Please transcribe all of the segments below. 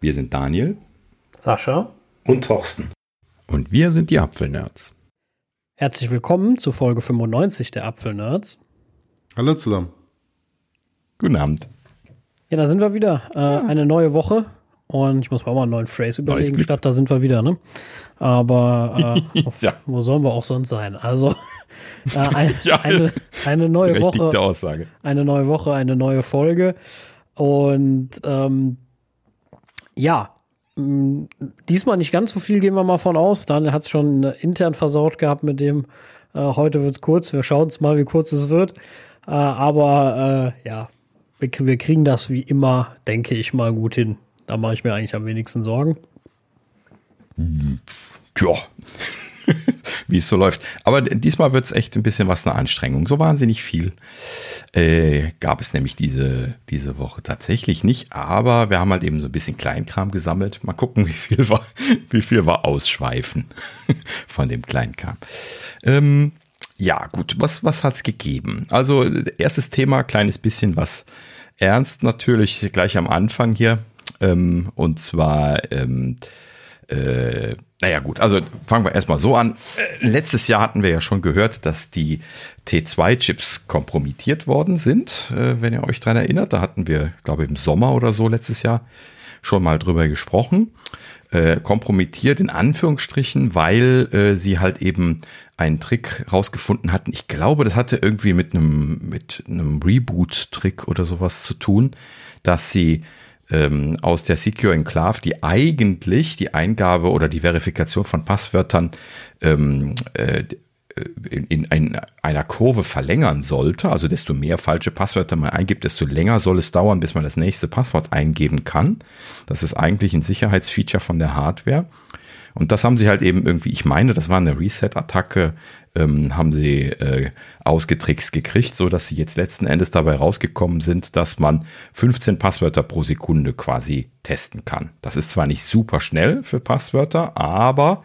Wir sind Daniel, Sascha und Thorsten. Und wir sind die Apfelnerds. Herzlich willkommen zu Folge 95 der Apfelnerds. Hallo zusammen. Guten Abend. Ja, da sind wir wieder. Äh, eine neue Woche. Und ich muss mal einen neuen Phrase überlegen, statt da sind wir wieder, ne? Aber äh, ja. wo sollen wir auch sonst sein? Also äh, ein, ja, eine, eine neue Woche. Aussage. Eine neue Woche, eine neue Folge. Und ähm, ja, mh, diesmal nicht ganz so viel, gehen wir mal von aus. Daniel hat es schon intern versaut gehabt mit dem, äh, heute wird es kurz. Wir schauen es mal, wie kurz es wird. Äh, aber äh, ja, wir, wir kriegen das wie immer, denke ich mal, gut hin. Da mache ich mir eigentlich am wenigsten Sorgen. Ja, wie es so läuft. Aber diesmal wird es echt ein bisschen was eine Anstrengung. So wahnsinnig viel äh, gab es nämlich diese, diese Woche tatsächlich nicht. Aber wir haben halt eben so ein bisschen Kleinkram gesammelt. Mal gucken, wie viel war, wie viel war ausschweifen von dem Kleinkram. Ähm, ja, gut, was, was hat es gegeben? Also, erstes Thema, kleines bisschen was ernst natürlich, gleich am Anfang hier. Ähm, und zwar, ähm, äh, naja gut, also fangen wir erstmal so an. Äh, letztes Jahr hatten wir ja schon gehört, dass die T2-Chips kompromittiert worden sind, äh, wenn ihr euch dran erinnert. Da hatten wir, glaube ich, im Sommer oder so letztes Jahr schon mal drüber gesprochen. Äh, kompromittiert in Anführungsstrichen, weil äh, sie halt eben einen Trick rausgefunden hatten. Ich glaube, das hatte irgendwie mit einem mit einem Reboot-Trick oder sowas zu tun, dass sie ähm, aus der Secure Enclave, die eigentlich die Eingabe oder die Verifikation von Passwörtern ähm, äh, in, in ein, einer Kurve verlängern sollte, also desto mehr falsche Passwörter man eingibt, desto länger soll es dauern, bis man das nächste Passwort eingeben kann. Das ist eigentlich ein Sicherheitsfeature von der Hardware. Und das haben sie halt eben irgendwie, ich meine, das war eine Reset-Attacke, ähm, haben sie äh, ausgetrickst gekriegt, so dass sie jetzt letzten Endes dabei rausgekommen sind, dass man 15 Passwörter pro Sekunde quasi testen kann. Das ist zwar nicht super schnell für Passwörter, aber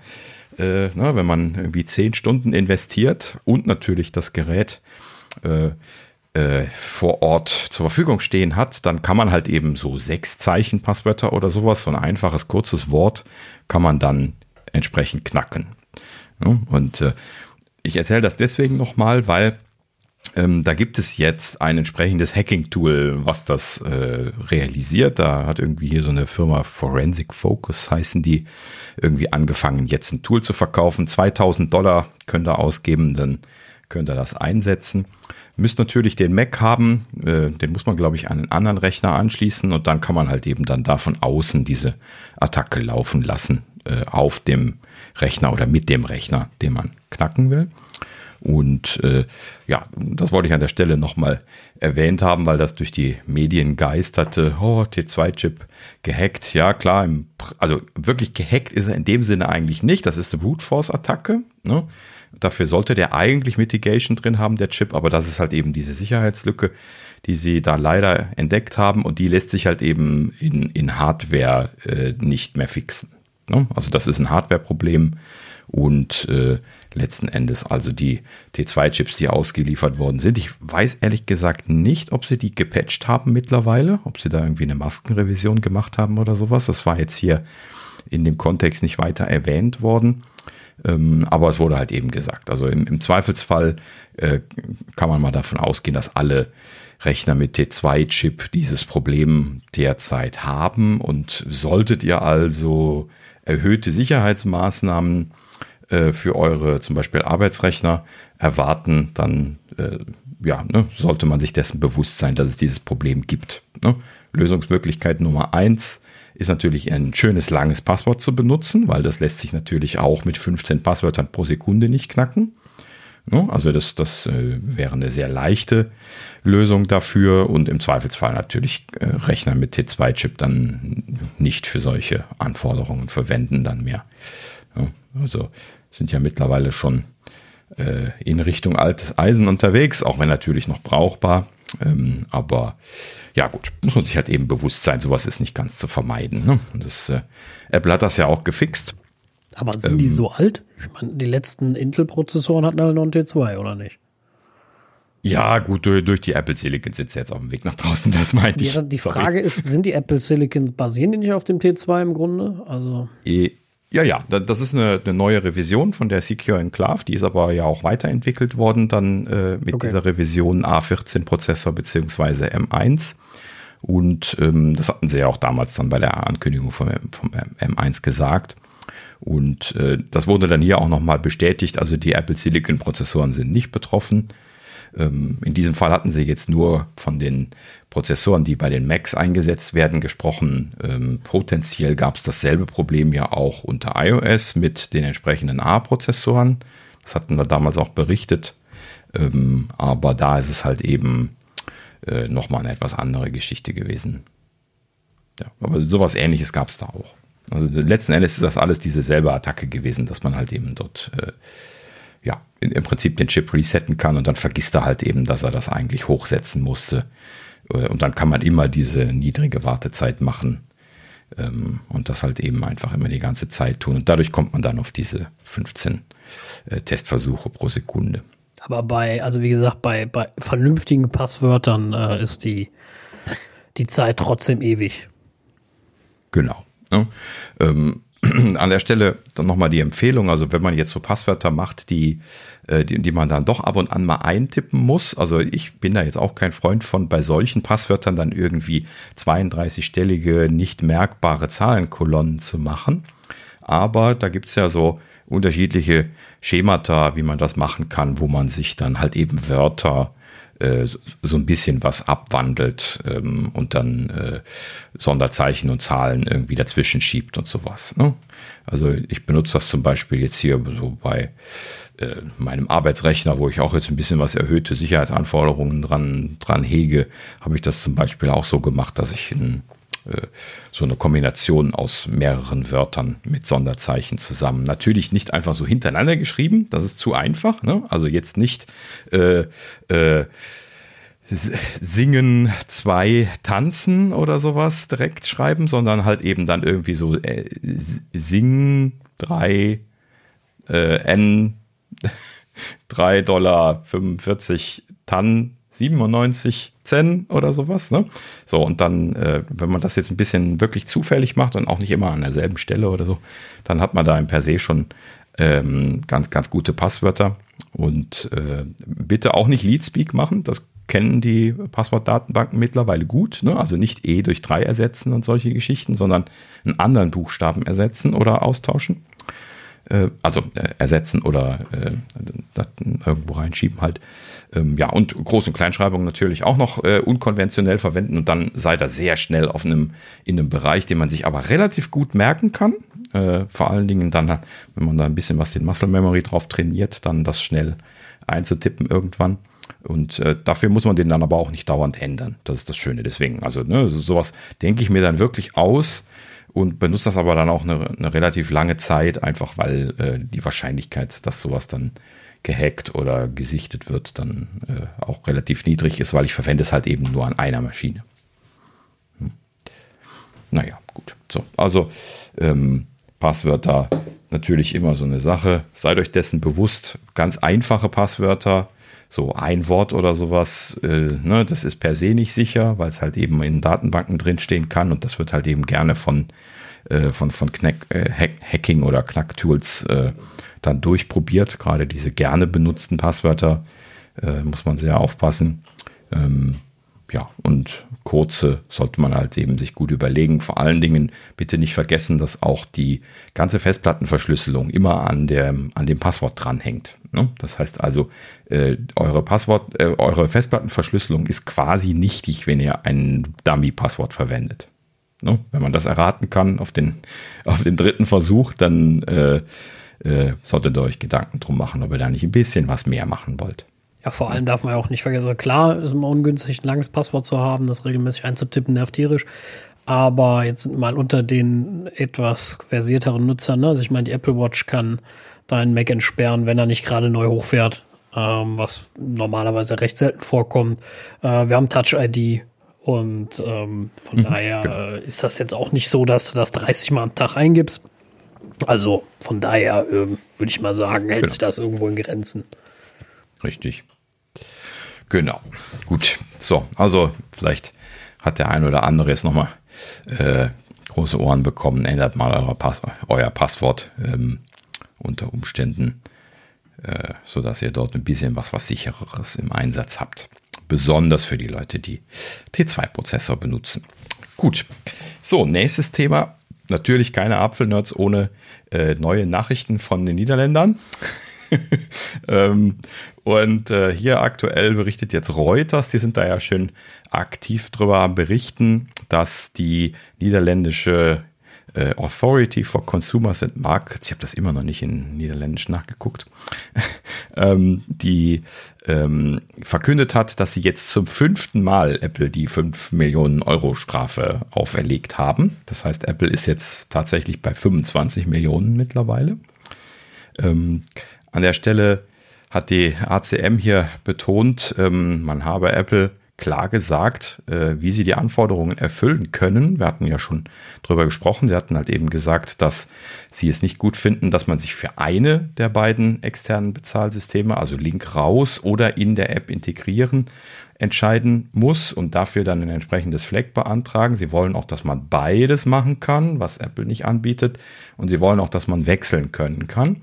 äh, ne, wenn man irgendwie 10 Stunden investiert und natürlich das Gerät äh, äh, vor Ort zur Verfügung stehen hat, dann kann man halt eben so sechs Zeichen Passwörter oder sowas, so ein einfaches, kurzes Wort, kann man dann entsprechend knacken. Ja, und äh, ich erzähle das deswegen nochmal, weil ähm, da gibt es jetzt ein entsprechendes Hacking-Tool, was das äh, realisiert. Da hat irgendwie hier so eine Firma Forensic Focus heißen die irgendwie angefangen, jetzt ein Tool zu verkaufen. 2000 Dollar könnt ihr ausgeben, dann könnt ihr das einsetzen. Müsst natürlich den Mac haben, äh, den muss man, glaube ich, an einen anderen Rechner anschließen und dann kann man halt eben dann da von außen diese Attacke laufen lassen äh, auf dem Rechner oder mit dem Rechner, den man knacken will. Und äh, ja, das wollte ich an der Stelle nochmal erwähnt haben, weil das durch die Medien geisterte. Oh, T2-Chip gehackt. Ja, klar, im, also wirklich gehackt ist er in dem Sinne eigentlich nicht. Das ist eine Brute Force-Attacke. Ne? Dafür sollte der eigentlich Mitigation drin haben, der Chip, aber das ist halt eben diese Sicherheitslücke, die sie da leider entdeckt haben und die lässt sich halt eben in, in Hardware äh, nicht mehr fixen. Ne? Also das ist ein Hardware-Problem und äh, letzten Endes also die T2-Chips, die ausgeliefert worden sind. Ich weiß ehrlich gesagt nicht, ob sie die gepatcht haben mittlerweile, ob sie da irgendwie eine Maskenrevision gemacht haben oder sowas. Das war jetzt hier in dem Kontext nicht weiter erwähnt worden. Ähm, aber es wurde halt eben gesagt. Also im, im Zweifelsfall äh, kann man mal davon ausgehen, dass alle Rechner mit T2-Chip dieses Problem derzeit haben. Und solltet ihr also erhöhte Sicherheitsmaßnahmen äh, für eure zum Beispiel Arbeitsrechner erwarten, dann äh, ja, ne, sollte man sich dessen bewusst sein, dass es dieses Problem gibt. Ne? Lösungsmöglichkeit Nummer eins ist natürlich ein schönes langes Passwort zu benutzen, weil das lässt sich natürlich auch mit 15 Passwörtern pro Sekunde nicht knacken. Ne? Also das, das äh, wäre eine sehr leichte Lösung dafür und im Zweifelsfall natürlich äh, Rechner mit T2-Chip dann nicht für solche Anforderungen verwenden dann mehr. Also sind ja mittlerweile schon äh, in Richtung altes Eisen unterwegs, auch wenn natürlich noch brauchbar. Ähm, aber ja gut, muss man sich halt eben bewusst sein, sowas ist nicht ganz zu vermeiden. Ne? Das, äh, Apple hat das ja auch gefixt. Aber sind ähm, die so alt? Ich meine, die letzten Intel-Prozessoren hatten alle noch ein T2, oder nicht? Ja, gut, durch, durch die Apple Silicon sitzt jetzt auf dem Weg nach draußen, das meinte ich. Ja, die Frage ist, sind die Apple Silicon, basieren die nicht auf dem T2 im Grunde? Also. E ja, ja, das ist eine, eine, neue Revision von der Secure Enclave, die ist aber ja auch weiterentwickelt worden dann äh, mit okay. dieser Revision A14-Prozessor beziehungsweise M1. Und ähm, das hatten sie ja auch damals dann bei der Ankündigung vom, vom M1 gesagt. Und äh, das wurde dann hier auch nochmal bestätigt. Also die Apple Silicon Prozessoren sind nicht betroffen. Ähm, in diesem Fall hatten sie jetzt nur von den Prozessoren, die bei den Macs eingesetzt werden, gesprochen. Ähm, potenziell gab es dasselbe Problem ja auch unter iOS mit den entsprechenden A-Prozessoren. Das hatten wir damals auch berichtet. Ähm, aber da ist es halt eben äh, nochmal eine etwas andere Geschichte gewesen. Ja, aber sowas ähnliches gab es da auch. Also letzten Endes ist das alles dieselbe Attacke gewesen, dass man halt eben dort äh, ja, im Prinzip den Chip resetten kann und dann vergisst er halt eben, dass er das eigentlich hochsetzen musste. Äh, und dann kann man immer diese niedrige Wartezeit machen ähm, und das halt eben einfach immer die ganze Zeit tun. Und dadurch kommt man dann auf diese 15 äh, Testversuche pro Sekunde. Aber bei, also wie gesagt, bei, bei vernünftigen Passwörtern äh, ist die, die Zeit trotzdem ewig. Genau. Ne? Ähm, an der Stelle dann nochmal die Empfehlung, also wenn man jetzt so Passwörter macht, die, äh, die, die man dann doch ab und an mal eintippen muss, also ich bin da jetzt auch kein Freund von, bei solchen Passwörtern dann irgendwie 32-stellige, nicht merkbare Zahlenkolonnen zu machen. Aber da gibt es ja so unterschiedliche Schemata, wie man das machen kann, wo man sich dann halt eben Wörter äh, so ein bisschen was abwandelt ähm, und dann äh, Sonderzeichen und Zahlen irgendwie dazwischen schiebt und sowas. Ne? Also ich benutze das zum Beispiel jetzt hier so bei äh, meinem Arbeitsrechner, wo ich auch jetzt ein bisschen was erhöhte Sicherheitsanforderungen dran, dran hege, habe ich das zum Beispiel auch so gemacht, dass ich ein äh, so eine Kombination aus mehreren Wörtern mit Sonderzeichen zusammen. Natürlich nicht einfach so hintereinander geschrieben, das ist zu einfach. Ne? Also jetzt nicht äh, äh, singen, zwei tanzen oder sowas direkt schreiben, sondern halt eben dann irgendwie so äh, sing drei äh, n 3 Dollar 45 Tan 97 Zen oder sowas. Ne? So, und dann, äh, wenn man das jetzt ein bisschen wirklich zufällig macht und auch nicht immer an derselben Stelle oder so, dann hat man da im per se schon ähm, ganz, ganz gute Passwörter. Und äh, bitte auch nicht Leadspeak machen. Das kennen die Passwortdatenbanken mittlerweile gut. Ne? Also nicht E durch 3 ersetzen und solche Geschichten, sondern einen anderen Buchstaben ersetzen oder austauschen. Äh, also äh, ersetzen oder äh, irgendwo reinschieben halt. Ähm, ja, und Groß- und Kleinschreibung natürlich auch noch äh, unkonventionell verwenden und dann seid ihr sehr schnell auf einem, in einem Bereich, den man sich aber relativ gut merken kann. Äh, vor allen Dingen dann, wenn man da ein bisschen was den Muscle Memory drauf trainiert, dann das schnell einzutippen irgendwann. Und äh, dafür muss man den dann aber auch nicht dauernd ändern. Das ist das Schöne. Deswegen, also ne, sowas denke ich mir dann wirklich aus und benutze das aber dann auch eine, eine relativ lange Zeit, einfach weil äh, die Wahrscheinlichkeit, dass sowas dann gehackt oder gesichtet wird, dann äh, auch relativ niedrig ist, weil ich verwende es halt eben nur an einer Maschine. Hm. Naja, gut. So, also ähm, Passwörter natürlich immer so eine Sache. Seid euch dessen bewusst. Ganz einfache Passwörter, so ein Wort oder sowas, äh, ne, das ist per se nicht sicher, weil es halt eben in Datenbanken drinstehen kann und das wird halt eben gerne von, äh, von, von Knack, äh, Hacking oder Knacktools äh, dann durchprobiert. Gerade diese gerne benutzten Passwörter äh, muss man sehr aufpassen. Ähm, ja, und kurze sollte man halt eben sich gut überlegen. Vor allen Dingen bitte nicht vergessen, dass auch die ganze Festplattenverschlüsselung immer an, der, an dem Passwort dranhängt. Ne? Das heißt also, äh, eure Passwort, äh, eure Festplattenverschlüsselung ist quasi nichtig, wenn ihr ein Dummy-Passwort verwendet. Ne? Wenn man das erraten kann auf den, auf den dritten Versuch, dann äh, äh, solltet ihr euch Gedanken drum machen, ob ihr da nicht ein bisschen was mehr machen wollt. Ja, vor allem darf man ja auch nicht vergessen, also klar ist immer ungünstig, ein langes Passwort zu haben, das regelmäßig einzutippen, nervt tierisch. Aber jetzt mal unter den etwas versierteren Nutzern, ne? also ich meine, die Apple Watch kann deinen Mac entsperren, wenn er nicht gerade neu hochfährt, ähm, was normalerweise recht selten vorkommt. Äh, wir haben Touch ID und ähm, von mhm, daher genau. äh, ist das jetzt auch nicht so, dass du das 30 Mal am Tag eingibst. Also von daher äh, würde ich mal sagen, hält genau. sich das irgendwo in Grenzen. Richtig. Genau. Gut. So, also vielleicht hat der ein oder andere jetzt nochmal äh, große Ohren bekommen. Ändert mal euer, Pass euer Passwort ähm, unter Umständen, äh, sodass ihr dort ein bisschen was, was sichereres im Einsatz habt. Besonders für die Leute, die T2-Prozessor benutzen. Gut. So, nächstes Thema. Natürlich keine Apfelnerds ohne äh, neue Nachrichten von den Niederländern. ähm, und äh, hier aktuell berichtet jetzt Reuters, die sind da ja schön aktiv drüber berichten, dass die niederländische äh, Authority for Consumers and Markets, ich habe das immer noch nicht in Niederländisch nachgeguckt, ähm, die ähm, verkündet hat, dass sie jetzt zum fünften Mal Apple die 5 Millionen Euro Strafe auferlegt haben. Das heißt, Apple ist jetzt tatsächlich bei 25 Millionen mittlerweile. Ähm, an der Stelle hat die ACM hier betont, ähm, man habe Apple klar gesagt, äh, wie sie die Anforderungen erfüllen können. Wir hatten ja schon drüber gesprochen. Sie hatten halt eben gesagt, dass sie es nicht gut finden, dass man sich für eine der beiden externen Bezahlsysteme, also Link raus oder in der App integrieren, entscheiden muss und dafür dann ein entsprechendes Flag beantragen. Sie wollen auch, dass man beides machen kann, was Apple nicht anbietet. Und sie wollen auch, dass man wechseln können kann.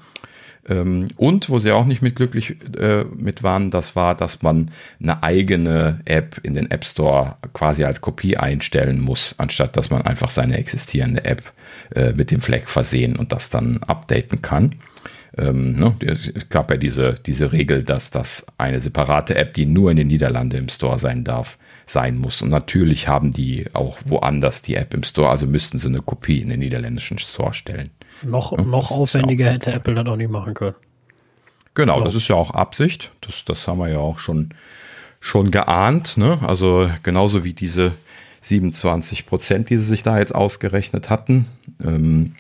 Ähm, und wo sie auch nicht mit glücklich äh, mit waren, das war, dass man eine eigene App in den App Store quasi als Kopie einstellen muss, anstatt dass man einfach seine existierende App äh, mit dem Flag versehen und das dann updaten kann. Ähm, ne, es gab ja diese, diese Regel, dass das eine separate App, die nur in den Niederlanden im Store sein darf, sein muss. Und natürlich haben die auch woanders die App im Store, also müssten sie eine Kopie in den niederländischen Store stellen. Noch, noch aufwendiger hätte Apple das auch nicht machen können. Genau, Glaub. das ist ja auch Absicht. Das, das haben wir ja auch schon, schon geahnt. Ne? Also genauso wie diese 27 Prozent, die sie sich da jetzt ausgerechnet hatten. Ähm,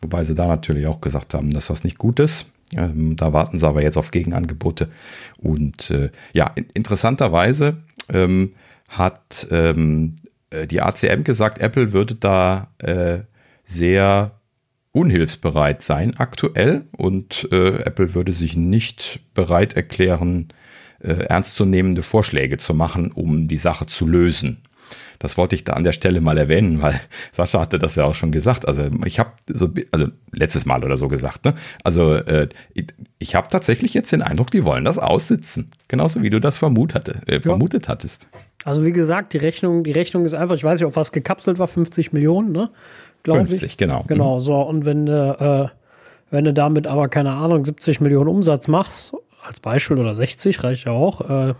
wobei sie da natürlich auch gesagt haben, dass das nicht gut ist. Ähm, da warten sie aber jetzt auf Gegenangebote. Und äh, ja, interessanterweise ähm, hat ähm, äh, die ACM gesagt, Apple würde da äh, sehr unhilfsbereit sein aktuell und äh, Apple würde sich nicht bereit erklären, äh, ernstzunehmende Vorschläge zu machen, um die Sache zu lösen. Das wollte ich da an der Stelle mal erwähnen, weil Sascha hatte das ja auch schon gesagt. Also ich habe so, also letztes Mal oder so gesagt, ne? Also äh, ich, ich habe tatsächlich jetzt den Eindruck, die wollen das aussitzen. Genauso wie du das vermut hatte, äh, vermutet ja. hattest. Also wie gesagt, die Rechnung, die Rechnung ist einfach, ich weiß nicht, auf was gekapselt war, 50 Millionen, ne? Glaube ich. 50, genau. Genau, mhm. so. Und wenn du, äh, wenn du damit aber, keine Ahnung, 70 Millionen Umsatz machst, als Beispiel oder 60, reicht ja auch. Äh,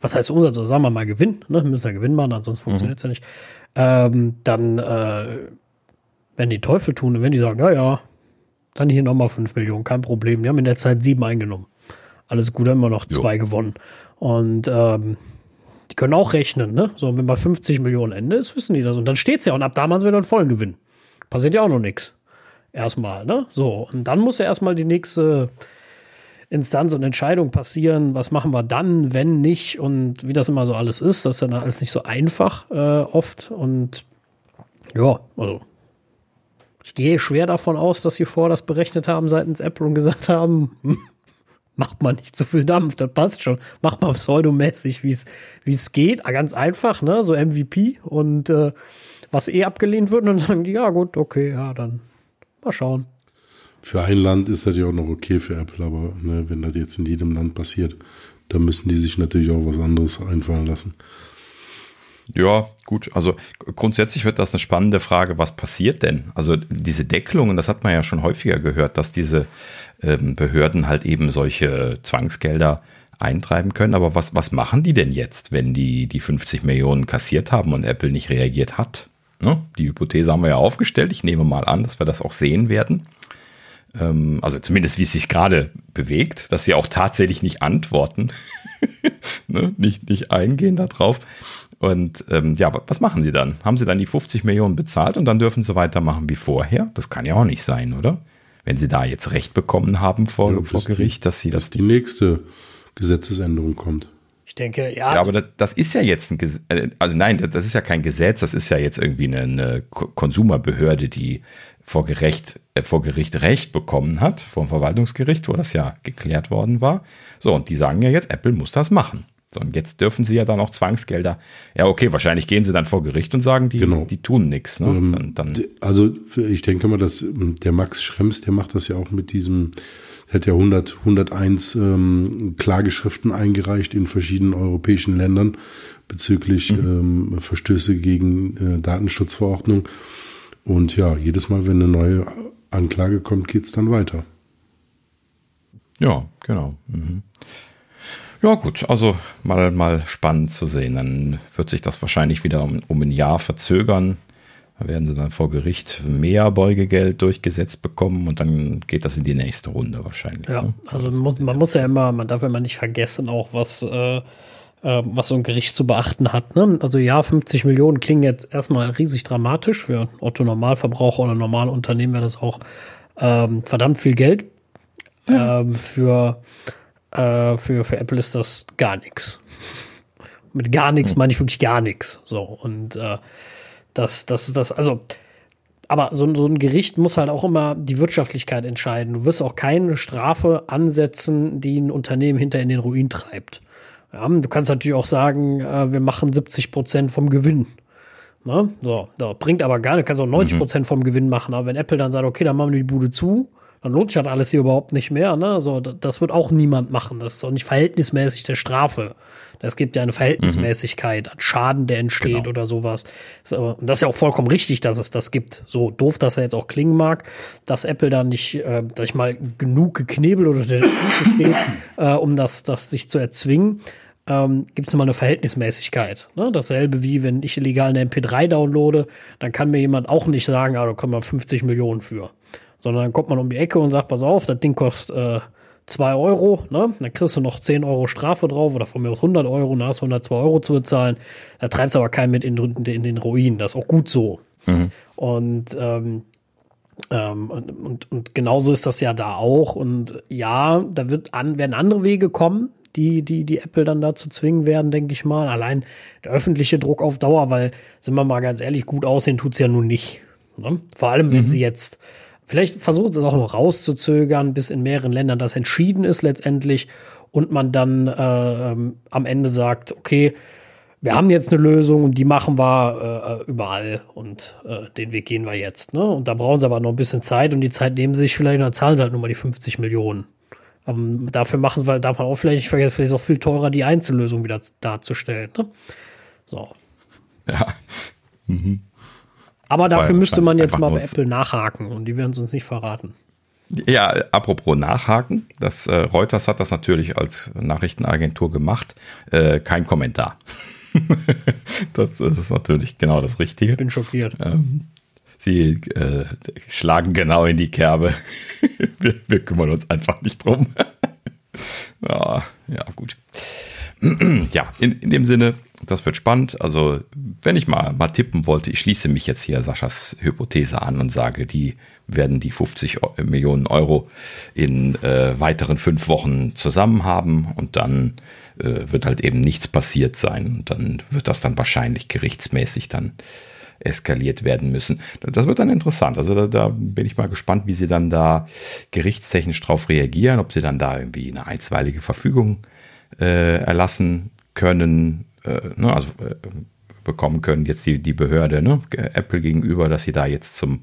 was heißt Umsatz? Oder sagen wir mal Gewinn, ne? Müssen ja Gewinn machen, ansonsten funktioniert es mhm. ja nicht. Ähm, dann, äh, wenn die Teufel tun, wenn die sagen, ja, ja, dann hier nochmal 5 Millionen, kein Problem. Die haben in der Zeit sieben eingenommen. Alles gut, immer noch zwei jo. gewonnen. Und ähm, die können auch rechnen, ne? So, wenn bei 50 Millionen Ende ist, wissen die das. Und dann steht es ja. Und ab da machen sie wieder einen vollen Gewinn. Passiert ja auch noch nichts. Erstmal, ne? So. Und dann muss ja erstmal die nächste Instanz und Entscheidung passieren. Was machen wir dann, wenn nicht? Und wie das immer so alles ist. Das ist dann alles nicht so einfach äh, oft. Und ja, also. Ich gehe schwer davon aus, dass sie vor das berechnet haben seitens Apple und gesagt haben, hm, macht man nicht zu viel Dampf, das passt schon. Macht man pseudomäßig, wie es geht. Ah, ganz einfach, ne? So MVP und äh, was eh abgelehnt wird, und dann sagen die, ja gut, okay, ja, dann mal schauen. Für ein Land ist das ja auch noch okay für Apple, aber ne, wenn das jetzt in jedem Land passiert, dann müssen die sich natürlich auch was anderes einfallen lassen. Ja, gut. Also grundsätzlich wird das eine spannende Frage, was passiert denn? Also diese Deckelungen, das hat man ja schon häufiger gehört, dass diese ähm, Behörden halt eben solche Zwangsgelder eintreiben können. Aber was, was machen die denn jetzt, wenn die die 50 Millionen kassiert haben und Apple nicht reagiert hat? Ne? Die Hypothese haben wir ja aufgestellt. Ich nehme mal an, dass wir das auch sehen werden. Ähm, also zumindest wie es sich gerade bewegt, dass sie auch tatsächlich nicht antworten, ne? nicht, nicht eingehen darauf. Und ähm, ja, was machen sie dann? Haben sie dann die 50 Millionen bezahlt und dann dürfen sie weitermachen wie vorher? Das kann ja auch nicht sein, oder? Wenn sie da jetzt Recht bekommen haben vor, ja, vor Gericht, dass sie das. Dass die nächste Gesetzesänderung kommt. Ich denke, ja. Ja, aber das, das ist ja jetzt ein Gesetz, äh, also nein, das ist ja kein Gesetz, das ist ja jetzt irgendwie eine, eine Konsumerbehörde, die vor Gericht, äh, vor Gericht Recht bekommen hat, vom Verwaltungsgericht, wo das ja geklärt worden war. So, und die sagen ja jetzt, Apple muss das machen. So, und jetzt dürfen sie ja dann auch Zwangsgelder. Ja, okay, wahrscheinlich gehen sie dann vor Gericht und sagen, die, Genau. die tun nichts. Ne? Ähm, dann, dann, d- Also ich denke mal, dass ähm, der Max Schrems, der macht das ja auch mit diesem, er hat ja 100, 101 ähm, Klageschriften eingereicht in verschiedenen europäischen Ländern bezüglich ähm, Verstöße gegen äh, Datenschutzverordnung. Und ja, jedes Mal, wenn eine neue Anklage kommt, geht's dann weiter. ja, genau. Mhm. Ja, gut, also mal, mal spannend zu sehen. Dann wird sich das wahrscheinlich wieder um, um ein Jahr verzögern. Da werden sie dann vor Gericht mehr Beugegeld durchgesetzt bekommen und dann geht das in die nächste Runde wahrscheinlich. Ja, ne? also man muss, man muss ja immer, man darf immer nicht vergessen, auch was, äh, äh, was so ein Gericht zu beachten hat. Ne? Also ja, 50 Millionen klingen jetzt erstmal riesig dramatisch. Für Otto Normalverbraucher oder normale Unternehmen wäre das auch ähm, verdammt viel Geld. Ähm, für, äh, für, für Apple ist das gar nichts. Mit gar nichts meine ich wirklich gar nichts. So, und äh, das, das, das, also aber so, ein- so ein Gericht muss halt auch immer die Wirtschaftlichkeit entscheiden. Du wirst auch keine Strafe ansetzen, die ein Unternehmen hinter in den Ruin treibt. Ja, du kannst natürlich auch sagen, äh, wir machen 70 Prozent vom Gewinn. Ne? So, so, bringt aber gar nicht. Du kannst auch 90 Prozent vom Gewinn machen. Aber wenn Apple dann sagt, okay, dann machen wir die Bude zu, dann lohnt sich das alles hier überhaupt nicht mehr. Ne? So, d- das wird auch niemand machen. Das ist auch nicht verhältnismäßig der Strafe. Es gibt ja eine Verhältnismäßigkeit an Schaden, der entsteht Genau. oder sowas. Das ist aber- und das ist ja auch vollkommen richtig, dass es das gibt. So doof, dass er jetzt auch klingen mag, dass Apple da nicht, äh, sag ich mal, genug geknebelt oder der steht, äh, um das, das sich zu erzwingen. Ähm, gibt es mal eine Verhältnismäßigkeit. Ne? Dasselbe wie wenn ich illegal eine MP3 downloade, dann kann mir jemand auch nicht sagen, ah, da kommen wir 50 Millionen für. Sondern dann kommt man um die Ecke und sagt, pass auf, das Ding kostet äh, 2 Euro, ne? dann kriegst du noch 10 Euro Strafe drauf oder von mir aus 100 Euro, dann hast du 102 Euro zu bezahlen. Da treibst du aber keinen mit in, in den Ruin. Das ist auch gut so. Und ähm, ähm, und, und, und genauso ist das ja da auch. Und ja, da wird an, werden andere Wege kommen, die, die, die Apple dann dazu zwingen werden, denke ich mal. Allein der öffentliche Druck auf Dauer, weil, sind wir mal ganz ehrlich, gut aussehen tut's ja nun nicht. Ne? Vor allem, wenn sie jetzt, vielleicht versucht es auch noch rauszuzögern, bis in mehreren Ländern das entschieden ist letztendlich und man dann äh, ähm, am Ende sagt, okay, wir haben jetzt eine Lösung und die machen wir äh, überall und äh, den Weg gehen wir jetzt. Ne? Und da brauchen sie aber noch ein bisschen Zeit und die Zeit nehmen sie sich vielleicht und dann zahlen sie halt nur mal die 50 Millionen. Aber dafür machen wir, darf man auch vielleicht nicht vergessen, vielleicht ist es auch viel teurer, die Einzellösung wieder darzustellen. Ne? So. Ja. Aber dafür müsste man jetzt mal bei Apple nachhaken und die werden es uns nicht verraten. Ja, apropos Nachhaken, das äh, Reuters hat das natürlich als Nachrichtenagentur gemacht. Äh, kein Kommentar. das, das ist natürlich genau das Richtige. Bin schockiert. Sie äh, schlagen genau in die Kerbe. wir, wir kümmern uns einfach nicht drum. ja, ja, gut. ja, in, in dem Sinne, das wird spannend. Also, wenn ich mal, mal tippen wollte, ich schließe mich jetzt hier Saschas Hypothese an und sage, die werden die 50 Eu- Millionen Euro in äh, weiteren fünf Wochen zusammen haben und dann äh, wird halt eben nichts passiert sein. Und dann wird das dann wahrscheinlich gerichtsmäßig dann eskaliert werden müssen. Das wird dann interessant. Also da, da bin ich mal gespannt, wie sie dann da gerichtstechnisch drauf reagieren, ob sie dann da irgendwie eine einstweilige Verfügung äh, erlassen können, äh, ne, also äh, bekommen können, jetzt die, die Behörde, ne, Apple gegenüber, dass sie da jetzt zum,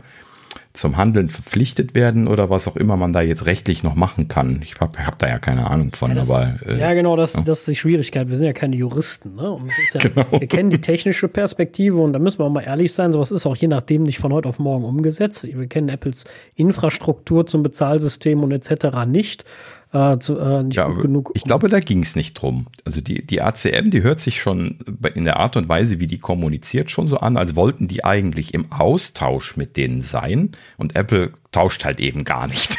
zum Handeln verpflichtet werden oder was auch immer man da jetzt rechtlich noch machen kann. Ich habe hab da ja keine Ahnung von, das, aber äh, ja, genau, das, das ist die Schwierigkeit. Wir sind ja keine Juristen. Ne? Und es ist ja, Genau. Wir kennen die technische Perspektive und da müssen wir auch mal ehrlich sein. Sowas ist auch je nachdem nicht von heute auf morgen umgesetzt. Wir kennen Apples Infrastruktur zum Bezahlsystem und etc. nicht. Äh, zu, äh, nicht Ja, gut genug. ich glaube, da ging es nicht drum. Also die, die ACM, die hört sich schon in der Art und Weise, wie die kommuniziert, schon so an, als wollten die eigentlich im Austausch mit denen sein. Und Apple tauscht halt eben gar nicht.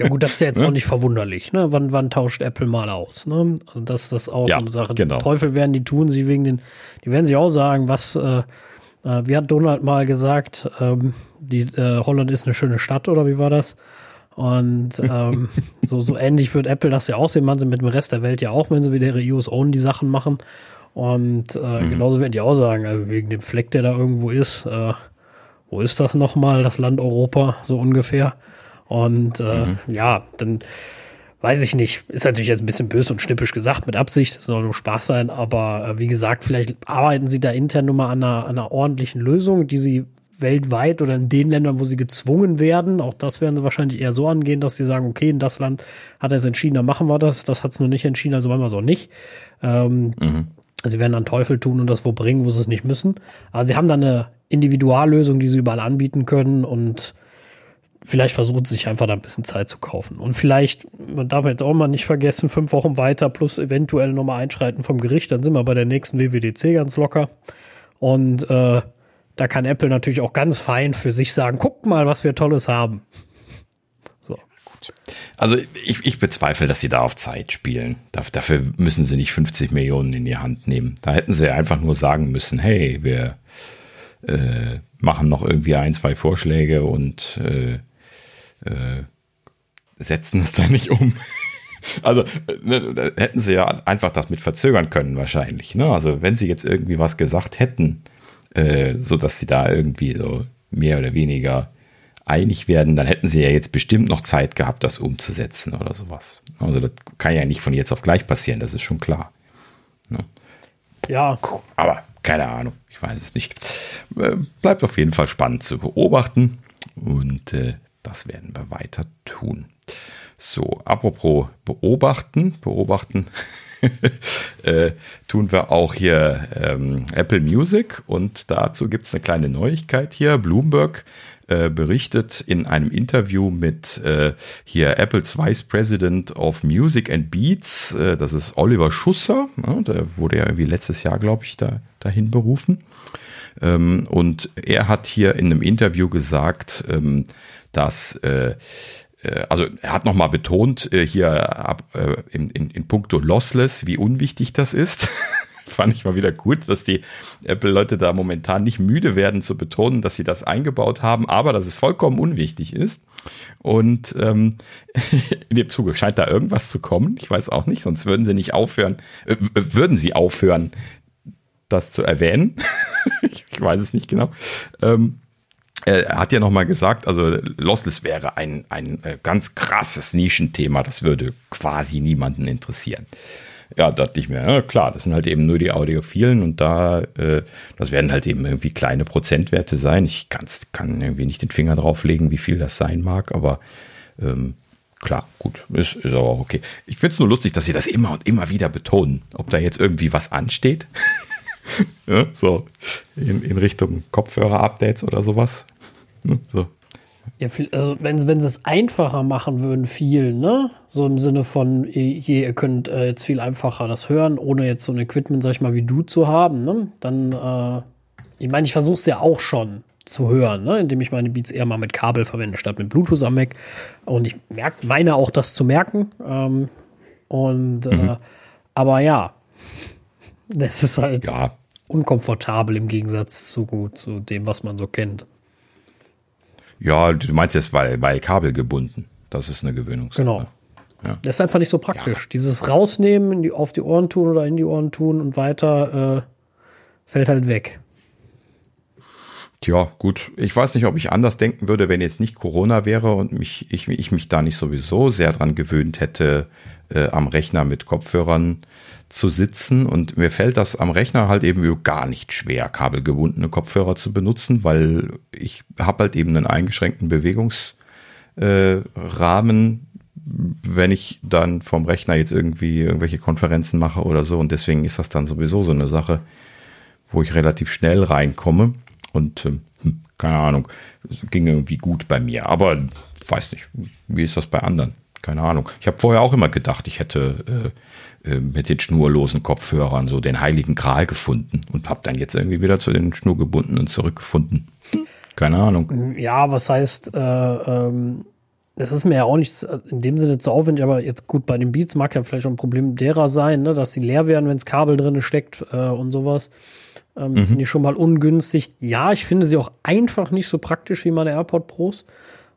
Ja gut, das ist ja jetzt auch nicht verwunderlich. Ne? Wann, wann tauscht Apple mal aus? Ne? Also das ist das auch Ja, so eine Sache. genau. Teufel werden die tun, sie wegen den, die werden sich auch sagen, was, äh, äh, wie hat Donald mal gesagt, ähm, die, äh, Holland ist eine schöne Stadt oder wie war das? Und ähm, so, so ähnlich wird Apple das ja auch sehen, man sie mit dem Rest der Welt ja auch, wenn sie wieder ihre US Own die Sachen machen. Und äh, genauso werden die auch sagen, also wegen dem Fleck, der da irgendwo ist, äh, wo ist das nochmal, das Land Europa, so ungefähr. Und äh, ja, dann weiß ich nicht. Ist natürlich jetzt ein bisschen böse und schnippisch gesagt, mit Absicht. Soll nur Spaß sein. Aber äh, wie gesagt, vielleicht arbeiten sie da intern nur mal an einer, an einer ordentlichen Lösung, die sie weltweit oder in den Ländern, wo sie gezwungen werden, auch das werden sie wahrscheinlich eher so angehen, dass sie sagen, okay, in das Land hat er es entschieden, dann machen wir das. Das hat es nur nicht entschieden, also machen wir es auch nicht. Ähm, mhm. Sie werden dann Teufel tun und das wo bringen, wo sie es nicht müssen. Aber sie haben da eine Individuallösung, die sie überall anbieten können und vielleicht versuchen sie sich einfach da ein bisschen Zeit zu kaufen. Und vielleicht, man darf jetzt auch mal nicht vergessen, fünf Wochen weiter plus eventuell nochmal einschreiten vom Gericht, dann sind wir bei der nächsten WWDC ganz locker. Und äh, da kann Apple natürlich auch ganz fein für sich sagen, guckt mal, was wir Tolles haben. So. Also ich, ich bezweifle, dass sie da auf Zeit spielen. Dafür müssen sie nicht 50 Millionen in die Hand nehmen. Da hätten sie einfach nur sagen müssen, hey, wir äh, machen noch irgendwie ein, zwei Vorschläge und äh, äh, setzen es dann nicht um. Also ne, hätten sie ja einfach das mit verzögern können wahrscheinlich. Ne? Also wenn sie jetzt irgendwie was gesagt hätten, äh, so dass sie da irgendwie so mehr oder weniger einig werden, dann hätten sie ja jetzt bestimmt noch Zeit gehabt, das umzusetzen oder sowas. Also das kann ja nicht von jetzt auf gleich passieren, das ist schon klar. Ne? Ja. Aber keine Ahnung, ich weiß es nicht. Äh, bleibt auf jeden Fall spannend zu beobachten und äh, das werden wir weiter tun. So, apropos beobachten, beobachten äh, tun wir auch hier ähm, Apple Music und dazu gibt es eine kleine Neuigkeit hier. Bloomberg äh, berichtet in einem Interview mit äh, hier Apples Vice President of Music and Beats, äh, das ist Oliver Schusser, ja, der wurde ja irgendwie letztes Jahr, glaube ich, da, dahin berufen. Ähm, und er hat hier in einem Interview gesagt, ähm, dass äh, also er hat nochmal betont, äh, hier äh, in, in, in puncto Lossless, wie unwichtig das ist. Fand ich mal wieder gut, dass die Apple-Leute da momentan nicht müde werden zu betonen, dass sie das eingebaut haben, aber dass es vollkommen unwichtig ist. Und ähm, in dem Zuge scheint da irgendwas zu kommen. Ich weiß auch nicht, sonst würden sie nicht aufhören, äh, würden sie aufhören, das zu erwähnen. ich weiß es nicht genau. Ähm, er hat ja nochmal gesagt, also Lossless wäre ein, ein äh, ganz krasses Nischenthema, das würde quasi niemanden interessieren. Ja, dachte ich mir, ja, klar, das sind halt eben nur die Audiophilen und da, äh, das werden halt eben irgendwie kleine Prozentwerte sein. Ich kann's, kann irgendwie nicht den Finger drauflegen, wie viel das sein mag, aber ähm, klar, gut, ist, ist aber auch okay. Ich finde es nur lustig, dass sie das immer und immer wieder betonen, ob da jetzt irgendwie was ansteht. ja, so in, in Richtung Kopfhörer-Updates oder sowas. Ne, so. Ja, also wenn, wenn sie es einfacher machen würden, viel, ne? So im Sinne von, ihr, ihr könnt äh, jetzt viel einfacher das hören, ohne jetzt so ein Equipment, sag ich mal, wie du zu haben, ne? Dann, äh, ich meine, ich versuche es ja auch schon zu hören, ne? indem ich meine Beats eher mal mit Kabel verwende, statt mit Bluetooth am Mac. Und ich merk, meine auch das zu merken. Ähm, und äh, mhm. äh, aber ja, das ist halt ja. Unkomfortabel im Gegensatz zu, zu dem, was man so kennt. Ja, du meinst jetzt, weil, weil Kabel gebunden. Das ist eine Gewöhnungssache. Genau. Ja. Das ist einfach nicht so praktisch. Ja. Dieses Rausnehmen, die, auf die Ohren tun oder in die Ohren tun und weiter äh, fällt halt weg. Tja, gut. Ich weiß nicht, ob ich anders denken würde, wenn jetzt nicht Corona wäre und mich, ich, ich mich da nicht sowieso sehr dran gewöhnt hätte, äh, am Rechner mit Kopfhörern zu sitzen. Und mir fällt das am Rechner halt eben gar nicht schwer, kabelgebundene Kopfhörer zu benutzen, weil ich habe halt eben einen eingeschränkten Bewegungsrahmen, äh, wenn ich dann vom Rechner jetzt irgendwie irgendwelche Konferenzen mache oder so. Und deswegen ist das dann sowieso so eine Sache, wo ich relativ schnell reinkomme. Und äh, keine Ahnung, ging irgendwie gut bei mir. Aber weiß nicht, wie ist das bei anderen? Keine Ahnung. Ich habe vorher auch immer gedacht, ich hätte äh, äh, mit den schnurlosen Kopfhörern so den heiligen Gral gefunden und habe dann jetzt irgendwie wieder zu den schnurgebundenen zurückgefunden. Keine Ahnung. Ja, was heißt, äh, ähm, es ist mir ja auch nicht in dem Sinne zu aufwendig, aber jetzt gut, bei den Beats mag ja vielleicht auch ein Problem derer sein, ne, dass sie leer werden, wenn das Kabel drin steckt äh, und sowas. Ähm, mhm. Finde ich schon mal ungünstig. Ja, ich finde sie auch einfach nicht so praktisch wie meine AirPod Pros.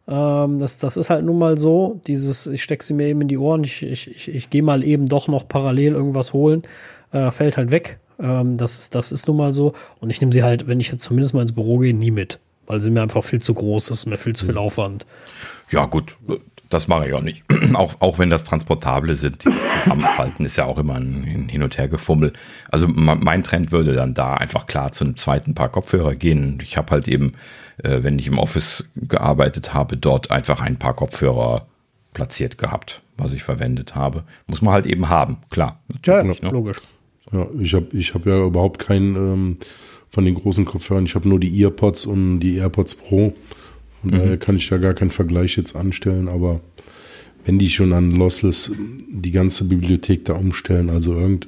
Ähm, das, das ist halt nun mal so. Dieses, ich stecke sie mir eben in die Ohren, ich, ich, ich, ich gehe mal eben doch noch parallel irgendwas holen, äh, fällt halt weg. Ähm, das, ist, das ist nun mal so. Und ich nehme sie halt, wenn ich jetzt zumindest mal ins Büro gehe, nie mit. Weil sie mir einfach viel zu groß ist, mir viel zu viel mhm. Aufwand. Ja, gut. Das mache ich auch nicht. auch, auch wenn das Transportable sind, dieses Zusammenfalten ist ja auch immer ein Hin- und Hergefummel. Also mein Trend würde dann da einfach klar zu einem zweiten Paar Kopfhörer gehen. Ich habe halt eben, äh, wenn ich im Office gearbeitet habe, dort einfach ein paar Kopfhörer platziert gehabt, was ich verwendet habe. Muss man halt eben haben, klar. Ja, ne? logisch. Ja, ich habe ich hab ja überhaupt keinen ähm, von den großen Kopfhörern. Ich habe nur die EarPods und die AirPods Pro. Von mhm. daher kann ich da gar keinen Vergleich jetzt anstellen, aber wenn die schon an Lossless die ganze Bibliothek da umstellen, also irgend,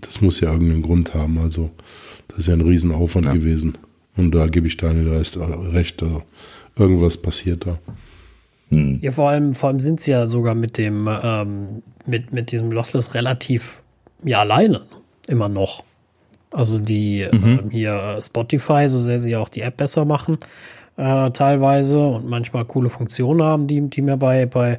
das muss ja irgendeinen Grund haben. Also das ist ja ein Riesenaufwand ja. gewesen. Und da gebe ich Daniel Rest recht, also irgendwas passiert da. Hm. Ja, vor allem, vor allem sind sie ja sogar mit dem, ähm, mit, mit diesem Lossless relativ ja alleine. Immer noch. Also die mhm. ähm, hier Spotify, so sehr sie auch die App besser machen, äh, teilweise und manchmal coole Funktionen haben, die, die mir bei, bei,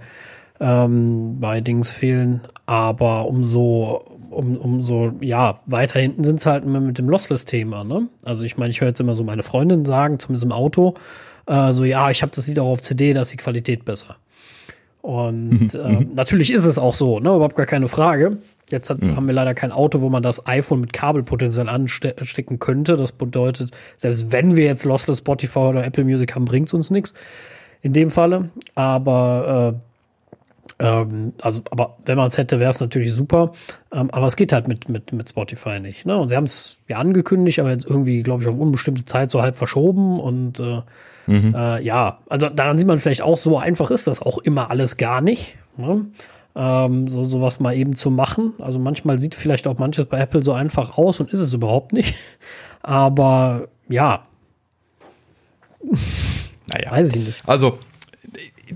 ähm, bei Dings fehlen. Aber umso, um, umso, ja, weiter hinten sind es halt immer mit dem Lossless-Thema. Ne? Also ich meine, ich höre jetzt immer so meine Freundin sagen, zumindest im Auto, äh, so, ja, ich habe das Lied auch auf CD, da ist die Qualität besser. Und äh, natürlich ist es auch so, ne? überhaupt gar keine Frage. Jetzt hat, mhm. haben wir leider kein Auto, wo man das iPhone mit Kabelpotenzial anstecken könnte. Das bedeutet, selbst wenn wir jetzt Lossless Spotify oder Apple Music haben, bringt es uns nichts. In dem Falle. Aber äh, ähm, also, aber wenn man es hätte, wäre es natürlich super. Ähm, aber es geht halt mit, mit, mit Spotify nicht. Ne? Und sie haben es ja angekündigt, aber jetzt irgendwie, glaube ich, auf unbestimmte Zeit so halb verschoben. Und äh, mhm. äh, ja, also daran sieht man vielleicht auch, so einfach ist das auch immer alles gar nicht. Ne? Ähm, so sowas mal eben zu machen. Also manchmal sieht vielleicht auch manches bei Apple so einfach aus und ist es überhaupt nicht. Aber ja. Naja. Weiß ich nicht. Also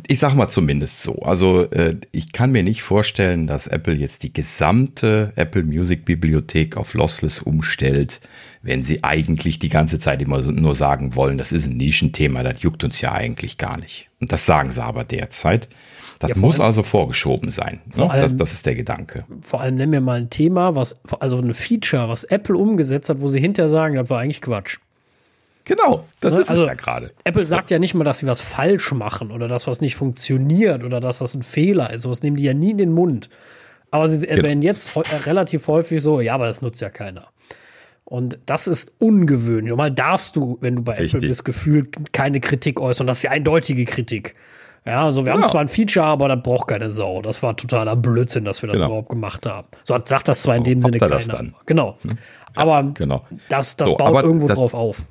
ich sag mal zumindest so. Also äh, ich kann mir nicht vorstellen, dass Apple jetzt die gesamte Apple Music Bibliothek auf Lossless umstellt, wenn sie eigentlich die ganze Zeit immer nur sagen wollen, das ist ein Nischenthema, das juckt uns ja eigentlich gar nicht. Und das sagen sie aber derzeit. Das ja, muss allem, also vorgeschoben sein. Ne? Allem, das, das, ist der Gedanke. Vor allem nennen wir mal ein Thema, was, also ein Feature, was Apple umgesetzt hat, wo sie hinterher sagen, das war eigentlich Quatsch. Genau, das ne? ist also, es ja gerade. Apple sagt ja nicht mal, dass sie was falsch machen oder dass was nicht funktioniert oder dass das ein Fehler ist. Das nehmen die ja nie in den Mund. Aber sie genau. erwähnen jetzt äh, relativ häufig so, ja, aber das nutzt ja keiner. Und das ist ungewöhnlich. Normal darfst du, wenn du bei Richtig. Apple bist, gefühlt keine Kritik äußern. Das ist die eindeutige Kritik. Ja, also wir ja. haben zwar ein Feature, aber das braucht keine Sau. Das war totaler Blödsinn, dass wir das genau. überhaupt gemacht haben. So sagt das zwar in dem Sinne keiner. Genau. Hm? Aber genau. das, das so, baut irgendwo das, drauf auf.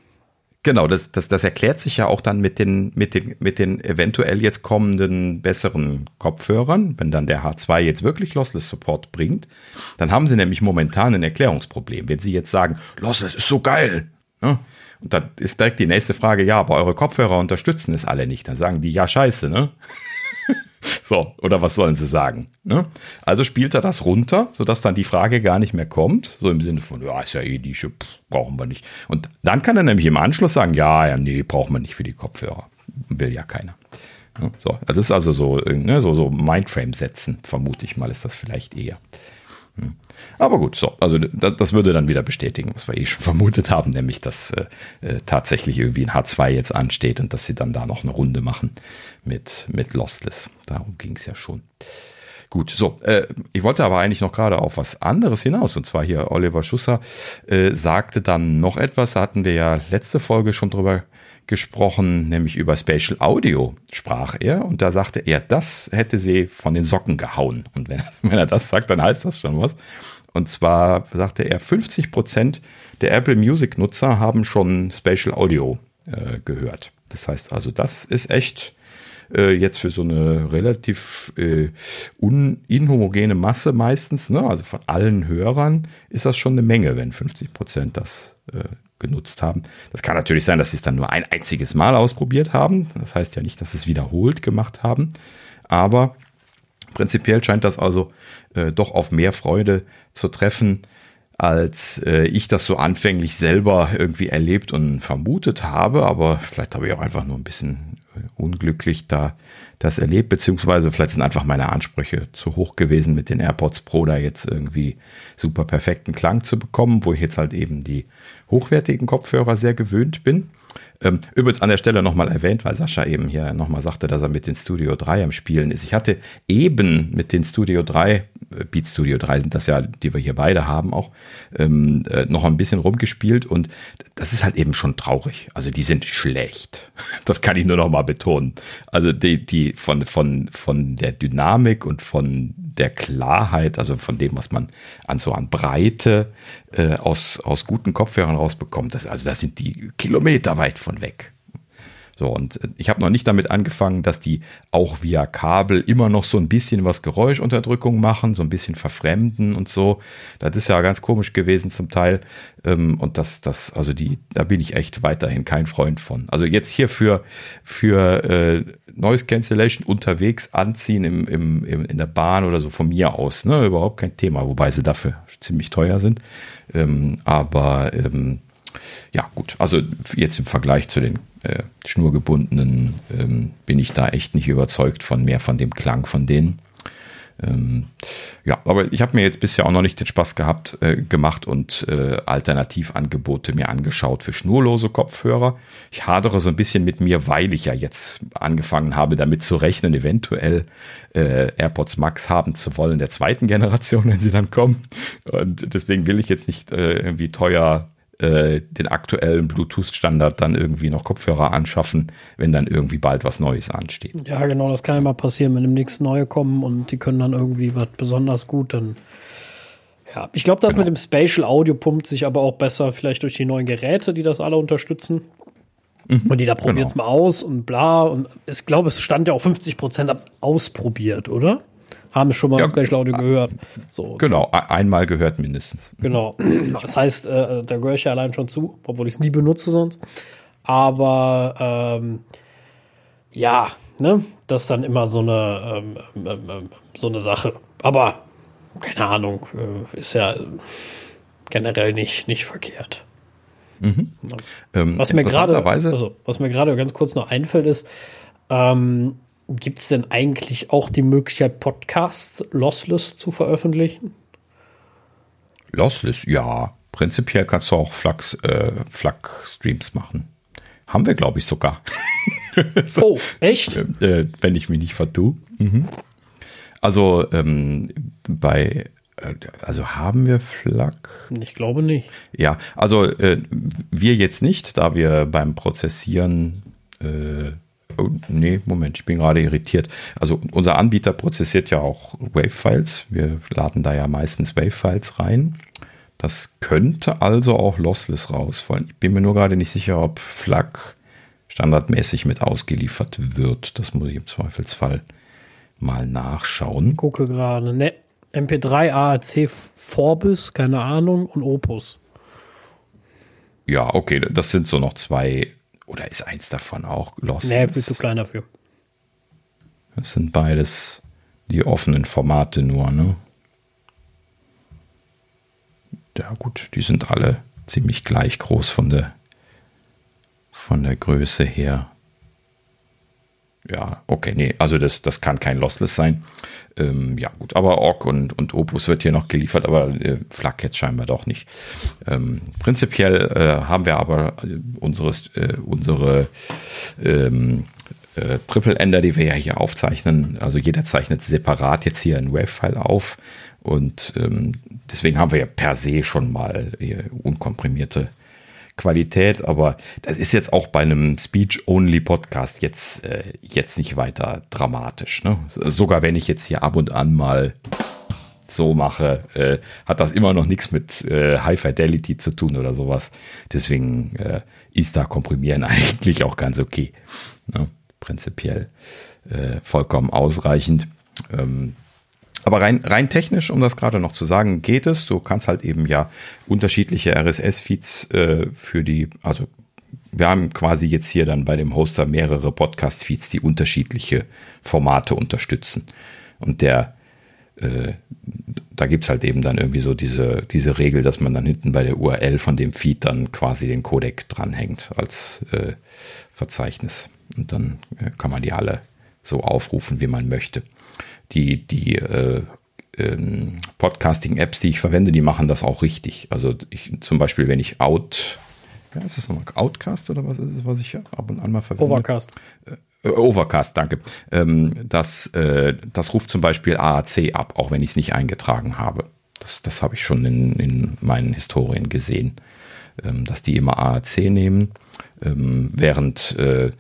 Genau, das, das, das erklärt sich ja auch dann mit den, mit, den, mit den eventuell jetzt kommenden besseren Kopfhörern. Wenn dann der H2 jetzt wirklich Lossless Support bringt, dann haben sie nämlich momentan ein Erklärungsproblem. Wenn sie jetzt sagen, Lossless ist so geil, ne? Und dann ist direkt die nächste Frage, ja, aber eure Kopfhörer unterstützen es alle nicht. Dann sagen die, ja, scheiße, ne? so, oder was sollen sie sagen? Ne? Also spielt er das runter, sodass dann die Frage gar nicht mehr kommt. So im Sinne von, ja, ist ja eh pff, brauchen wir nicht. Und dann kann er nämlich im Anschluss sagen, ja, ja, nee, braucht man nicht für die Kopfhörer. Will ja keiner. so, also das ist also so, ne, so, so Mindframe setzen, vermute ich mal, ist das vielleicht eher. Hm. Aber gut, so, also das, würde dann wieder bestätigen, was wir eh schon vermutet haben, nämlich dass äh, äh tatsächlich irgendwie ein H2 jetzt ansteht und dass sie dann da noch eine Runde machen mit, mit Lostless. Darum ging es ja schon. Gut, so, äh, ich wollte aber eigentlich noch gerade auf was anderes hinaus. Und zwar hier Oliver Schusser äh, sagte dann noch etwas, da hatten wir ja letzte Folge schon drüber gesprochen, nämlich über Spatial Audio sprach er und da sagte er, das hätte sie von den Socken gehauen. Und wenn, wenn er das sagt, dann heißt das schon was. Und zwar sagte er, 50 Prozent der Apple Music Nutzer haben schon Spatial Audio äh, gehört. Das heißt also, das ist echt äh, jetzt für so eine relativ äh, inhomogene Masse meistens, ne? also von allen Hörern, ist das schon eine Menge, wenn 50 Prozent das äh, genutzt haben. Das kann natürlich sein, dass sie es dann nur ein einziges Mal ausprobiert haben. Das heißt ja nicht, dass sie es wiederholt gemacht haben. Aber prinzipiell scheint das also äh, doch auf mehr Freude zu treffen, als äh, ich das so anfänglich selber irgendwie erlebt und vermutet habe. Aber vielleicht habe ich auch einfach nur ein bisschen äh, unglücklich da das erlebt, beziehungsweise vielleicht sind einfach meine Ansprüche zu hoch gewesen, mit den AirPods Pro da jetzt irgendwie super perfekten Klang zu bekommen, wo ich jetzt halt eben die hochwertigen Kopfhörer sehr gewöhnt bin. Ähm, übrigens an der Stelle nochmal erwähnt, weil Sascha eben hier nochmal sagte, dass er mit den Studio 3 am Spielen ist. Ich hatte eben mit den Studio 3, äh, Beat Studio 3 sind das ja, die wir hier beide haben auch, ähm, äh, noch ein bisschen rumgespielt und das ist halt eben schon traurig. Also die sind schlecht. Das kann ich nur nochmal betonen. Also die, die von, von, von der Dynamik und von der Klarheit, also von dem, was man an so an Breite äh, aus, aus guten Kopfhörern rausbekommt, das, also das sind die Kilometer weit von weg. So, und äh, ich habe noch nicht damit angefangen, dass die auch via Kabel immer noch so ein bisschen was Geräuschunterdrückung machen, so ein bisschen verfremden und so. Das ist ja ganz komisch gewesen zum Teil. Ähm, und das, das, also die, da bin ich echt weiterhin kein Freund von. Also jetzt hier für, für äh, Noise Cancellation unterwegs anziehen im, im, im, in der Bahn oder so von mir aus, ne? Überhaupt kein Thema, wobei sie dafür ziemlich teuer sind. Ähm, aber ähm, ja, gut, also jetzt im Vergleich zu den äh, schnurgebundenen ähm, bin ich da echt nicht überzeugt von mehr von dem Klang von denen. Ähm, ja, aber ich habe mir jetzt bisher auch noch nicht den Spaß gehabt, äh, gemacht und äh, Alternativangebote mir angeschaut für schnurlose Kopfhörer. Ich hadere so ein bisschen mit mir, weil ich ja jetzt angefangen habe, damit zu rechnen, eventuell äh, AirPods Max haben zu wollen der zweiten Generation, wenn sie dann kommen. Und deswegen will ich jetzt nicht äh, irgendwie teuer äh, den aktuellen Bluetooth-Standard dann irgendwie noch Kopfhörer anschaffen, wenn dann irgendwie bald was Neues ansteht. Ja, genau, das kann ja mal passieren, wenn demnächst neue kommen und die können dann irgendwie was besonders gut, dann ja, ich glaube, das genau. mit dem Spatial Audio pumpt sich aber auch besser, vielleicht durch die neuen Geräte, die das alle unterstützen. Mhm, und die da probiert es genau. mal aus und bla. Und ich glaube, es stand ja auch 50 Prozent ausprobiert, oder? Haben schon mal ja, Special Audio gehört. So. Genau, einmal gehört mindestens. Genau. Das heißt, äh, da gehöre ich ja allein schon zu, obwohl ich es nie benutze sonst. Aber ähm, ja, ne, das ist dann immer so eine, ähm, ähm, ähm so eine Sache. Aber keine Ahnung, äh, ist ja generell nicht, nicht verkehrt. Mhm. Ähm, was mir gerade, also was mir gerade ganz kurz noch einfällt, ist, ähm, Gibt es denn eigentlich auch die Möglichkeit, Podcasts lossless zu veröffentlichen? Lossless, ja. Prinzipiell kannst du auch Flux, äh, FLAC-Streams machen. Haben wir, glaube ich, sogar. so, oh, echt? Äh, wenn ich mich nicht vertue. Mhm. Also ähm, bei äh, also haben wir FLAC? Ich glaube nicht. Ja, also äh, wir jetzt nicht, da wir beim Prozessieren äh, Oh, nee, Moment, ich bin gerade irritiert. Also unser Anbieter prozessiert ja auch Wave-Files. Wir laden da ja meistens Wave-Files rein. Das könnte also auch lossless rausfallen. Ich bin mir nur gerade nicht sicher, ob FLAC standardmäßig mit ausgeliefert wird. Das muss ich im Zweifelsfall mal nachschauen. Gucke gerade. Ne, MP3, AAC, Forbis, keine Ahnung, und Opus. Ja, okay, das sind so noch zwei oder ist eins davon auch Lost? Nee, viel zu klein dafür. Das sind beides die offenen Formate nur, ne? Ja, gut, die sind alle ziemlich gleich groß von der, von der Größe her. Ja, okay, nee, also das, das kann kein Lossless sein. Ähm, ja, gut, aber Org und, und Opus wird hier noch geliefert, aber äh, FLAC jetzt scheinbar doch nicht. Ähm, prinzipiell äh, haben wir aber äh, unseres, äh, unsere ähm, äh, Triple-Ender, die wir ja hier aufzeichnen, also jeder zeichnet separat jetzt hier ein Wave-File auf und ähm, deswegen haben wir ja per se schon mal unkomprimierte Qualität, aber das ist jetzt auch bei einem Speech-Only-Podcast jetzt, äh, jetzt nicht weiter dramatisch. Ne? Sogar wenn ich jetzt hier ab und an mal so mache, äh, hat das immer noch nichts mit äh, High Fidelity zu tun oder sowas. Deswegen äh, ist da Komprimieren eigentlich auch ganz okay. Ne? Prinzipiell äh, vollkommen ausreichend. Ähm, aber rein, rein technisch, um das gerade noch zu sagen, geht es. Du kannst halt eben ja unterschiedliche RSS-Feeds äh, für die, also wir haben quasi jetzt hier dann bei dem Hoster mehrere Podcast-Feeds, die unterschiedliche Formate unterstützen. Und der, äh, da gibt's halt eben dann irgendwie so diese, diese Regel, dass man dann hinten bei der URL von dem Feed dann quasi den Codec dranhängt als äh, Verzeichnis. Und dann äh, kann man die alle so aufrufen, wie man möchte die, die äh, ähm, Podcasting-Apps, die ich verwende, die machen das auch richtig. Also ich, zum Beispiel, wenn ich Out ja, ist das nochmal Outcast oder was ist es, was ich ab und an mal verwende? Overcast. Äh, Overcast, danke. Ähm, das, äh, das ruft zum Beispiel AAC ab, auch wenn ich es nicht eingetragen habe. Das, das habe ich schon in, in meinen Historien gesehen, ähm, dass die immer AAC nehmen, ähm, während äh,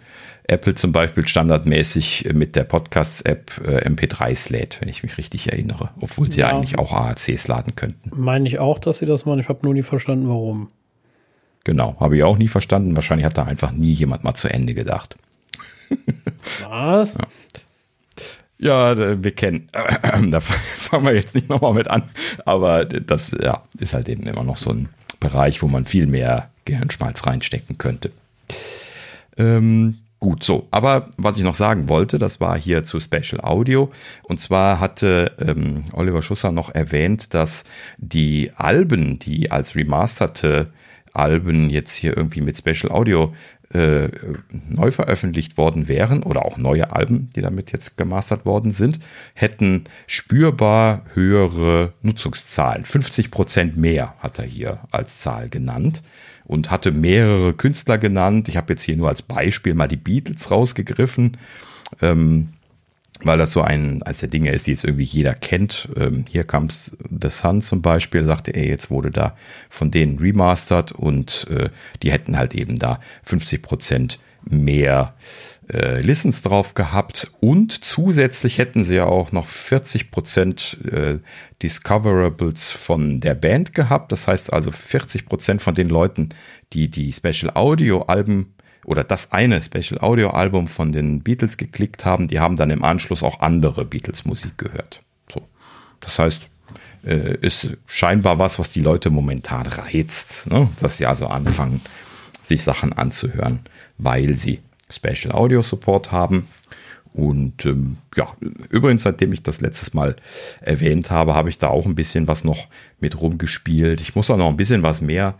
Apple zum Beispiel standardmäßig mit der Podcasts-App äh, MP3s lädt, wenn ich mich richtig erinnere, obwohl sie ja. eigentlich auch AACs laden könnten. Meine ich auch, dass sie das machen. Ich habe nur nie verstanden, warum. Genau, habe ich auch nie verstanden. Wahrscheinlich hat da einfach nie jemand mal zu Ende gedacht. Was? Ja. ja wir kennen, da fangen wir jetzt nicht nochmal mit an, aber das ja, ist halt eben immer noch so ein Bereich, wo man viel mehr Gehirnschmalz reinstecken könnte. Ähm, Gut, so, aber was ich noch sagen wollte, das war hier zu Special Audio. Und zwar hatte ähm, Oliver Schusser noch erwähnt, dass die Alben, die als remasterte Alben jetzt hier irgendwie mit Special Audio äh, neu veröffentlicht worden wären oder auch neue Alben, die damit jetzt gemastert worden sind, hätten spürbar höhere Nutzungszahlen. 50 Prozent mehr hat er hier als Zahl genannt und hatte mehrere Künstler genannt. Ich habe jetzt hier nur als Beispiel mal die Beatles rausgegriffen. Ähm, weil das so ein, als der Dinge ist, die jetzt irgendwie jeder kennt. Ähm, hier kam The Sun zum Beispiel, sagte er, jetzt wurde da von denen remastered und äh, die hätten halt eben da 50 Prozent mehr äh, Listens drauf gehabt und zusätzlich hätten sie ja auch noch 40 Prozent äh, Discoverables von der Band gehabt. Das heißt also 40 Prozent von den Leuten, die die Special Audio Alben oder das eine Special Audio Album von den Beatles geklickt haben, die haben dann im Anschluss auch andere Beatles Musik gehört. So. Das heißt, äh, ist scheinbar was, was die Leute momentan reizt, ne? dass sie also anfangen, sich Sachen anzuhören, weil sie Special Audio Support haben. Und ähm, ja, übrigens, seitdem ich das letztes Mal erwähnt habe, habe ich da auch ein bisschen was noch mit rumgespielt. Ich muss da noch ein bisschen was mehr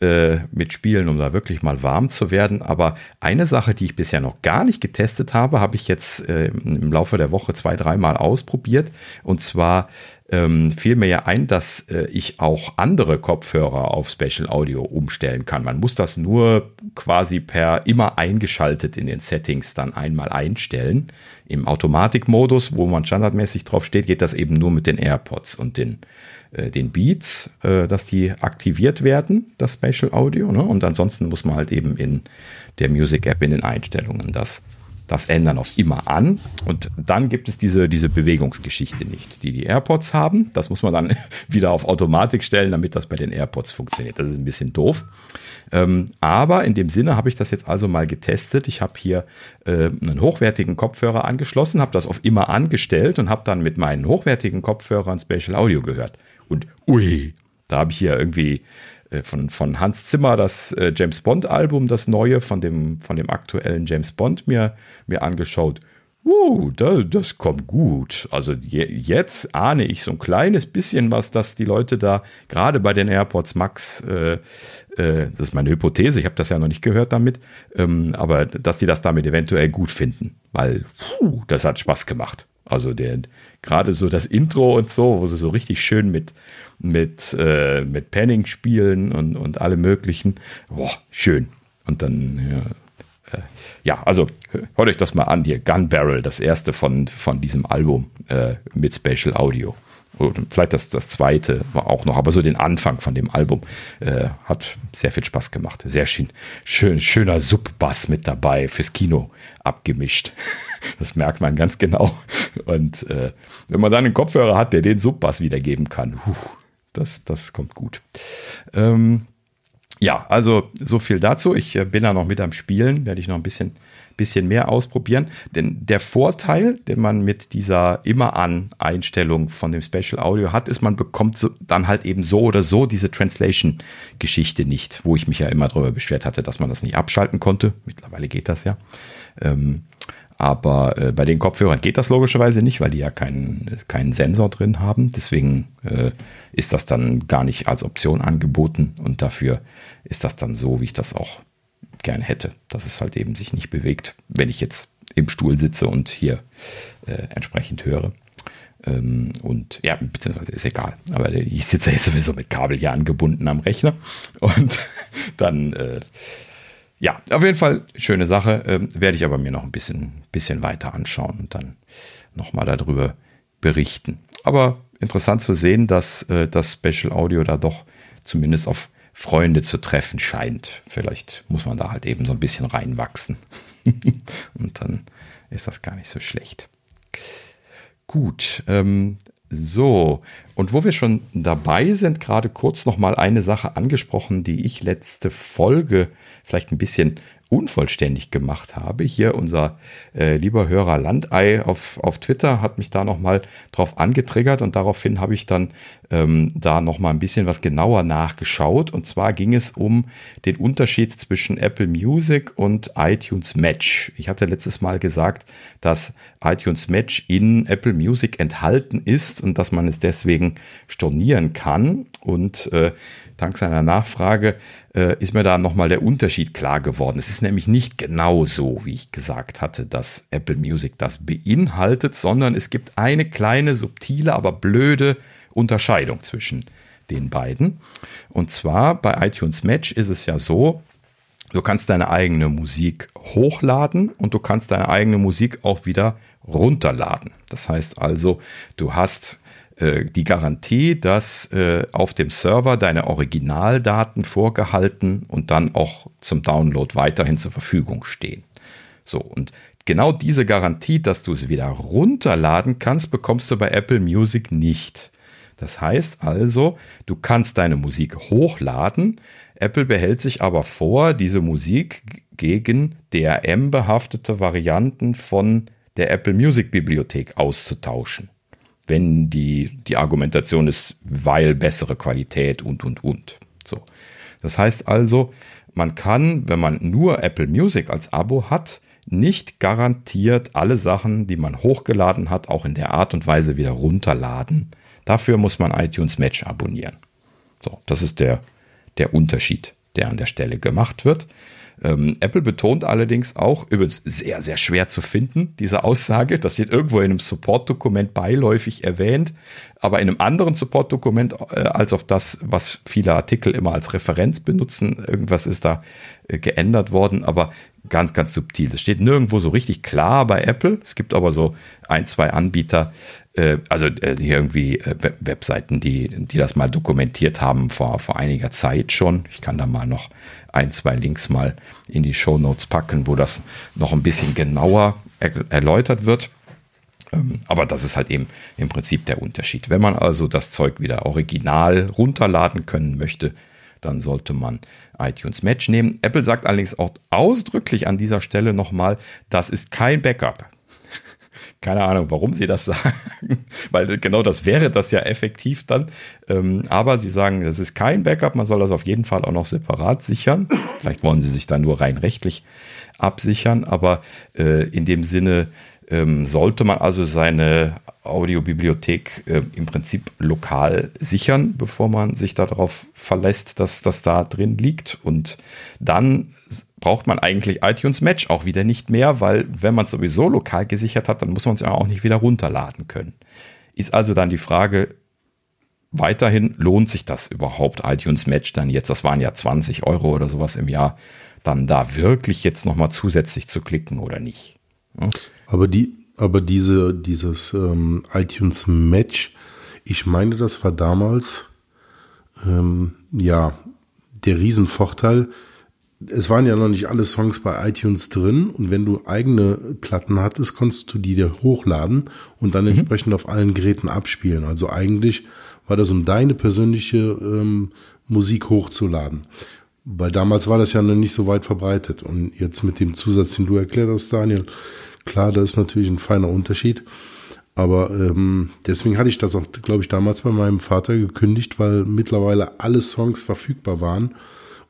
äh, mitspielen, um da wirklich mal warm zu werden. Aber eine Sache, die ich bisher noch gar nicht getestet habe, habe ich jetzt äh, im Laufe der Woche zwei, dreimal ausprobiert. Und zwar ähm, fiel mir ja ein, dass äh, ich auch andere Kopfhörer auf Special Audio umstellen kann. Man muss das nur quasi per immer eingeschaltet in den Settings dann einmal einstellen. Im Automatikmodus, wo man standardmäßig drauf steht, geht das eben nur mit den AirPods und den, äh, den Beats, äh, dass die aktiviert werden, das Spatial Audio. Ne? Und ansonsten muss man halt eben in der Music App in den Einstellungen das das ändern auf immer an. Und dann gibt es diese, diese Bewegungsgeschichte nicht, die die AirPods haben. Das muss man dann wieder auf Automatik stellen, damit das bei den AirPods funktioniert. Das ist ein bisschen doof. Ähm, aber in dem Sinne habe ich das jetzt also mal getestet. Ich habe hier äh, einen hochwertigen Kopfhörer angeschlossen, habe das auf immer angestellt und habe dann mit meinen hochwertigen Kopfhörern Spatial Audio gehört. Und ui, da habe ich hier irgendwie von, von Hans Zimmer das äh, James Bond Album, das neue von dem, von dem aktuellen James Bond mir, mir angeschaut. Uh, das, das kommt gut. Also je, jetzt ahne ich so ein kleines bisschen was, dass die Leute da gerade bei den AirPods Max, äh, äh, das ist meine Hypothese, ich habe das ja noch nicht gehört damit, ähm, aber dass die das damit eventuell gut finden, weil puh, das hat Spaß gemacht. Also gerade so das Intro und so, wo sie so richtig schön mit mit, äh, mit Panning spielen und, und alle möglichen. Boah, schön. Und dann, ja, äh, ja, also hört euch das mal an hier. Gun Barrel, das erste von, von diesem Album äh, mit Special Audio. Und vielleicht das, das zweite war auch noch, aber so den Anfang von dem Album äh, hat sehr viel Spaß gemacht. Sehr schön, schön schöner Subbass mit dabei fürs Kino abgemischt. Das merkt man ganz genau. Und äh, wenn man dann einen Kopfhörer hat, der den Subbass wiedergeben kann, huh, das, das kommt gut. Ähm, ja, also so viel dazu. Ich äh, bin da noch mit am Spielen, werde ich noch ein bisschen, bisschen mehr ausprobieren. Denn der Vorteil, den man mit dieser immer an Einstellung von dem Special Audio hat, ist, man bekommt so, dann halt eben so oder so diese Translation-Geschichte nicht, wo ich mich ja immer darüber beschwert hatte, dass man das nicht abschalten konnte. Mittlerweile geht das ja. Ähm, aber äh, bei den Kopfhörern geht das logischerweise nicht, weil die ja keinen, keinen Sensor drin haben. Deswegen äh, ist das dann gar nicht als Option angeboten und dafür ist das dann so, wie ich das auch gern hätte, dass es halt eben sich nicht bewegt, wenn ich jetzt im Stuhl sitze und hier äh, entsprechend höre. Ähm, und ja, beziehungsweise ist egal. Aber ich sitze jetzt sowieso mit Kabel hier angebunden am Rechner. Und dann, äh, ja, auf jeden Fall schöne Sache. Ähm, werde ich aber mir noch ein bisschen, bisschen weiter anschauen und dann nochmal darüber berichten. Aber interessant zu sehen, dass äh, das Special Audio da doch zumindest auf Freunde zu treffen scheint. Vielleicht muss man da halt eben so ein bisschen reinwachsen. und dann ist das gar nicht so schlecht. Gut, ähm, so, und wo wir schon dabei sind, gerade kurz noch mal eine Sache angesprochen, die ich letzte Folge vielleicht ein bisschen unvollständig gemacht habe. Hier unser äh, lieber Hörer Landei auf, auf Twitter hat mich da nochmal drauf angetriggert und daraufhin habe ich dann ähm, da nochmal ein bisschen was genauer nachgeschaut. Und zwar ging es um den Unterschied zwischen Apple Music und iTunes Match. Ich hatte letztes Mal gesagt, dass iTunes Match in Apple Music enthalten ist und dass man es deswegen stornieren kann. Und äh, dank seiner Nachfrage äh, ist mir da nochmal der Unterschied klar geworden. Es ist nämlich nicht genau so, wie ich gesagt hatte, dass Apple Music das beinhaltet, sondern es gibt eine kleine, subtile, aber blöde Unterscheidung zwischen den beiden. Und zwar bei iTunes Match ist es ja so, du kannst deine eigene Musik hochladen und du kannst deine eigene Musik auch wieder runterladen. Das heißt also, du hast äh, die Garantie, dass äh, auf dem Server deine Originaldaten vorgehalten und dann auch zum Download weiterhin zur Verfügung stehen. So, und genau diese Garantie, dass du es wieder runterladen kannst, bekommst du bei Apple Music nicht. Das heißt also, du kannst deine Musik hochladen, Apple behält sich aber vor, diese Musik gegen DRM-behaftete Varianten von der Apple Music Bibliothek auszutauschen wenn die, die Argumentation ist, weil bessere Qualität und, und, und. So. Das heißt also, man kann, wenn man nur Apple Music als Abo hat, nicht garantiert alle Sachen, die man hochgeladen hat, auch in der Art und Weise wieder runterladen. Dafür muss man iTunes Match abonnieren. So, das ist der, der Unterschied, der an der Stelle gemacht wird. Ähm, Apple betont allerdings auch, übrigens sehr, sehr schwer zu finden, diese Aussage. Das steht irgendwo in einem Support-Dokument beiläufig erwähnt, aber in einem anderen Support-Dokument äh, als auf das, was viele Artikel immer als Referenz benutzen. Irgendwas ist da äh, geändert worden, aber ganz, ganz subtil. Das steht nirgendwo so richtig klar bei Apple. Es gibt aber so ein, zwei Anbieter, äh, also äh, irgendwie äh, Webseiten, die, die das mal dokumentiert haben vor, vor einiger Zeit schon. Ich kann da mal noch ein, zwei Links mal in die Show Notes packen, wo das noch ein bisschen genauer er erläutert wird. Ähm, aber das ist halt eben im Prinzip der Unterschied. Wenn man also das Zeug wieder original runterladen können möchte, dann sollte man iTunes Match nehmen. Apple sagt allerdings auch ausdrücklich an dieser Stelle nochmal, das ist kein Backup. Keine Ahnung, warum sie das sagen, weil genau das wäre das ja effektiv dann. Ähm, aber sie sagen, das ist kein Backup, man soll das auf jeden Fall auch noch separat sichern. Vielleicht wollen sie sich dann nur rein rechtlich absichern, aber äh, in dem Sinne ähm, sollte man also seine Audiobibliothek äh, im Prinzip lokal sichern, bevor man sich darauf verlässt, dass das da drin liegt. Und dann braucht man eigentlich iTunes Match auch wieder nicht mehr, weil wenn man es sowieso lokal gesichert hat, dann muss man es ja auch nicht wieder runterladen können. Ist also dann die Frage, weiterhin lohnt sich das überhaupt, iTunes Match dann jetzt, das waren ja 20 Euro oder sowas im Jahr, dann da wirklich jetzt nochmal zusätzlich zu klicken oder nicht? Ja? Aber die, aber diese, dieses ähm, iTunes Match, ich meine, das war damals ähm, ja der Riesenvorteil, es waren ja noch nicht alle Songs bei iTunes drin und wenn du eigene Platten hattest, konntest du die dir hochladen und dann mhm. entsprechend auf allen Geräten abspielen. Also eigentlich war das, um deine persönliche ähm, Musik hochzuladen. Weil damals war das ja noch nicht so weit verbreitet. Und jetzt mit dem Zusatz, den du erklärt hast, Daniel, klar, da ist natürlich ein feiner Unterschied. Aber ähm, deswegen hatte ich das auch, glaube ich, damals bei meinem Vater gekündigt, weil mittlerweile alle Songs verfügbar waren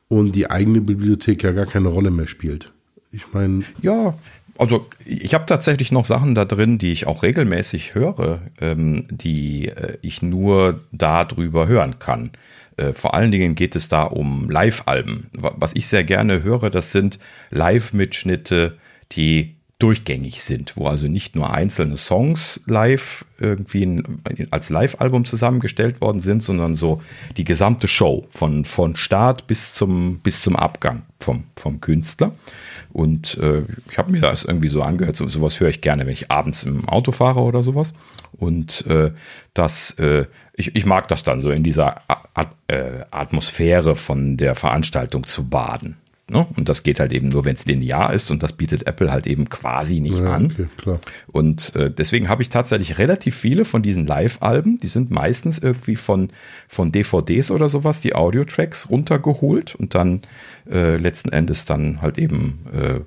und die eigene Bibliothek ja gar keine Rolle mehr spielt. Ich meine. Ja, also ich habe tatsächlich noch Sachen da drin, die ich auch regelmäßig höre, ähm, die äh, ich nur darüber hören kann. Äh, vor allen Dingen geht es da um Live-Alben. Was ich sehr gerne höre, das sind Live-Mitschnitte, die durchgängig sind, wo also nicht nur einzelne Songs live irgendwie in, als Live-Album zusammengestellt worden sind, sondern so die gesamte Show von, von Start bis zum, bis zum Abgang vom, vom Künstler. Und äh, ich habe mir das irgendwie so angehört, so, sowas höre ich gerne, wenn ich abends im Auto fahre oder sowas. Und äh, das, äh, ich, ich mag das dann so in dieser A äh, Atmosphäre von der Veranstaltung zu baden. Ne? Und das geht halt eben nur, wenn es linear ist und das bietet Apple halt eben quasi nicht ja, an. Okay, und äh, deswegen habe ich tatsächlich relativ viele von diesen Live-Alben, die sind meistens irgendwie von, von DVDs oder sowas, die Audio-Tracks runtergeholt und dann äh, letzten Endes dann halt eben äh,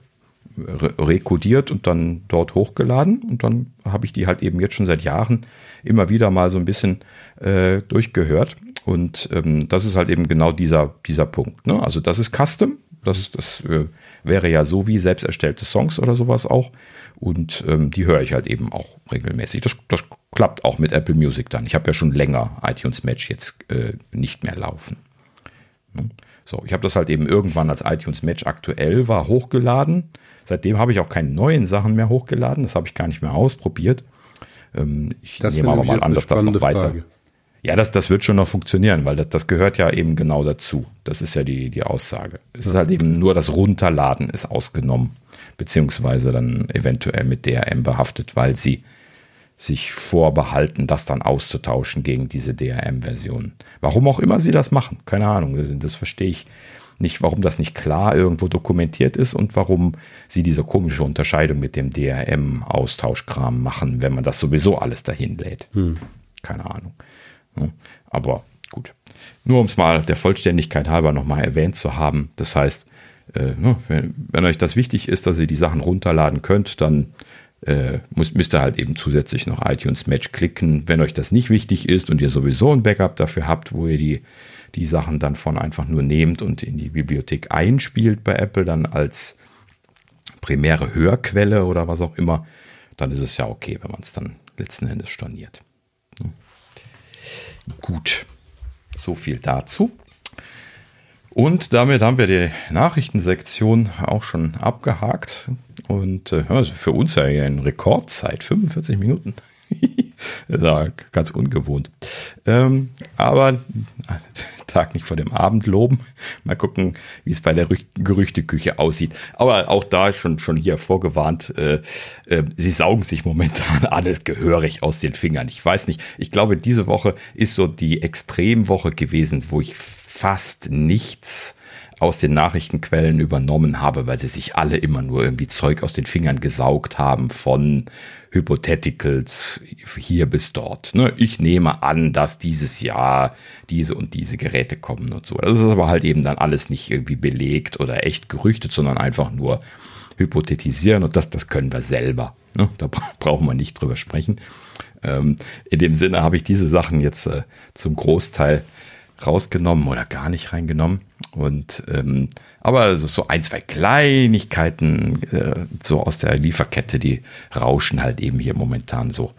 re rekodiert und dann dort hochgeladen. Und dann habe ich die halt eben jetzt schon seit Jahren immer wieder mal so ein bisschen äh, durchgehört. Und ähm, das ist halt eben genau dieser, dieser Punkt. Ne? Also das ist Custom, das, das äh, wäre ja so wie selbst erstellte Songs oder sowas auch. Und ähm, die höre ich halt eben auch regelmäßig. Das, das klappt auch mit Apple Music dann. Ich habe ja schon länger iTunes Match jetzt äh, nicht mehr laufen. Ne? So, ich habe das halt eben irgendwann als iTunes Match aktuell war hochgeladen. Seitdem habe ich auch keine neuen Sachen mehr hochgeladen. Das habe ich gar nicht mehr ausprobiert. Ähm, ich das nehme aber mal an, dass das noch weiter. Frage. Ja, das, das wird schon noch funktionieren, weil das, das gehört ja eben genau dazu. Das ist ja die, die Aussage. Es ist halt eben nur das Runterladen ist ausgenommen, beziehungsweise dann eventuell mit DRM behaftet, weil sie sich vorbehalten, das dann auszutauschen gegen diese DRM-Version. Warum auch immer sie das machen, keine Ahnung. Das, verstehe ich nicht, warum das nicht klar irgendwo dokumentiert ist und warum sie diese komische Unterscheidung mit dem DRM-Austauschkram machen, wenn man das sowieso alles dahin lädt. Hm. Keine Ahnung. Aber gut. Nur um es mal der Vollständigkeit halber nochmal erwähnt zu haben. Das heißt, äh, ne, wenn, euch das wichtig ist, dass ihr die Sachen runterladen könnt, dann äh, muss, müsst ihr halt eben zusätzlich noch iTunes Match klicken. Wenn euch das nicht wichtig ist und ihr sowieso ein Backup dafür habt, wo ihr die, die Sachen dann von einfach nur nehmt und in die Bibliothek einspielt bei Apple, dann als primäre Hörquelle oder was auch immer, dann ist es ja okay, wenn man es dann letzten Endes storniert. Gut, so viel dazu. Und damit haben wir die Nachrichtensektion auch schon abgehakt. Und äh, für uns ja eine Rekordzeit, 45 Minuten. ist ja ganz ungewohnt. Ähm, aber Tag nicht vor dem Abend loben. Mal gucken, wie es bei der Gerüchteküche aussieht. Aber auch da schon, schon hier vorgewarnt, äh, äh, sie saugen sich momentan alles gehörig aus den Fingern. Ich weiß nicht, ich glaube, diese Woche ist so die Extremwoche gewesen, wo ich fast nichts aus den Nachrichtenquellen übernommen habe, weil sie sich alle immer nur irgendwie Zeug aus den Fingern gesaugt haben von Hypotheticals hier bis dort. Ne? Ich nehme an, dass dieses Jahr diese und diese Geräte kommen und so. Das ist aber halt eben dann alles nicht irgendwie belegt oder echt gerüchtet, sondern einfach nur hypothetisieren und das, das können wir selber. Ne? Da brauchen wir nicht drüber sprechen. Ähm, in dem Sinne habe ich diese Sachen jetzt äh, zum Großteil rausgenommen oder gar nicht reingenommen. Und ähm, aber so ein, zwei Kleinigkeiten äh, so aus der Lieferkette, die rauschen halt eben hier momentan so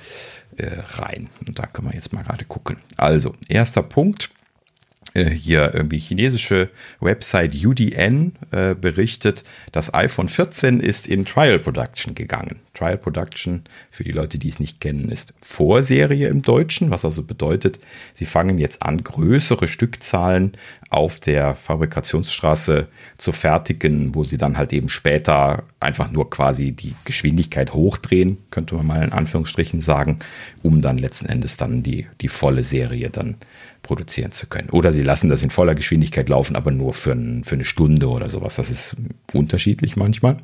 äh, rein. Und da können wir jetzt mal gerade gucken. Also, erster Punkt. Äh, hier irgendwie chinesische Website UDN äh, berichtet, das iPhone 14 ist in Trial Production gegangen. Trial Production, für die Leute, die es nicht kennen, ist Vorserie im Deutschen, was also bedeutet, sie fangen jetzt an, größere Stückzahlen auf der Fabrikationsstraße zu fertigen, wo sie dann halt eben später einfach nur quasi die Geschwindigkeit hochdrehen, könnte man mal in Anführungsstrichen sagen, um dann letzten Endes dann die, die volle Serie dann produzieren zu können. Oder sie lassen das in voller Geschwindigkeit laufen, aber nur für, ein, für eine Stunde oder sowas. Das ist unterschiedlich manchmal.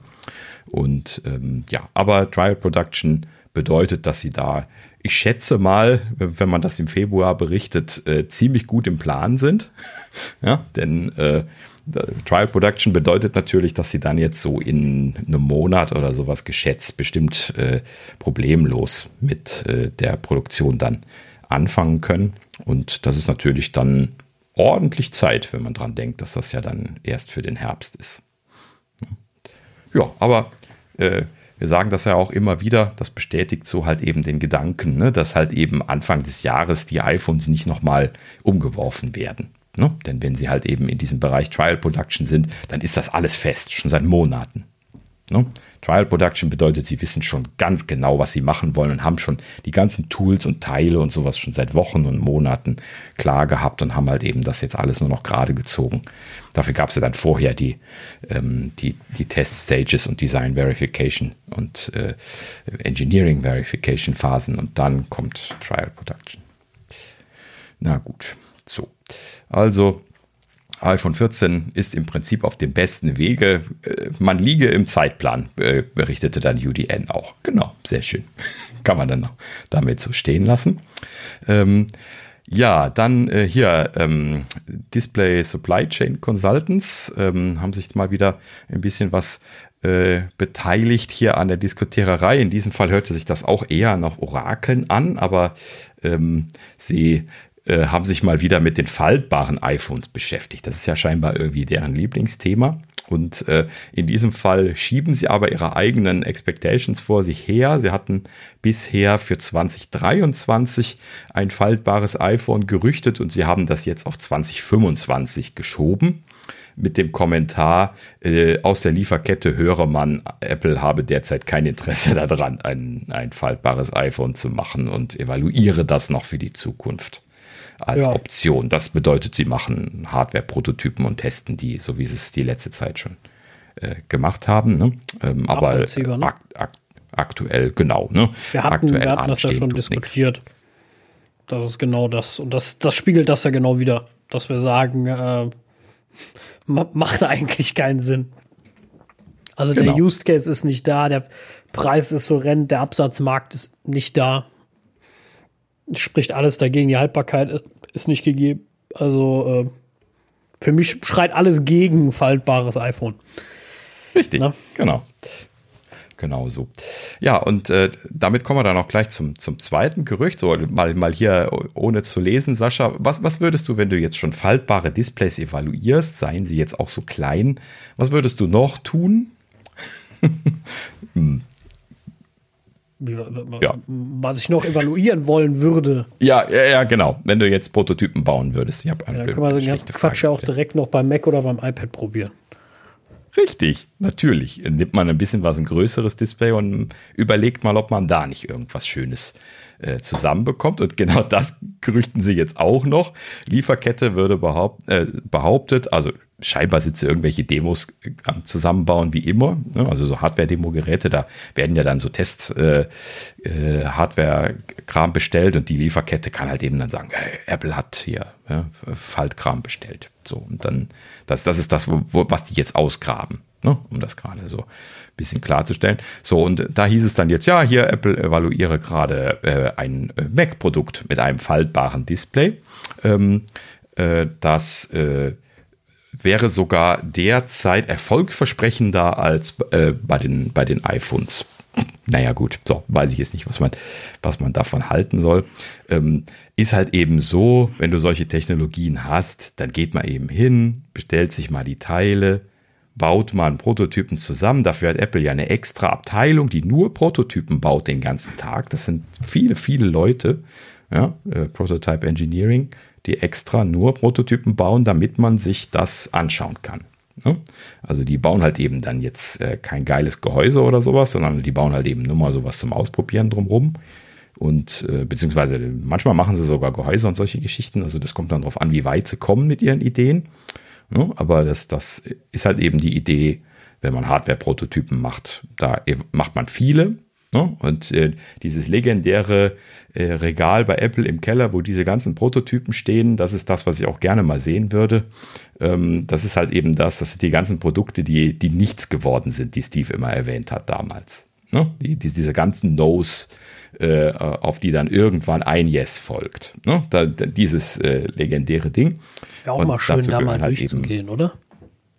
Und ähm, ja, aber Trial Production bedeutet, dass sie da, ich schätze mal, wenn man das im Februar berichtet, äh, ziemlich gut im Plan sind. ja, denn äh, Trial Production bedeutet natürlich, dass sie dann jetzt so in einem Monat oder sowas geschätzt bestimmt äh, problemlos mit äh, der Produktion dann anfangen können. Und das ist natürlich dann ordentlich Zeit, wenn man dran denkt, dass das ja dann erst für den Herbst ist. Ja, aber äh, wir sagen das ja auch immer wieder, das bestätigt so halt eben den Gedanken, ne, dass halt eben Anfang des Jahres die iPhones nicht nochmal umgeworfen werden. Ne? Denn wenn sie halt eben in diesem Bereich Trial Production sind, dann ist das alles fest, schon seit Monaten. Ne? Trial Production bedeutet, sie wissen schon ganz genau, was sie machen wollen und haben schon die ganzen Tools und Teile und sowas schon seit Wochen und Monaten klar gehabt und haben halt eben das jetzt alles nur noch gerade gezogen. Dafür gab es ja dann vorher die, ähm, die, die Test Stages und Design Verification und äh, Engineering Verification Phasen und dann kommt Trial Production. Na gut, so. Also iPhone 14 ist im Prinzip auf dem besten Wege. Äh, man liege im Zeitplan, äh, berichtete dann UDN auch. Genau, sehr schön. Kann man dann damit so stehen lassen. Ähm, ja, dann äh, hier ähm, Display Supply Chain Consultants ähm, haben sich mal wieder ein bisschen was äh, beteiligt hier an der Diskutiererei. In diesem Fall hörte sich das auch eher nach Orakeln an, aber ähm, sie äh, haben sich mal wieder mit den faltbaren iPhones beschäftigt. Das ist ja scheinbar irgendwie deren Lieblingsthema. Und äh, in diesem Fall schieben sie aber ihre eigenen Expectations vor sich her. Sie hatten bisher für 2023 ein faltbares iPhone gerüchtet und sie haben das jetzt auf 2025 geschoben. Mit dem Kommentar äh, aus der Lieferkette höre man, Apple habe derzeit kein Interesse daran, ein, ein faltbares iPhone zu machen und evaluiere das noch für die Zukunft als ja. Option. Das bedeutet, sie machen Hardware-Prototypen und testen die, so wie sie es die letzte Zeit schon äh, gemacht haben. Ne? Ähm, aber ne? ak ak aktuell, genau. Ne? Wir hatten, aktuell wir hatten das ja schon diskutiert. Nix. Das ist genau das. Und das, das spiegelt das ja genau wieder, dass wir sagen, äh, macht eigentlich keinen Sinn. Also genau. der Use Case ist nicht da, der Preis ist horrend, der Absatzmarkt ist nicht da spricht alles dagegen. Die Haltbarkeit ist nicht gegeben. Also äh, für mich schreit alles gegen faltbares iPhone. Richtig, Na? genau. Genau so. Ja, und äh, damit kommen wir dann auch gleich zum, zum zweiten Gerücht. So, mal, mal hier ohne zu lesen, Sascha. Was, was würdest du, wenn du jetzt schon faltbare Displays evaluierst, seien sie jetzt auch so klein, was würdest du noch tun? ja. was ich noch evaluieren wollen würde. Ja, ja, ja, genau. Wenn du jetzt Prototypen bauen würdest. Ich ja, dann können wir den ganzen Quatsch ja auch direkt noch beim Mac oder beim iPad probieren. Richtig, natürlich. Nimmt man ein bisschen was ein größeres Display und überlegt mal, ob man da nicht irgendwas Schönes äh, zusammenbekommt. Und genau das gerüchten sie jetzt auch noch. Lieferkette würde behaupt, äh, behauptet, also scheinbar sie irgendwelche Demos äh, am Zusammenbauen wie immer. Ne? Also so Hardware-Demo-Geräte, da werden ja dann so Test-Hardware-Kram äh, äh bestellt und die Lieferkette kann halt eben dann sagen, hey, Apple hat hier ja, Faltkram bestellt. So, und dann, das, das ist das, wo, was die jetzt ausgraben, ne? um das gerade so ein bisschen klarzustellen. So, und da hieß es dann jetzt, ja, hier Apple evaluiere gerade äh, ein Mac-Produkt mit einem faltbaren Display. Ähm, äh, das äh, wäre sogar derzeit erfolgversprechender als äh, bei, den, bei den iPhones. Naja, gut, so, weiß ich jetzt nicht, was man, was man davon halten soll. Ähm, ist halt eben so, wenn du solche Technologien hast, dann geht man eben hin, bestellt sich mal die Teile, baut mal einen Prototypen zusammen. Dafür hat Apple ja eine extra Abteilung, die nur Prototypen baut den ganzen Tag. Das sind viele, viele Leute. Ja, äh, Prototype Engineering die extra nur Prototypen bauen, damit man sich das anschauen kann. Also die bauen halt eben dann jetzt äh, kein geiles Gehäuse oder sowas, sondern die bauen halt eben nur mal sowas zum Ausprobieren drumrum. Und äh, beziehungsweise manchmal machen sie sogar Gehäuse und solche Geschichten. Also das kommt dann darauf an, wie weit sie kommen mit ihren Ideen. Aber das, das ist halt eben die Idee, wenn man Hardware-Prototypen macht. Da macht man viele Ne? Und äh, dieses legendäre äh, Regal bei Apple im Keller, wo diese ganzen Prototypen stehen, das ist das, was ich auch gerne mal sehen würde. Ähm, das ist halt eben das, das sind die ganzen Produkte, die, die nichts geworden sind, die Steve immer erwähnt hat damals. Ne? Die, die, diese ganzen No's, äh, auf die dann irgendwann ein Yes folgt. Ne? Da, da, dieses äh, legendäre Ding. Ja, auch Und mal schön, da mal halt durchzugehen, eben, oder?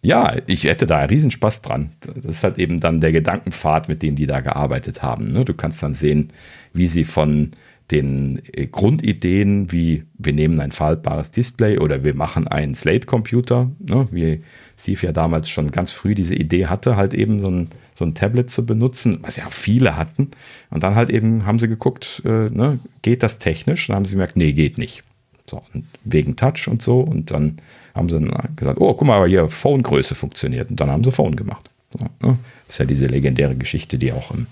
Ja, ich hätte da einen Riesenspaß dran. Das ist halt eben dann der Gedankenpfad, mit dem die da gearbeitet haben. Ne? Du kannst dann sehen, wie sie von den äh, Grundideen, wie wir nehmen ein faltbares Display oder wir machen einen Slate-Computer, ne? wie Steve ja damals schon ganz früh diese Idee hatte, halt eben so ein, so ein Tablet zu benutzen, was ja viele hatten. Und dann halt eben haben sie geguckt, äh, ne? geht das technisch? Dann haben sie gemerkt, nee, geht nicht. So, wegen Touch und so. Und dann haben sie gesagt, oh, guck mal, aber hier Phone-Größe funktioniert. Und dann haben sie Phone gemacht. Ne? Das ist ja diese legendäre Geschichte, die auch im,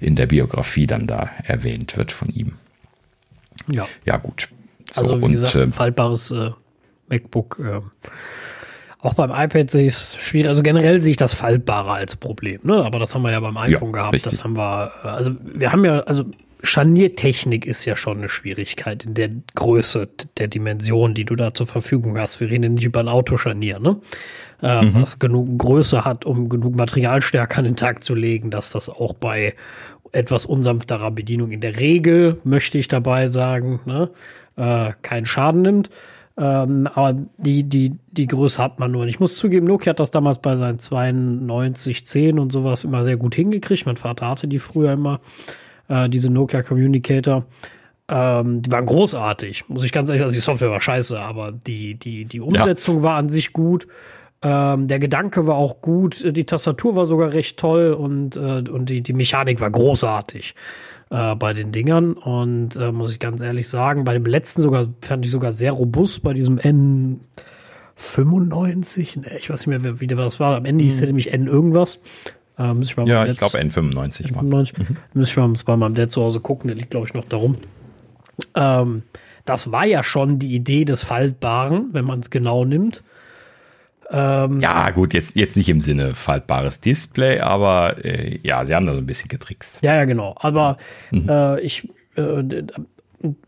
in der Biografie dann da erwähnt wird von ihm. Ja. Ja, gut. So, also, wie und, gesagt, ein faltbares äh, MacBook. Äh, auch beim iPad sehe ich es schwierig. Also generell sehe ich das Faltbare als Problem. Ne? Aber das haben wir ja beim iPhone ja, gehabt. Richtig. Das haben wir, äh, also wir haben ja, also Scharniertechnik ist ja schon eine Schwierigkeit in der Größe, der Dimension, die du da zur Verfügung hast. Wir reden ja nicht über ein Autoscharnier, ne? Äh, mhm. Was genug Größe hat, um genug Materialstärke an den Tag zu legen, dass das auch bei etwas unsanfterer Bedienung in der Regel, möchte ich dabei sagen, ne, äh, keinen Schaden nimmt. Ähm, aber die, die, die Größe hat man nur. Und ich muss zugeben, Nokia hat das damals bei seinen 9210 und sowas immer sehr gut hingekriegt. Mein Vater hatte die früher immer, äh, diese Nokia Communicator. Ähm, die waren großartig, muss ich ganz ehrlich sagen. Also die Software war scheiße, aber die, die, die Umsetzung ja. war an sich gut. Ähm, der Gedanke war auch gut, die Tastatur war sogar recht toll und, äh, und die, die Mechanik war großartig äh, bei den Dingern. Und äh, muss ich ganz ehrlich sagen, bei dem letzten sogar fand ich sogar sehr robust, bei diesem N95. Ne, ich weiß nicht mehr, wie das war. Am Ende hieß mhm. der nämlich N irgendwas. Äh, ich ja, ich glaube N95. N95. Mhm. Muss ich mal bei meinem Dad zu Hause gucken, der liegt, glaube ich, noch darum. Ähm, das war ja schon die Idee des Faltbaren, wenn man es genau nimmt. Ähm, ja, gut, jetzt, jetzt nicht im Sinne faltbares Display, aber äh, ja, sie haben da so ein bisschen getrickst. Ja, ja, genau. Aber mhm. äh, ich, äh,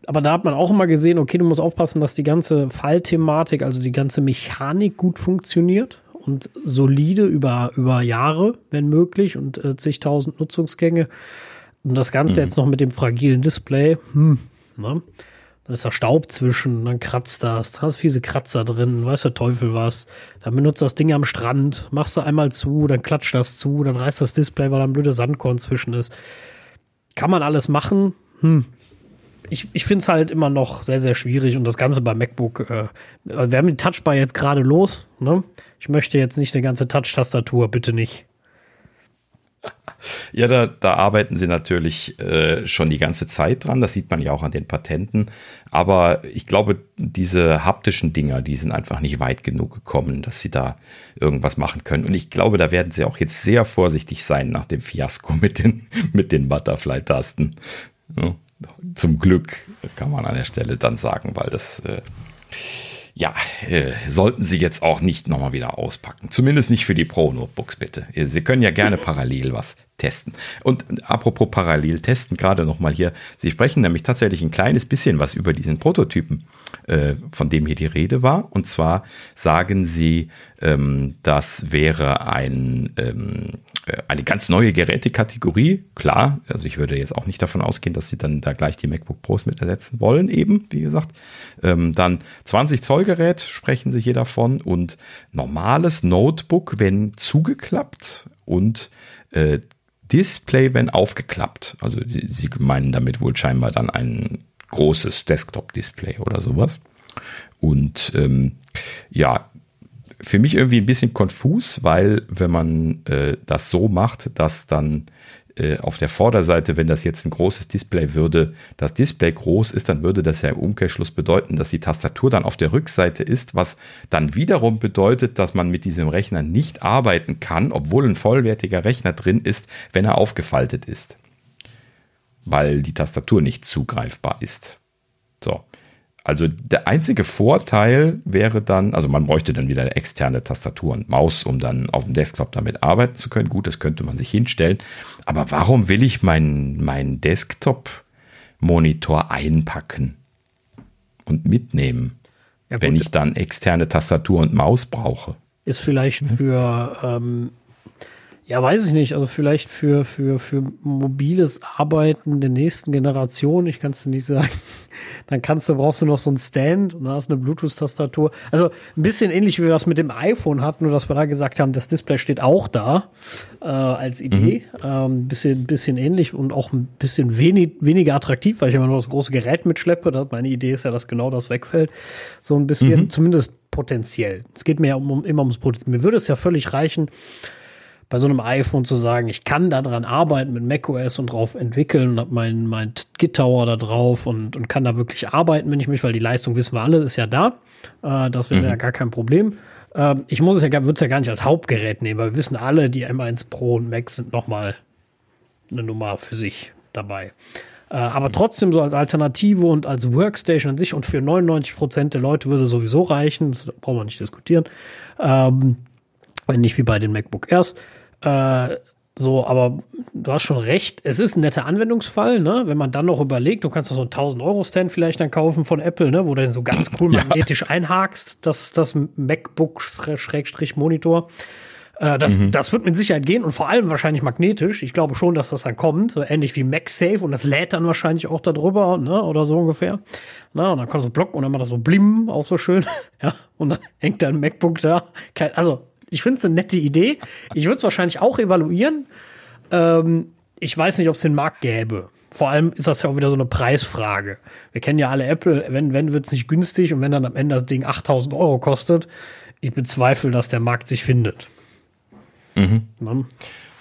aber da hat man auch immer gesehen, okay, du musst aufpassen, dass die ganze Fallthematik, also die ganze Mechanik gut funktioniert und solide über, über Jahre, wenn möglich, und äh, zigtausend Nutzungsgänge. Und das Ganze mhm. jetzt noch mit dem fragilen Display, hm, ne? Dann ist da Staub zwischen, dann kratzt das, da hast fiese Kratzer drin, weiß der Teufel was. Dann benutzt das Ding am Strand, machst du einmal zu, dann klatscht das zu, dann reißt das Display, weil da ein blöder Sandkorn zwischen ist. Kann man alles machen? Hm. Ich, ich finde es halt immer noch sehr, sehr schwierig und das Ganze bei MacBook, äh, wir haben die Touchbar jetzt gerade los, ne? Ich möchte jetzt nicht eine ganze Touch-Tastatur, bitte nicht. Ja, da, da arbeiten sie natürlich äh, schon die ganze Zeit dran. Das sieht man ja auch an den Patenten. Aber ich glaube, diese haptischen Dinger, die sind einfach nicht weit genug gekommen, dass sie da irgendwas machen können. Und ich glaube, da werden sie auch jetzt sehr vorsichtig sein nach dem Fiasko mit den, mit den Butterfly-Tasten. Ja, zum Glück kann man an der Stelle dann sagen, weil das äh, ja, äh, sollten Sie jetzt auch nicht nochmal wieder auspacken. Zumindest nicht für die Pro-Notebooks, bitte. Sie können ja gerne parallel was testen. Und apropos parallel testen, gerade nochmal hier. Sie sprechen nämlich tatsächlich ein kleines bisschen was über diesen Prototypen, äh, von dem hier die Rede war. Und zwar sagen Sie, ähm, das wäre ein, ähm, äh, eine ganz neue Gerätekategorie. Klar, also ich würde jetzt auch nicht davon ausgehen, dass Sie dann da gleich die MacBook Pros mit ersetzen wollen, eben, wie gesagt. Ähm, dann 20 Zoll Gerät sprechen Sie hier davon und normales Notebook, wenn zugeklappt und äh, Display, wenn aufgeklappt. Also Sie meinen damit wohl scheinbar dann ein großes Desktop-Display oder sowas. Und ähm, ja, für mich irgendwie ein bisschen konfus, weil wenn man äh, das so macht, dass dann äh, auf der Vorderseite, wenn das jetzt ein großes Display würde, das Display groß ist, dann würde das ja im Umkehrschluss bedeuten, dass die Tastatur dann auf der Rückseite ist, was dann wiederum bedeutet, dass man mit diesem Rechner nicht arbeiten kann, obwohl ein vollwertiger Rechner drin ist, wenn er aufgefaltet ist. Weil die Tastatur nicht zugreifbar ist. So. Also der einzige Vorteil wäre dann, also man bräuchte dann wieder eine externe Tastatur und Maus, um dann auf dem Desktop damit arbeiten zu können. Gut, das könnte man sich hinstellen. Aber warum will ich meinen mein Desktop-Monitor einpacken und mitnehmen, ja, wenn ich dann externe Tastatur und Maus brauche? Ist vielleicht für ähm, ja, weiß ich nicht. Also vielleicht für, für, für mobiles Arbeiten der nächsten Generation, ich kann es nicht sagen. Dann kannst du, brauchst du noch so ein Stand und da hast eine Bluetooth-Tastatur. Also ein bisschen ähnlich wie wir das mit dem iPhone hatten, nur dass wir da gesagt haben, das Display steht auch da äh, als Idee. Mhm. Ähm, bisschen, bisschen ähnlich und auch ein bisschen wenig, weniger attraktiv, weil ich immer nur das große Gerät mitschleppe. Das, meine Idee ist ja, dass genau das wegfällt. So ein bisschen, mhm. zumindest potenziell. Es geht mir ja um, um, immer ums Potenzial. Mir würde es ja völlig reichen, bei so einem iPhone zu sagen, ich kann daran arbeiten mit macOS und drauf entwickeln und habe mein, mein Git Tower da drauf und, und kann da wirklich arbeiten, wenn ich mich, weil die Leistung wissen wir alle, ist ja da. Äh, das wäre mhm. ja gar kein Problem. Ähm, ich muss es ja, würde es ja gar nicht als Hauptgerät nehmen, weil wir wissen alle, die M1 Pro und Max sind nochmal eine Nummer für sich dabei. Äh, aber trotzdem so als Alternative und als Workstation an sich und für 99 Prozent der Leute würde sowieso reichen. Das brauchen wir nicht diskutieren. Ähm, nicht wie bei den MacBook Airs. Äh, so, aber du hast schon recht. Es ist ein netter Anwendungsfall, ne? Wenn man dann noch überlegt, du kannst doch so einen 1000 Euro Stand vielleicht dann kaufen von Apple, ne? Wo du den so ganz cool magnetisch ja. einhakst, das, das MacBook Schrägstrich Monitor. Äh, das, mhm. das wird mit Sicherheit gehen und vor allem wahrscheinlich magnetisch. Ich glaube schon, dass das dann kommt, so ähnlich wie MagSafe und das lädt dann wahrscheinlich auch darüber, ne? Oder so ungefähr. Na, und dann kannst du blocken und dann macht das so blim, auch so schön. ja, und dann hängt dein MacBook da. Kein, also ich finde es eine nette Idee. Ich würde es wahrscheinlich auch evaluieren. Ähm, ich weiß nicht, ob es den Markt gäbe. Vor allem ist das ja auch wieder so eine Preisfrage. Wir kennen ja alle Apple, wenn, wenn wird es nicht günstig und wenn dann am Ende das Ding 8000 Euro kostet, ich bezweifle, dass der Markt sich findet. Mhm. Ne?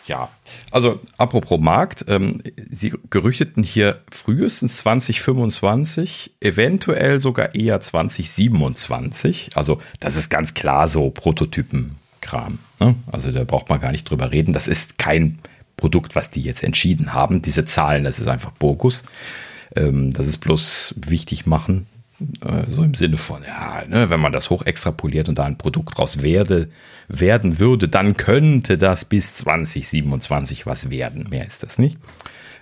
Ja, also apropos Markt, ähm, Sie gerüchteten hier frühestens 2025, eventuell sogar eher 2027. Also das ist ganz klar so Prototypen Kram. Ne? Also da braucht man gar nicht drüber reden. Das ist kein Produkt, was die jetzt entschieden haben. Diese Zahlen, das ist einfach Bogus. Ähm, das ist bloß wichtig machen, äh, so im Sinne von, ja, ne, wenn man das hoch extrapoliert und da ein Produkt draus werde, werden würde, dann könnte das bis 2027 was werden. Mehr ist das nicht.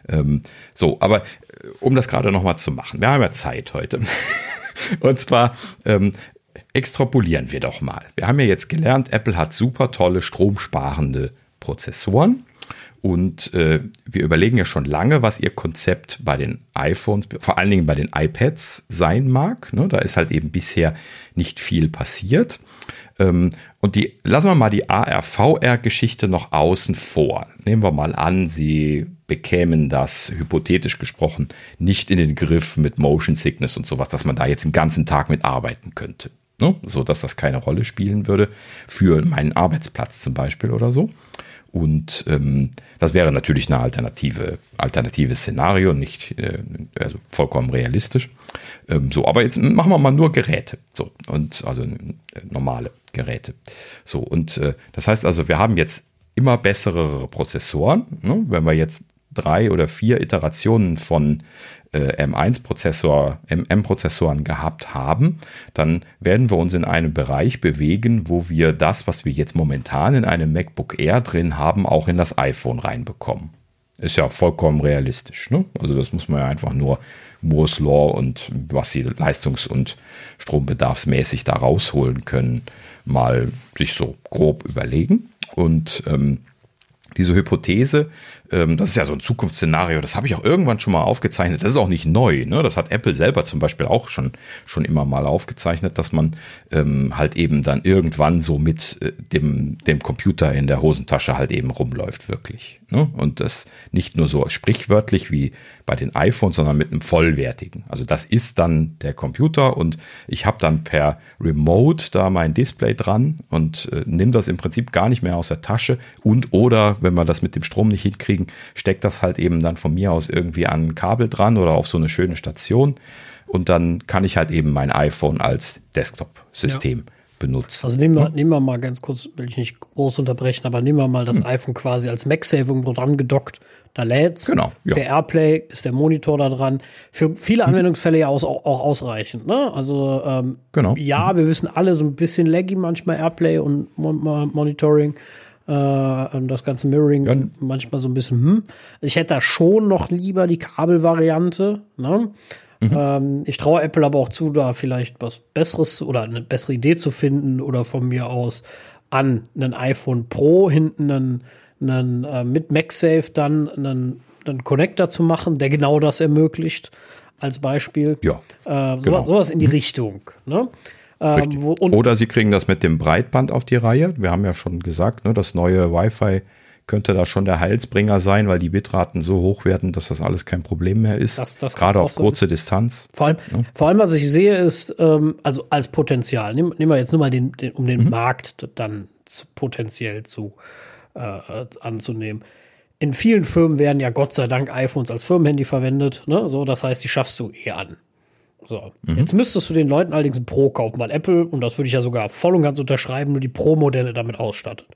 Ähm, so, aber äh, um das gerade nochmal zu machen, wir haben ja Zeit heute. Und zwar ähm, extrapolieren wir doch mal. Wir haben ja jetzt gelernt, Apple hat super tolle stromsparende Prozessoren. Und äh, wir überlegen ja schon lange, was ihr Konzept bei den iPhones, vor allen Dingen bei den iPads sein mag. Ne, da ist halt eben bisher nicht viel passiert. Ähm, und die lassen wir mal die AR-VR-Geschichte noch außen vor. Nehmen wir mal an, sie bekämen das, hypothetisch gesprochen, nicht in den Griff mit Motion Sickness und sowas, dass man da jetzt den ganzen Tag mit arbeiten könnte. Ne? So dass das keine Rolle spielen würde für meinen Arbeitsplatz zum Beispiel oder so. Und ähm, das wäre natürlich eine alternative, alternatives Szenario, nicht äh, also vollkommen realistisch. Ähm, so, aber jetzt machen wir mal nur Geräte. So, und also äh, normale Geräte. So, und äh, das heißt also, wir haben jetzt immer bessere Prozessoren. Ne? Wenn wir jetzt drei oder vier Iterationen von äh, M1-Prozessor, MM-Prozessoren gehabt haben, dann werden wir uns in einem Bereich bewegen, wo wir das, was wir jetzt momentan in einem MacBook Air drin haben, auch in das iPhone reinbekommen. Ist ja vollkommen realistisch. Ne? Also das muss man ja einfach nur Moore's Law und was sie leistungs- und strombedarfsmäßig da rausholen können, mal sich so grob überlegen. Und ähm, diese Hypothese, das ist ja so ein Zukunftsszenario, das habe ich auch irgendwann schon mal aufgezeichnet. Das ist auch nicht neu. Ne? Das hat Apple selber zum Beispiel auch schon, schon immer mal aufgezeichnet, dass man ähm, halt eben dann irgendwann so mit äh, dem, dem Computer in der Hosentasche halt eben rumläuft, wirklich. Ne? Und das nicht nur so sprichwörtlich wie bei den iPhones, sondern mit einem vollwertigen. Also das ist dann der Computer und ich habe dann per Remote da mein Display dran und äh, nehme das im Prinzip gar nicht mehr aus der Tasche und oder wenn wir das mit dem Strom nicht hinkriegen, steckt das halt eben dann von mir aus irgendwie an ein Kabel dran oder auf so eine schöne Station und dann kann ich halt eben mein iPhone als Desktop-System ja benutzen. Also nehmen wir, nehmen wir mal ganz kurz, will ich nicht groß unterbrechen, aber nehmen wir mal das hm. iPhone quasi als MagSafe irgendwo dran gedockt da lädt's. Genau. Ja. Per Airplay ist der Monitor da dran. Für viele mhm. Anwendungsfälle ja auch, auch ausreichend. Ne? Also ähm, genau. ja, wir wissen alle so ein bisschen laggy manchmal Airplay und Mon Monitoring. Äh, das ganze Mirroring ja. manchmal so ein bisschen, hm. Ich hätte da schon noch lieber die Kabelvariante. Ne? Mhm. Ähm, ich traue Apple aber auch zu, da vielleicht was Besseres oder eine bessere Idee zu finden oder von mir aus an einen iPhone Pro hinten einen einen, äh, mit MagSafe dann einen, einen Connector zu machen, der genau das ermöglicht, als Beispiel. Ja. Äh, so, genau. Sowas in die mhm. Richtung. Ne? Ähm, wo, Oder sie kriegen das mit dem Breitband auf die Reihe. Wir haben ja schon gesagt, ne, das neue Wi-Fi könnte da schon der Heilsbringer sein, weil die Bitraten so hoch werden, dass das alles kein Problem mehr ist. Das, das Gerade auf kurze sein. Distanz. Vor allem, ja. vor allem, was ich sehe, ist, ähm, also als Potenzial, nehmen, nehmen wir jetzt nur mal den, den um den mhm. Markt dann zu, potenziell zu äh, anzunehmen. In vielen Firmen werden ja Gott sei Dank iPhones als Firmenhandy verwendet. Ne? So, das heißt, die schaffst du eh an. So. Jetzt müsstest du den Leuten allerdings ein Pro kaufen, weil Apple, und das würde ich ja sogar voll und ganz unterschreiben, nur die Pro-Modelle damit ausstattet.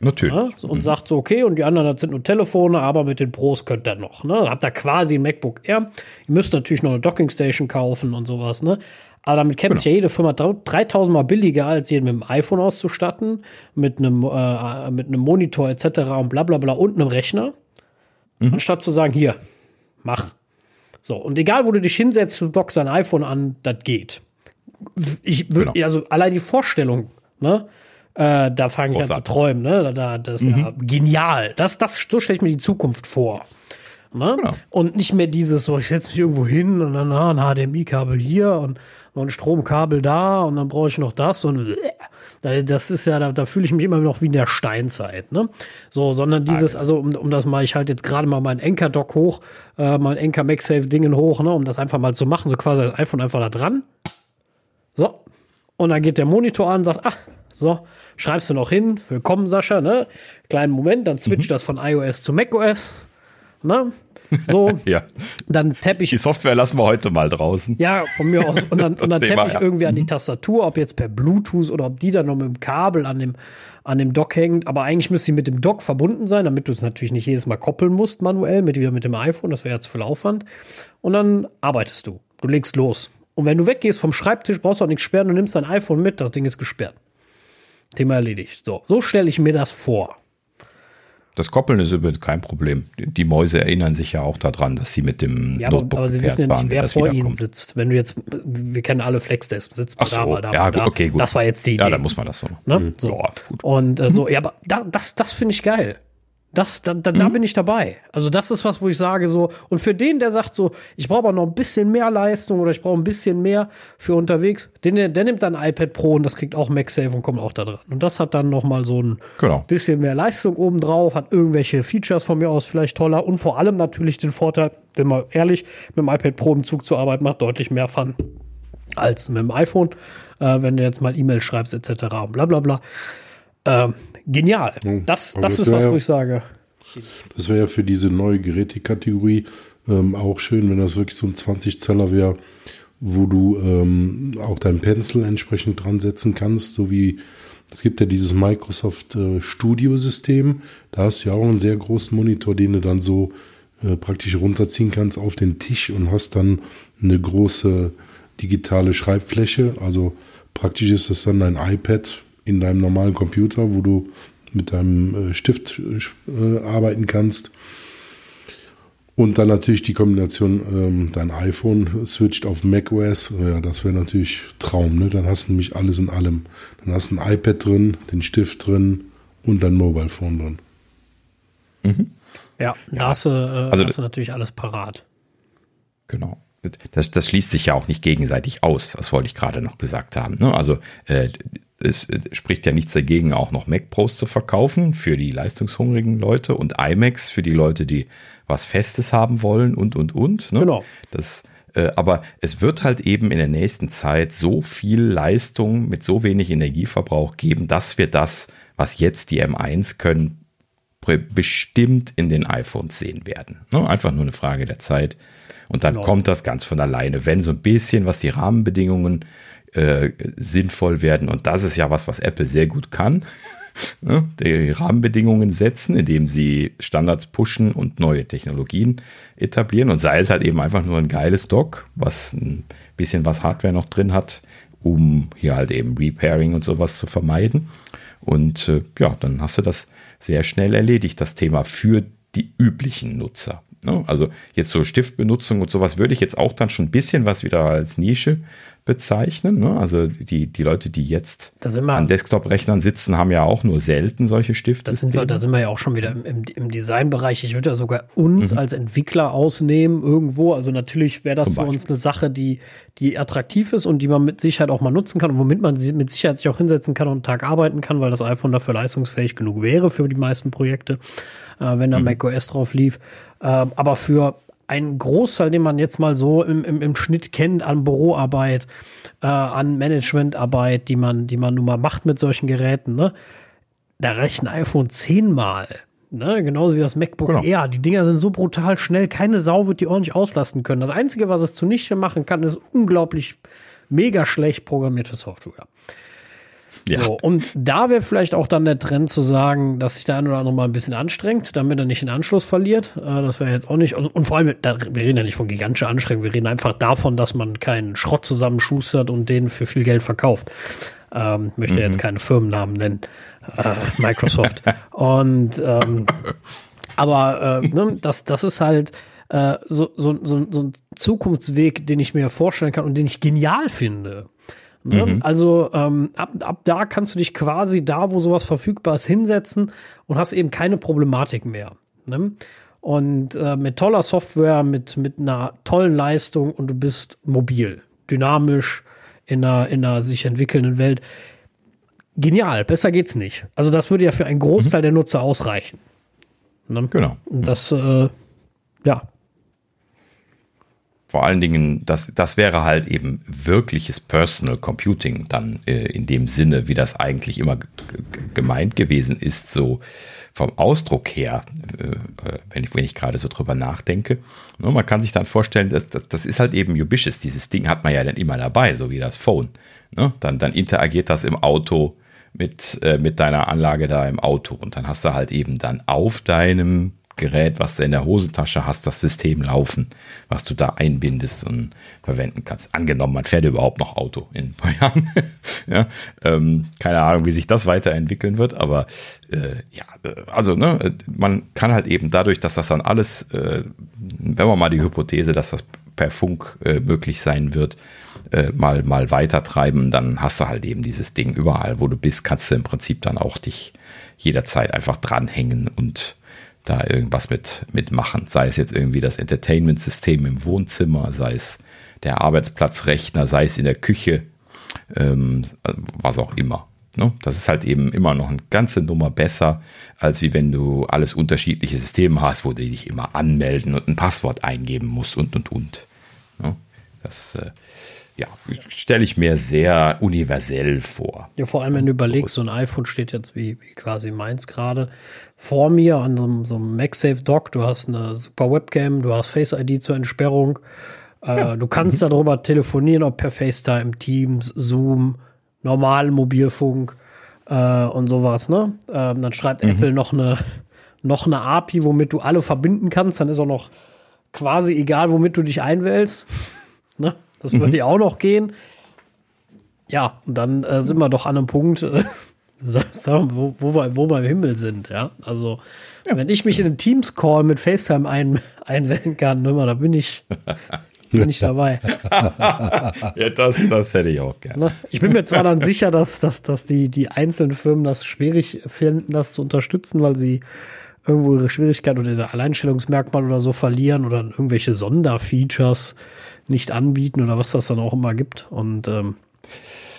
Natürlich. Ne? So, Und sagt so, okay, und die anderen, das sind nur Telefone, aber mit den Pros könnt ihr noch. Ne? Habt ihr quasi ein MacBook Air. Ihr müsst natürlich noch eine Dockingstation kaufen und sowas. Ne? Aber damit kämpft ja jede Firma drau- 3000 Mal billiger, als jeden mit dem iPhone auszustatten, mit einem, äh, mit einem Monitor etc. und bla bla bla und einem Rechner. Anstatt zu sagen, hier, mach. So, und egal, wo du dich hinsetzt, du dockst dein iPhone an, das geht. Ich würd, Genau. also allein die Vorstellung, ne? Äh, da fange ich an zu träumen, ne? Da, da, das ist ja genial. Das, das, so stelle ich mir die Zukunft vor. Ne? Genau. Und nicht mehr dieses, so, ich setze mich irgendwo hin und dann ah, ein HDMI-Kabel hier und noch ein Stromkabel da und dann brauche ich noch das und äh, das ist ja, da, da fühle ich mich immer noch wie in der Steinzeit, ne? So, sondern dieses, also um, um das mal, ich halte jetzt gerade mal mein Enker-Dock hoch, äh, mein Enker MagSafe-Dingen hoch, ne, um das einfach mal zu machen, so quasi das iPhone einfach da dran. So. Und dann geht der Monitor an und sagt, ach, so, schreibst du noch hin, willkommen Sascha, ne? Kleinen Moment, dann switcht das von iOS zu macOS, ne? So, Ja. dann tapp ich Die Software lassen wir heute mal draußen. ja, von mir aus. Und dann, und dann tappe ich ja. irgendwie an die Tastatur, ob jetzt per Bluetooth oder ob die dann noch mit dem Kabel an dem, an dem Dock hängt. Aber eigentlich müsste sie mit dem Dock verbunden sein, damit du es natürlich nicht jedes Mal koppeln musst, manuell, mit, wieder mit dem iPhone. Das wäre ja zu viel Aufwand. Und dann arbeitest du. Du legst los. Und wenn du weggehst vom Schreibtisch, brauchst du auch nichts sperren, du nimmst dein iPhone mit, das Ding ist gesperrt. Thema erledigt. So, so stelle ich mir das vor. Das Koppeln ist übrigens kein Problem. Die Mäuse erinnern sich ja auch daran, dass sie mit dem Ja, aber, Notebook aber sie wissen ja nicht, wer vor ihnen sitzt. Wenn du jetzt, wir kennen alle Flexdesk, sitzt Ach so, da, mal da, ja, da. okay, gut. Das war jetzt die Idee. Ja, dann muss man das so. Ne? So. Ja, gut. Und äh, so, ja, aber da, das, das finde ich geil. Das, da, da, Mhm. da bin ich dabei. Also das ist was, wo ich sage so, und für den, der sagt so, ich brauche aber noch ein bisschen mehr Leistung oder ich brauche ein bisschen mehr für unterwegs, den, der nimmt dann iPad Pro und das kriegt auch MagSafe und kommt auch da dran. Und das hat dann noch mal so ein Genau. bisschen mehr Leistung obendrauf, hat irgendwelche Features von mir aus vielleicht toller und vor allem natürlich den Vorteil, wenn man ehrlich, mit dem iPad Pro im Zug zur Arbeit macht deutlich mehr Fun als mit dem iPhone, äh, wenn du jetzt mal E-Mail schreibst etc. und bla bla bla. Ähm, genial. Das, aber das das ist was, wo ich sage. Das wäre ja für diese neue Gerätekategorie ähm, auch schön, wenn das wirklich so ein 20 Zöller wäre, wo du ähm, auch deinen Pencil entsprechend dran setzen kannst, so wie es gibt ja dieses Microsoft äh, Studio System, da hast du ja auch einen sehr großen Monitor, den du dann so äh, praktisch runterziehen kannst auf den Tisch und hast dann eine große digitale Schreibfläche. Also praktisch ist das dann dein iPad in deinem normalen Computer, wo du mit deinem äh, Stift äh, arbeiten kannst. Und dann natürlich die Kombination, ähm, dein iPhone switcht auf macOS. Ja, das wäre natürlich Traum. Ne? Dann hast du nämlich alles in allem. Dann hast du ein iPad drin, den Stift drin und dein Mobile Phone drin. Ja, da hast du, äh, Also hast du natürlich alles parat. Genau. Das, das schließt sich ja auch nicht gegenseitig aus. Das wollte ich gerade noch gesagt haben. Ne? Also äh, es spricht ja nichts dagegen, auch noch Mac Pros zu verkaufen für die leistungshungrigen Leute und iMacs für die Leute, die was Festes haben wollen und und und. Ne? Genau. Das, äh, aber es wird halt eben in der nächsten Zeit so viel Leistung mit so wenig Energieverbrauch geben, dass wir das, was jetzt die M1 können, bestimmt in den iPhones sehen werden. Ne? Einfach nur eine Frage der Zeit. Und dann Genau. kommt das ganz von alleine, wenn so ein bisschen, was die Rahmenbedingungen äh, sinnvoll werden. Und das ist ja was, was Apple sehr gut kann. ne? Die Rahmenbedingungen setzen, indem sie Standards pushen und neue Technologien etablieren. Und sei es halt eben einfach nur ein geiles Dock, was ein bisschen was Hardware noch drin hat, um hier halt eben Repairing und sowas zu vermeiden. Und äh, ja, dann hast du das sehr schnell erledigt, das Thema für die üblichen Nutzer. Ne? Also jetzt so Stiftbenutzung und sowas würde ich jetzt auch dann schon ein bisschen was wieder als Nische bezeichnen. Ne? Also die, die Leute, die jetzt wir- an Desktop-Rechnern sitzen, haben ja auch nur selten solche Stifte. Da sind, wir, da sind wir ja auch schon wieder im, im, Designbereich. Ich würde ja sogar uns als Entwickler ausnehmen irgendwo. Also natürlich wäre das Mhm. Zum für uns eine Sache, die, die attraktiv ist und die man mit Sicherheit auch mal nutzen kann und womit man sie mit Sicherheit sich auch hinsetzen kann und einen Tag arbeiten kann, weil das iPhone dafür leistungsfähig genug wäre für die meisten Projekte, äh, wenn da macOS drauf lief. Ähm, aber für einen Großteil, den man jetzt mal so im, im, im Schnitt kennt an Büroarbeit, äh, an Managementarbeit, die man, die man nun mal macht mit solchen Geräten, ne? da reicht ein iPhone zehnmal. Ne, genauso wie das MacBook Genau. Air. Die Dinger sind so brutal schnell, keine Sau wird die ordentlich auslasten können. Das Einzige, was es zunichte machen kann, ist unglaublich mega schlecht programmierte Software. Ja. So, und da wäre vielleicht auch dann der Trend zu sagen, dass sich der eine oder andere mal ein bisschen anstrengt, damit er nicht den Anschluss verliert. Äh, das wäre jetzt auch nicht. Und, vor allem, wir reden ja nicht von gigantischer Anstrengung, wir reden einfach davon, dass man keinen Schrott zusammenschustert und den für viel Geld verkauft. Ähm, möchte jetzt keine Firmennamen nennen. Äh, Microsoft. und ähm, aber äh, ne, das, das ist halt äh, so, so, so, so ein Zukunftsweg, den ich mir vorstellen kann und den ich genial finde. Ne? Also ähm, ab, ab da kannst du dich quasi da, wo sowas verfügbar ist, hinsetzen und hast eben keine Problematik mehr. Ne? Und äh, mit toller Software, mit, mit einer tollen Leistung und du bist mobil, dynamisch in einer, in einer sich entwickelnden Welt. Genial, besser geht's nicht. Also das würde ja für einen Großteil der Nutzer ausreichen. Ne? Genau. Und das, äh, ja, Vor allen Dingen, das, das wäre halt eben wirkliches Personal Computing dann äh, in dem Sinne, wie das eigentlich immer gemeint gewesen ist, so vom Ausdruck her, äh, äh, wenn ich, wenn ich gerade so drüber nachdenke. Ne, man kann sich dann vorstellen, dass, das, das ist halt eben Ubiquitous. Dieses Ding hat man ja dann immer dabei, so wie das Phone. Ne? Dann, dann interagiert das im Auto mit, äh, mit deiner Anlage da im Auto und dann hast du halt eben dann auf deinem Gerät, was du in der Hosentasche hast, das System laufen, was du da einbindest und verwenden kannst. Angenommen, man fährt überhaupt noch Auto in ein paar Jahren. ja, ähm, keine Ahnung, wie sich das weiterentwickeln wird, aber äh, ja, äh, also ne, man kann halt eben dadurch, dass das dann alles, äh, wenn man mal die Hypothese, dass das per Funk äh, möglich sein wird, äh, mal, mal weiter treiben, dann hast du halt eben dieses Ding überall, wo du bist, kannst du im Prinzip dann auch dich jederzeit einfach dranhängen und da irgendwas mit mitmachen. Sei es jetzt irgendwie das Entertainment-System im Wohnzimmer, sei es der Arbeitsplatzrechner, sei es in der Küche, ähm, was auch immer. Ne? Das ist halt eben immer noch eine ganze Nummer besser, als wie wenn du alles unterschiedliche Systeme hast, wo du dich immer anmelden und ein Passwort eingeben musst und und und. Ne? Das äh, ja, stelle ich mir sehr universell vor. Ja, vor allem, wenn du überlegst, so ein iPhone steht jetzt wie, wie quasi meins gerade vor mir an so einem, so einem MagSafe Dock. Du hast eine super Webcam, du hast Face ID zur Entsperrung. Äh, Du kannst darüber telefonieren, ob per FaceTime, Teams, Zoom, normalen Mobilfunk äh, und sowas. Ne? Ähm, dann schreibt Apple noch eine, noch eine API, womit du alle verbinden kannst. Dann ist auch noch quasi egal, womit du dich einwählst. ne? Das würde ja auch noch gehen. Ja, und dann äh, sind wir doch an einem Punkt, äh, wo, wo, wir, wo wir im Himmel sind, ja. Also, wenn ich mich in einen Teams-Call mit FaceTime ein, einwählen kann, da bin ich, bin ich dabei. Ja, das, das hätte ich auch gerne. Ne? Ich bin mir zwar dann sicher, dass, dass, dass die, die einzelnen Firmen das schwierig finden, das zu unterstützen, weil sie irgendwo ihre Schwierigkeit oder ihr Alleinstellungsmerkmal oder so verlieren oder irgendwelche Sonderfeatures nicht anbieten oder was das dann auch immer gibt. Und ähm,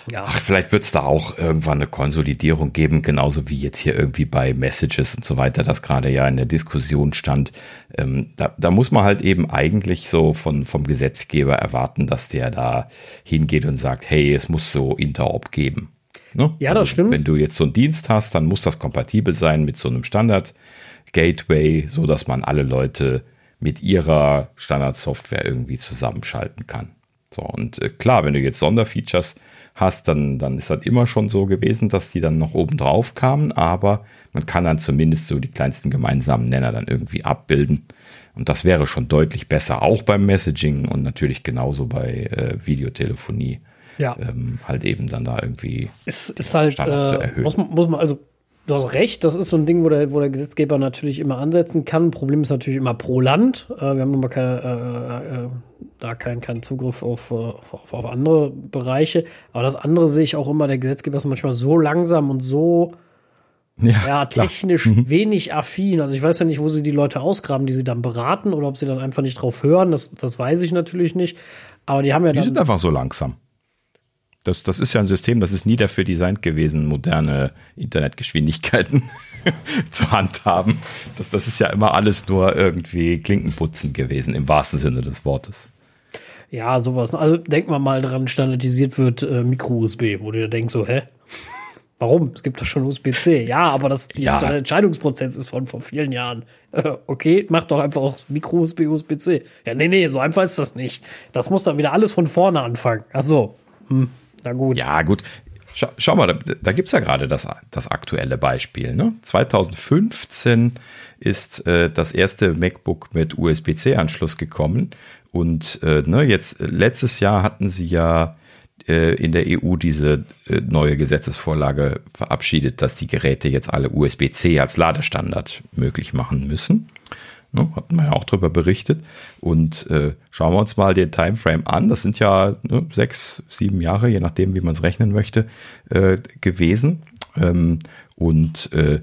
ja, Ach, vielleicht wird es da auch irgendwann eine Konsolidierung geben, genauso wie jetzt hier irgendwie bei Messages und so weiter, das gerade ja in der Diskussion stand. Ähm, da, da muss man halt eben eigentlich so von, vom Gesetzgeber erwarten, dass der da hingeht und sagt, hey, es muss so Interop geben. Ne? Ja, das stimmt. Wenn du jetzt so einen Dienst hast, dann muss das kompatibel sein mit so einem Standard-Gateway, so dass man alle Leute mit ihrer Standardsoftware irgendwie zusammenschalten kann. So, und äh, klar, wenn du jetzt Sonderfeatures hast, dann, dann ist das immer schon so gewesen, dass die dann noch oben drauf kamen, aber man kann dann zumindest so die kleinsten gemeinsamen Nenner dann irgendwie abbilden. Und das wäre schon deutlich besser, auch beim Messaging und natürlich genauso bei äh, Videotelefonie. ja. Ähm, halt eben dann da irgendwie ist, ist halt, äh, erhöhen. muss, man- muss man, also du hast recht, das ist so ein Ding, wo der, wo der Gesetzgeber natürlich immer ansetzen kann. Problem ist natürlich immer pro Land. Äh, wir haben nun mal keine, äh, äh, da keinen keinen Zugriff auf, äh, auf, auf andere Bereiche. Aber das andere sehe ich auch immer, der Gesetzgeber ist manchmal so langsam und so ja, klar. technisch wenig affin. Also ich weiß ja nicht, wo sie die Leute ausgraben, die sie dann beraten oder ob sie dann einfach nicht drauf hören. Das, das weiß ich natürlich nicht. Aber die haben ja Die dann. sind einfach so langsam. Das, das ist ja ein System, das ist nie dafür designt gewesen, moderne Internetgeschwindigkeiten zu handhaben. Das, das ist ja immer alles nur irgendwie Klinkenputzen gewesen, im wahrsten Sinne des Wortes. Ja, sowas. Also denkt man mal dran, standardisiert wird äh, Micro-USB, wo du dir denkst, so, hä? Warum? Es gibt doch schon USB-C. Ja, aber das, Ja. der Entscheidungsprozess ist von vor vielen Jahren. Äh, Okay, mach doch einfach auch Micro-USB, USB-C. Ja, nee, nee, so einfach ist das nicht. Das muss dann wieder alles von vorne anfangen. Ach so. Hm, na gut. Ja, gut. Schau, schau mal, da, da gibt es ja gerade das, das aktuelle Beispiel. Ne? 2015 ist äh, das erste MacBook mit USB-C-Anschluss gekommen. Und äh, ne, jetzt letztes Jahr hatten sie ja äh, in der EU diese äh, neue Gesetzesvorlage verabschiedet, dass die Geräte jetzt alle USB-C als Ladestandard möglich machen müssen. Ne, hatten wir ja auch darüber berichtet. Und äh, schauen wir uns mal den Timeframe an. Das sind ja ne, sechs, sieben Jahre, je nachdem, wie man es rechnen möchte, äh, gewesen. Ähm, und äh,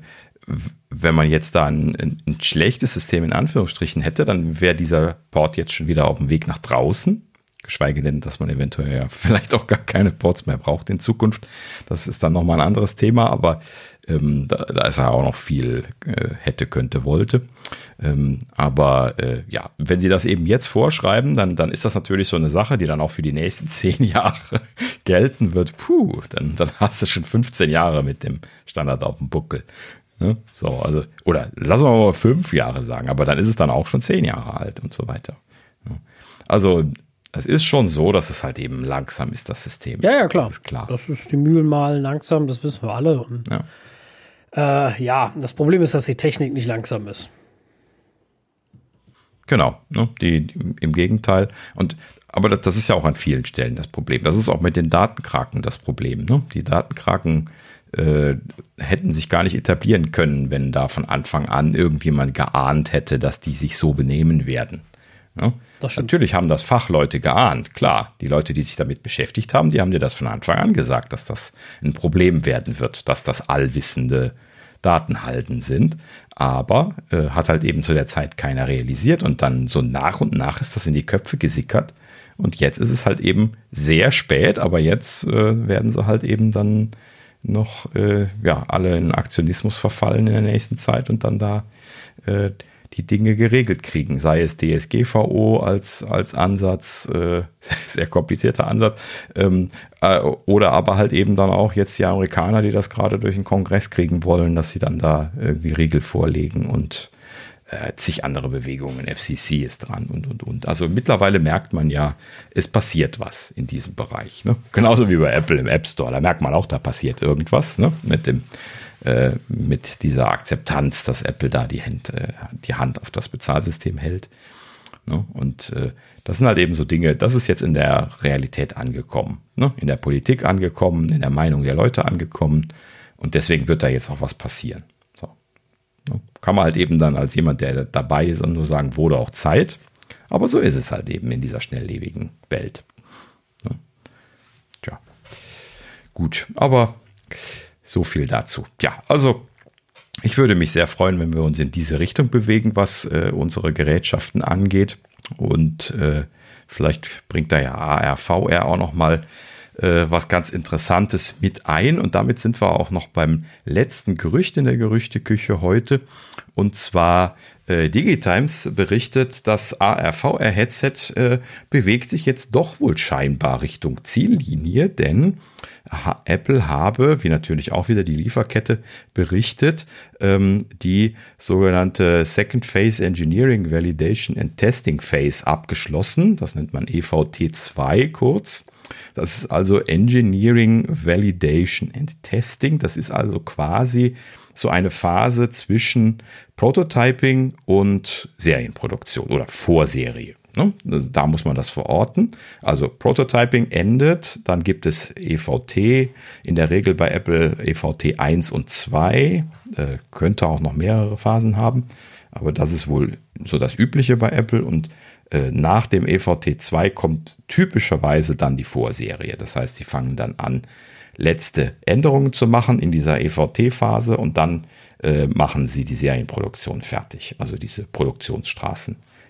wenn man jetzt da ein, ein, ein schlechtes System in Anführungsstrichen hätte, dann wäre dieser Port jetzt schon wieder auf dem Weg nach draußen. Geschweige denn, dass man eventuell ja vielleicht auch gar keine Ports mehr braucht in Zukunft. Das ist dann nochmal ein anderes Thema, aber ähm, da, da ist ja auch noch viel äh, hätte, könnte, wollte. Ähm, aber äh, ja, wenn sie das eben jetzt vorschreiben, dann, dann ist das natürlich so eine Sache, die dann auch für die nächsten zehn Jahre gelten wird. Puh, dann, dann hast du schon 15 Jahre mit dem Standard auf dem Buckel. Ne? So, also, oder lassen wir mal fünf Jahre sagen, aber dann ist es dann auch schon zehn Jahre alt und so weiter. Ja. Also, es ist schon so, dass es halt eben langsam ist, das System. Ja, ja, klar. Das ist klar. Das ist die Mühlen malen langsam, das wissen wir alle. Und, Ja. äh, ja, das Problem ist, dass die Technik nicht langsam ist. Genau, ne? die, die, im Gegenteil. Und aber das, das ist ja auch an vielen Stellen das Problem. Das ist auch mit den Datenkraken das Problem. Ne? Die Datenkraken äh, hätten sich gar nicht etablieren können, wenn da von Anfang an irgendjemand geahnt hätte, dass die sich so benehmen werden. Ne? Natürlich haben das Fachleute geahnt, klar. Die Leute, die sich damit beschäftigt haben, die haben dir das von Anfang an gesagt, dass das ein Problem werden wird, dass das allwissende Datenhalten sind. Aber äh, hat halt eben zu der Zeit keiner realisiert und dann so nach und nach ist das in die Köpfe gesickert. Und jetzt ist es halt eben sehr spät, aber jetzt äh, werden sie halt eben dann noch äh, ja, alle in Aktionismus verfallen in der nächsten Zeit und dann da äh, die Dinge geregelt kriegen, sei es DSGVO als, als Ansatz, äh, sehr komplizierter Ansatz, ähm, äh, oder aber halt eben dann auch jetzt die Amerikaner, die das gerade durch den Kongress kriegen wollen, dass sie dann da irgendwie Riegel vorlegen und äh, zig andere Bewegungen, FCC ist dran und, und, und. Also mittlerweile merkt man ja, es passiert was in diesem Bereich. Ne? Genauso wie bei Apple im App Store, da merkt man auch, da passiert irgendwas ne? mit dem äh, mit dieser Akzeptanz, dass Apple da die Hand, äh, die Hand auf das Bezahlsystem hält. Ne? Und äh, das sind halt eben so Dinge, das ist jetzt in der Realität angekommen, ne? in der Politik angekommen, in der Meinung der Leute angekommen. Und deswegen wird da jetzt auch was passieren. So. Ne? Kann man halt eben dann als jemand, der dabei ist, nur sagen, wurde auch Zeit. Aber so ist es halt eben in dieser schnelllebigen Welt. Tja. Gut, aber so viel dazu. Ja, also ich würde mich sehr freuen, wenn wir uns in diese Richtung bewegen, was äh, unsere Gerätschaften angeht. Und äh, vielleicht bringt da ja ARVR auch noch mal äh, was ganz Interessantes mit ein. Und damit sind wir auch noch beim letzten Gerücht in der Gerüchteküche heute. Und zwar äh, Digitimes berichtet, das ARVR-Headset äh, bewegt sich jetzt doch wohl scheinbar Richtung Ziellinie, denn Apple habe, wie natürlich auch wieder die Lieferkette berichtet, ähm, die sogenannte Second Phase Engineering Validation and Testing Phase abgeschlossen. Das nennt man EVT2 kurz. Das ist also Engineering Validation and Testing. Das ist also quasi so eine Phase zwischen Prototyping und Serienproduktion oder Vorserie. Ne? Da muss man das verorten. Also Prototyping endet, dann gibt es EVT, in der Regel bei Apple EVT 1 und 2, äh, könnte auch noch mehrere Phasen haben, aber das ist wohl so das Übliche bei Apple und äh, nach dem EVT 2 kommt typischerweise dann die Vorserie. Das heißt, sie fangen dann an, letzte Änderungen zu machen in dieser EVT-Phase und dann äh, machen sie die Serienproduktion fertig, also diese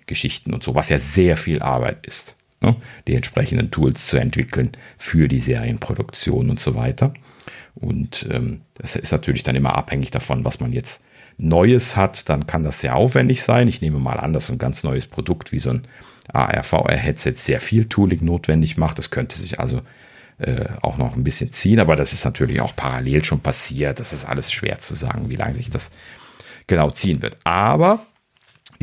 Produktionsstraßengeschichten und so, was ja sehr viel Arbeit ist, ne? die entsprechenden Tools zu entwickeln für die Serienproduktion und so weiter. Und ähm, das ist natürlich dann immer abhängig davon, was man jetzt Neues hat, dann kann das sehr aufwendig sein. Ich nehme mal an, dass so ein ganz neues Produkt wie so ein ARVR-Headset sehr viel Tooling notwendig macht. Das könnte sich also äh, auch noch ein bisschen ziehen. Aber das ist natürlich auch parallel schon passiert. Das ist alles schwer zu sagen, wie lange sich das genau ziehen wird. Aber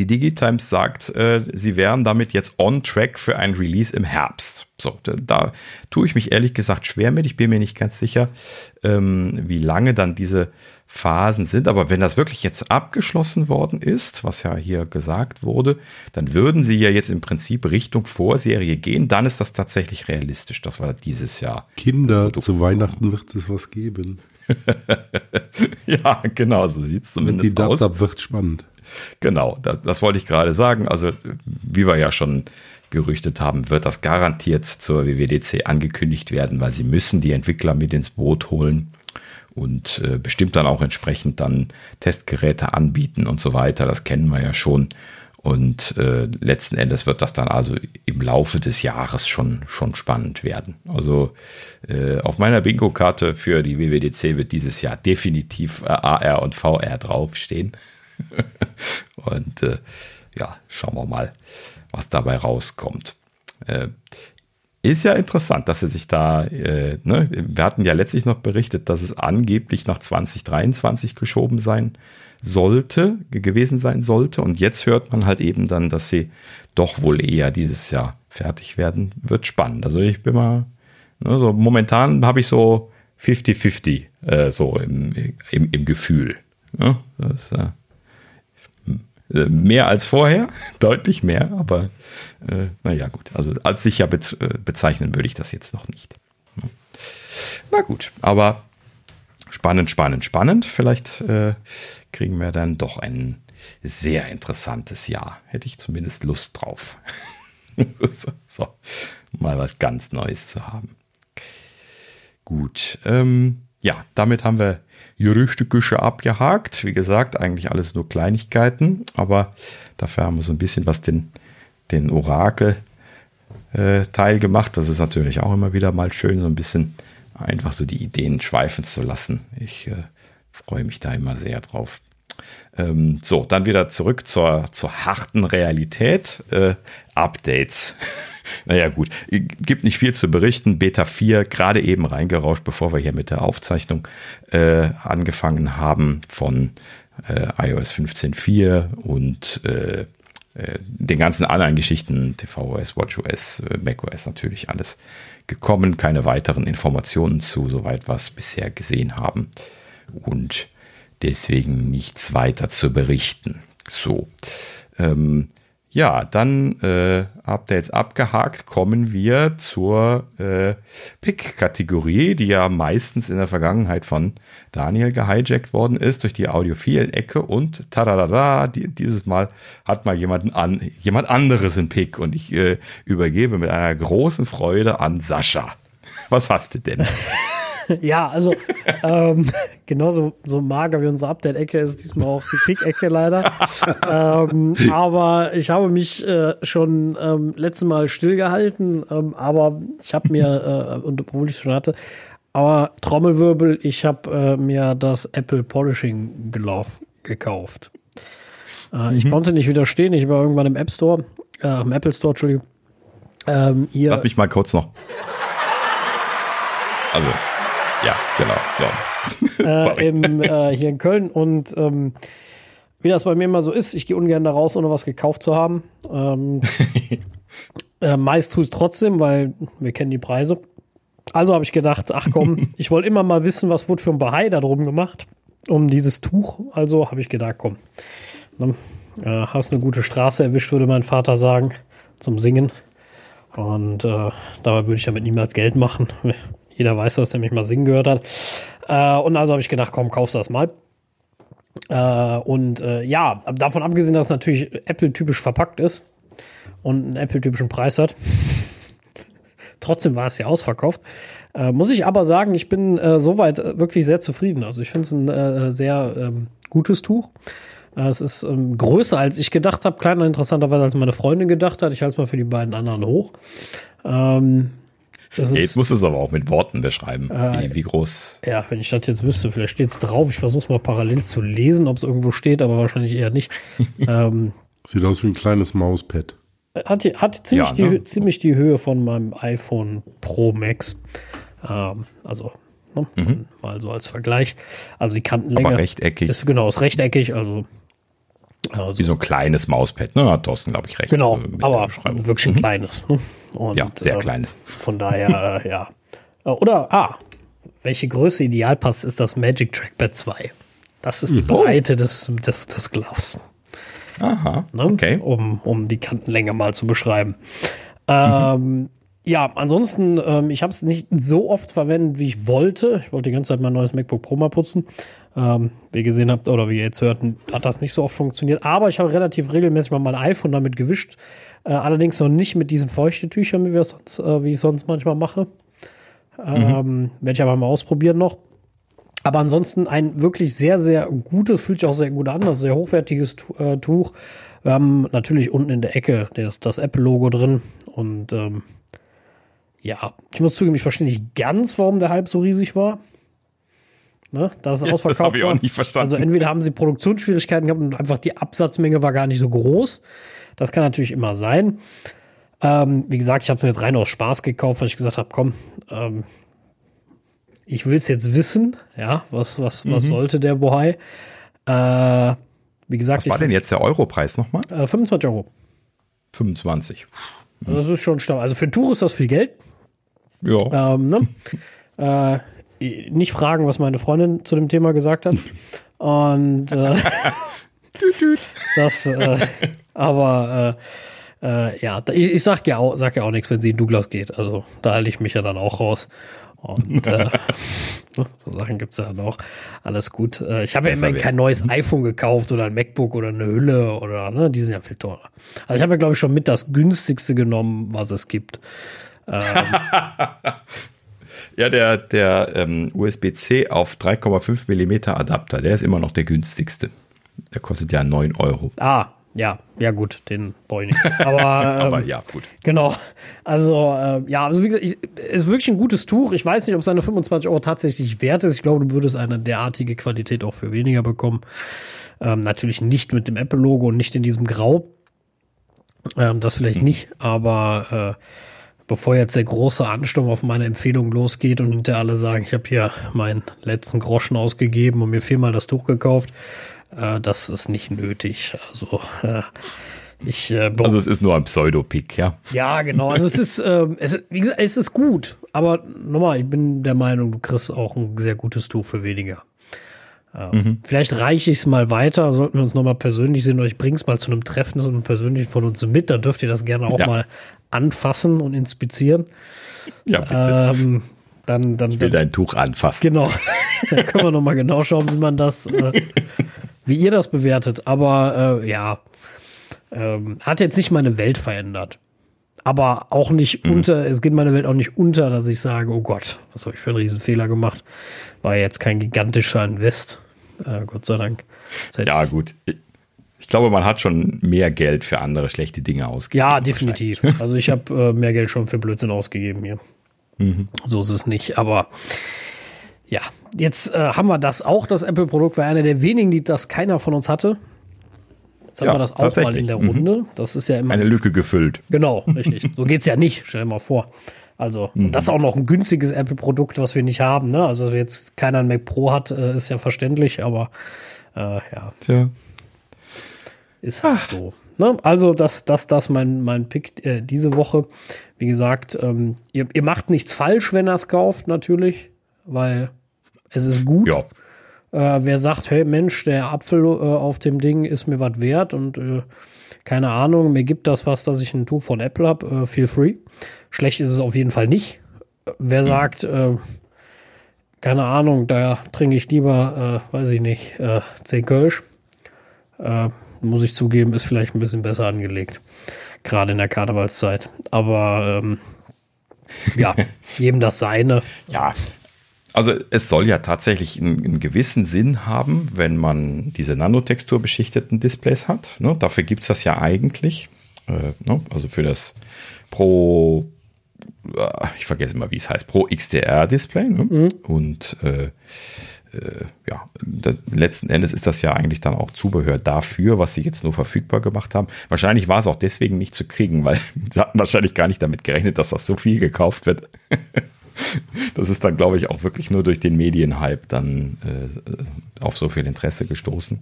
die Digitimes sagt, äh, sie wären damit jetzt on track für ein Release im Herbst. So, da, da tue ich mich ehrlich gesagt schwer mit. Ich bin mir nicht ganz sicher, ähm, wie lange dann diese Phasen sind. Aber wenn das wirklich jetzt abgeschlossen worden ist, was ja hier gesagt wurde, dann würden sie ja jetzt im Prinzip Richtung Vorserie gehen. Dann ist das tatsächlich realistisch. Das war dieses Jahr. Kinder, zu Weihnachten wird es was geben. ja, genau, so sieht es zumindest die aus. Die wird spannend. Genau, das, das wollte ich gerade sagen. Also, wie wir ja schon gerüchtet haben, wird das garantiert zur WWDC angekündigt werden, weil sie müssen die Entwickler mit ins Boot holen und äh, bestimmt dann auch entsprechend dann Testgeräte anbieten und so weiter. Das kennen wir ja schon. Und äh, letzten Endes wird das dann also im Laufe des Jahres schon, schon spannend werden. Also äh, auf meiner Bingo-Karte für die WWDC wird dieses Jahr definitiv AR und VR draufstehen. und äh, ja, schauen wir mal, was dabei rauskommt. Äh, ist ja interessant, dass er sich da, äh, ne, wir hatten ja letztlich noch berichtet, dass es angeblich nach 2023 geschoben sein sollte, gewesen sein sollte. Und jetzt hört man halt eben dann, dass sie doch wohl eher dieses Jahr fertig werden. Wird spannend. Also ich bin mal, ne, so momentan habe ich so 50-50 äh, so im, im, im Gefühl. Ne? Das, äh, äh, mehr als vorher, deutlich mehr, aber äh, naja, gut. Also als sicher bez äh, bezeichnen würde ich das jetzt noch nicht. Na gut, aber spannend, spannend, spannend. Vielleicht äh, kriegen wir dann doch ein sehr interessantes Jahr. Hätte ich zumindest Lust drauf. so, mal was ganz Neues zu haben. Gut, ähm, ja, damit haben wir Gerüchteküche abgehakt. Wie gesagt, eigentlich alles nur Kleinigkeiten, aber dafür haben wir so ein bisschen was den, den Orakel äh, gemacht. Das ist natürlich auch immer wieder mal schön, so ein bisschen einfach so die Ideen schweifen zu lassen. Ich äh, freue mich da immer sehr drauf. Ähm, so, dann wieder zurück zur, zur harten Realität. Äh, Updates. naja, gut, gibt nicht viel zu berichten. Beta 4 gerade eben reingerauscht, bevor wir hier mit der Aufzeichnung äh, angefangen haben von äh, iOS 15.4 und äh, äh, den ganzen anderen Geschichten, tvOS, watchOS, äh, macOS natürlich alles gekommen. Keine weiteren Informationen zu, soweit wir es bisher gesehen haben. Und deswegen nichts weiter zu berichten. So. Ähm, ja, dann äh, Updates abgehakt, kommen wir zur äh, Pick-Kategorie, die ja meistens in der Vergangenheit von Daniel gehijackt worden ist durch die audiophilen Ecke und tadadada, die, dieses Mal hat mal jemanden an, jemand anderes in Pick und ich äh, übergebe mit einer großen Freude an Sascha. Was hast du denn? Ja, also ähm, genauso so mager wie unsere Update-Ecke ist diesmal auch die Pick-Ecke leider. ähm, aber ich habe mich äh, schon ähm, letztes Mal stillgehalten, ähm, aber ich habe mir, äh, und obwohl ich es schon hatte, aber Trommelwirbel, ich habe äh, mir das Apple Polishing Glove gekauft. Äh, mhm. Ich konnte nicht widerstehen, ich war irgendwann im App Store, äh, im Apple Store, Entschuldigung. Ähm, Lass mich mal kurz noch. Also, ja, genau. So. Äh, im, äh, hier in Köln und ähm, wie das bei mir immer so ist, ich gehe ungern da raus, ohne was gekauft zu haben. Ähm, äh, meist tue ich es trotzdem, weil wir kennen die Preise. Also habe ich gedacht, ach komm, ich wollte immer mal wissen, was wurde für ein Bahai da drum gemacht, um dieses Tuch. Also habe ich gedacht, komm, ne, äh, hast eine gute Straße erwischt, würde mein Vater sagen, zum Singen. Und äh, dabei würde ich damit niemals Geld machen. Jeder weiß das, der mich mal singen gehört hat. Äh, und also habe ich gedacht, komm, kaufst du das mal. Äh, und äh, ja, davon abgesehen, dass es natürlich Apple-typisch verpackt ist und einen Apple-typischen Preis hat. Trotzdem war es ja ausverkauft. Äh, muss ich aber sagen, ich bin äh, soweit wirklich sehr zufrieden. Also ich finde es ein äh, sehr ähm, gutes Tuch. Äh, es ist ähm, größer, als ich gedacht habe, kleiner interessanterweise, als meine Freundin gedacht hat. Ich halte es mal für die beiden anderen hoch. Ähm, Jetzt muss es aber auch mit Worten beschreiben, äh, wie, wie, groß. Ja, wenn ich das jetzt wüsste, vielleicht steht es drauf. Ich versuche es mal parallel zu lesen, ob es irgendwo steht, aber wahrscheinlich eher nicht. ähm, Sieht aus wie ein kleines Mauspad. Hat, hat ziemlich, ja, ne? die, ziemlich die Höhe von meinem iPhone Pro Max. Ähm, also ne, mhm. mal so als Vergleich. Also die Kantenlänge. Aber rechteckig. Ist, genau, ist rechteckig, also also, Wie so ein kleines Mauspad, ne? Hat Thorsten, glaube ich, recht. Genau, aber wirklich ein mhm. kleines. Ne? Und, ja, sehr äh, kleines. Von daher, äh, ja. Äh, oder, ah, welche Größe ideal passt, ist das Magic Trackpad 2. Das ist die mhm. Breite des, des, des Gloves. Aha, ne? okay. Um, um die Kantenlänge mal zu beschreiben. Ähm, mhm. Ja, ansonsten, ähm, ich habe es nicht so oft verwendet, wie ich wollte. Ich wollte die ganze Zeit mein neues MacBook Pro mal putzen. Ähm, wie ihr gesehen habt oder wie ihr jetzt hört, hat das nicht so oft funktioniert. Aber ich habe relativ regelmäßig mal mein iPhone damit gewischt. Äh, allerdings noch nicht mit diesen Feuchtetüchern, wie, wir sonst, äh, wie ich sonst manchmal mache. Ähm, mhm. Werde ich aber mal ausprobieren noch. Aber ansonsten ein wirklich sehr, sehr gutes, fühlt sich auch sehr gut an, also sehr hochwertiges äh, Tuch. Wir haben natürlich unten in der Ecke das, das Apple-Logo drin und ähm, ja, ich muss zugeben, ich verstehe nicht ganz, warum der Hype so riesig war. Ne, das ist ausverkauft. Das habe ich auch nicht verstanden. Also entweder haben sie Produktionsschwierigkeiten gehabt und einfach die Absatzmenge war gar nicht so groß. Das kann natürlich immer sein. Ähm, wie gesagt, ich habe es mir jetzt rein aus Spaß gekauft, weil ich gesagt habe, komm, ähm, ich will es jetzt wissen. Ja, was, was, mhm. was sollte der Bohai? Äh, wie gesagt, was war denn jetzt der Europreis nochmal? Äh, 25 Euro. 25. Also das ist schon stark. Also für ein Tuch ist das viel Geld. Ja. Ähm, ne? äh, nicht fragen, was meine Freundin zu dem Thema gesagt hat. Und äh, das, äh, aber äh, äh, ja, ich, ich sag ja auch, sag ja auch nichts, wenn sie in Douglas geht. Also da halte ich mich ja dann auch raus. Und äh, so Sachen gibt es ja noch. Alles gut. Äh, ich habe ja immerhin kein neues iPhone gekauft oder ein MacBook oder eine Hülle oder, ne, die sind ja viel teurer. Also ich habe ja, glaube ich, schon mit das günstigste genommen, was es gibt. Ähm, Ja, der, der ähm, USB-C auf 3,5 mm Adapter, der ist immer noch der günstigste. Der kostet ja 9 Euro. Ah, ja, ja gut, den brauche ich nicht. Aber, ähm, Aber ja, gut. Genau. Also, äh, ja, also wie gesagt, ich, ist wirklich ein gutes Tuch. Ich weiß nicht, ob seine 25 Euro tatsächlich wert ist. Ich glaube, du würdest eine derartige Qualität auch für weniger bekommen. Ähm, natürlich nicht mit dem Apple-Logo und nicht in diesem Grau. Ähm, das vielleicht mhm. nicht, aber äh, bevor jetzt der große Ansturm auf meine Empfehlung losgeht und hinter alle sagen, ich habe hier meinen letzten Groschen ausgegeben und mir viermal das Tuch gekauft, äh, das ist nicht nötig. Also äh, ich, äh, also es ist nur ein Pseudopick, ja. Ja, genau. Also es ist, äh, es, wie gesagt, es ist gut, aber nochmal, ich bin der Meinung, du kriegst auch ein sehr gutes Tuch für weniger. Äh, mhm. Vielleicht reiche ich es mal weiter, sollten wir uns nochmal persönlich sehen oder ich bring's mal zu einem Treffen, so einem persönlichen von uns mit, dann dürft ihr das gerne auch ja. mal anfassen und inspizieren. Ja, bitte. Ähm, dann, dann, ich will dann, dein Tuch anfassen. Genau. dann können wir nochmal genau schauen, wie man das, äh, wie ihr das bewertet. Aber äh, ja, ähm, hat jetzt nicht meine Welt verändert. Aber auch nicht mhm. unter, es geht meine Welt auch nicht unter, dass ich sage, oh Gott, was habe ich für einen Riesenfehler gemacht. War jetzt kein gigantischer Invest. Äh, Gott sei Dank. Ja, gut. Ich glaube, man hat schon mehr Geld für andere schlechte Dinge ausgegeben. Ja, definitiv. Also ich habe äh, mehr Geld schon für Blödsinn ausgegeben hier. Mhm. So ist es nicht. Aber ja, jetzt äh, haben wir das auch, das Apple-Produkt, war einer der wenigen, die das keiner von uns hatte. Jetzt haben ja, wir das auch mal in der mhm. Runde. Mhm. Das ist ja immer. Eine Lücke gefüllt. Genau, richtig. so geht es ja nicht. Stell dir mal vor. Also, mhm. das ist auch noch ein günstiges Apple-Produkt, was wir nicht haben. Ne? Also, jetzt keiner ein Mac Pro hat, äh, ist ja verständlich, aber äh, ja. Tja. Ist halt Ach. so. Ne? Also, das, das, das mein, mein Pick äh, diese Woche. Wie gesagt, ähm, ihr, ihr macht nichts falsch, wenn ihr es kauft, natürlich, weil es ist gut. Ja. Äh, wer sagt, hey Mensch, der Apfel äh, auf dem Ding ist mir was wert und äh, keine Ahnung, mir gibt das was, dass ich ein Tuch von Apple habe, äh, feel free. Schlecht ist es auf jeden Fall nicht. Wer mhm. sagt, äh, keine Ahnung, da trinke ich lieber, äh, weiß ich nicht, äh, 10 Kölsch, äh, muss ich zugeben, ist vielleicht ein bisschen besser angelegt. Gerade in der Karnevalszeit. Aber ähm, ja, jedem das seine. Ja, also es soll ja tatsächlich einen, einen, gewissen Sinn haben, wenn man diese Nanotextur beschichteten Displays hat. Ne? Dafür gibt es das ja eigentlich. Äh, ne? Also für das Pro, äh, ich vergesse immer, wie es heißt, Pro XDR Display. Ne? Mhm. Und äh, ja, letzten Endes ist das ja eigentlich dann auch Zubehör dafür, was sie jetzt nur verfügbar gemacht haben. Wahrscheinlich war es auch deswegen nicht zu kriegen, weil sie hatten wahrscheinlich gar nicht damit gerechnet, dass das so viel gekauft wird. das ist dann, glaube ich, auch wirklich nur durch den Medienhype dann äh, auf so viel Interesse gestoßen.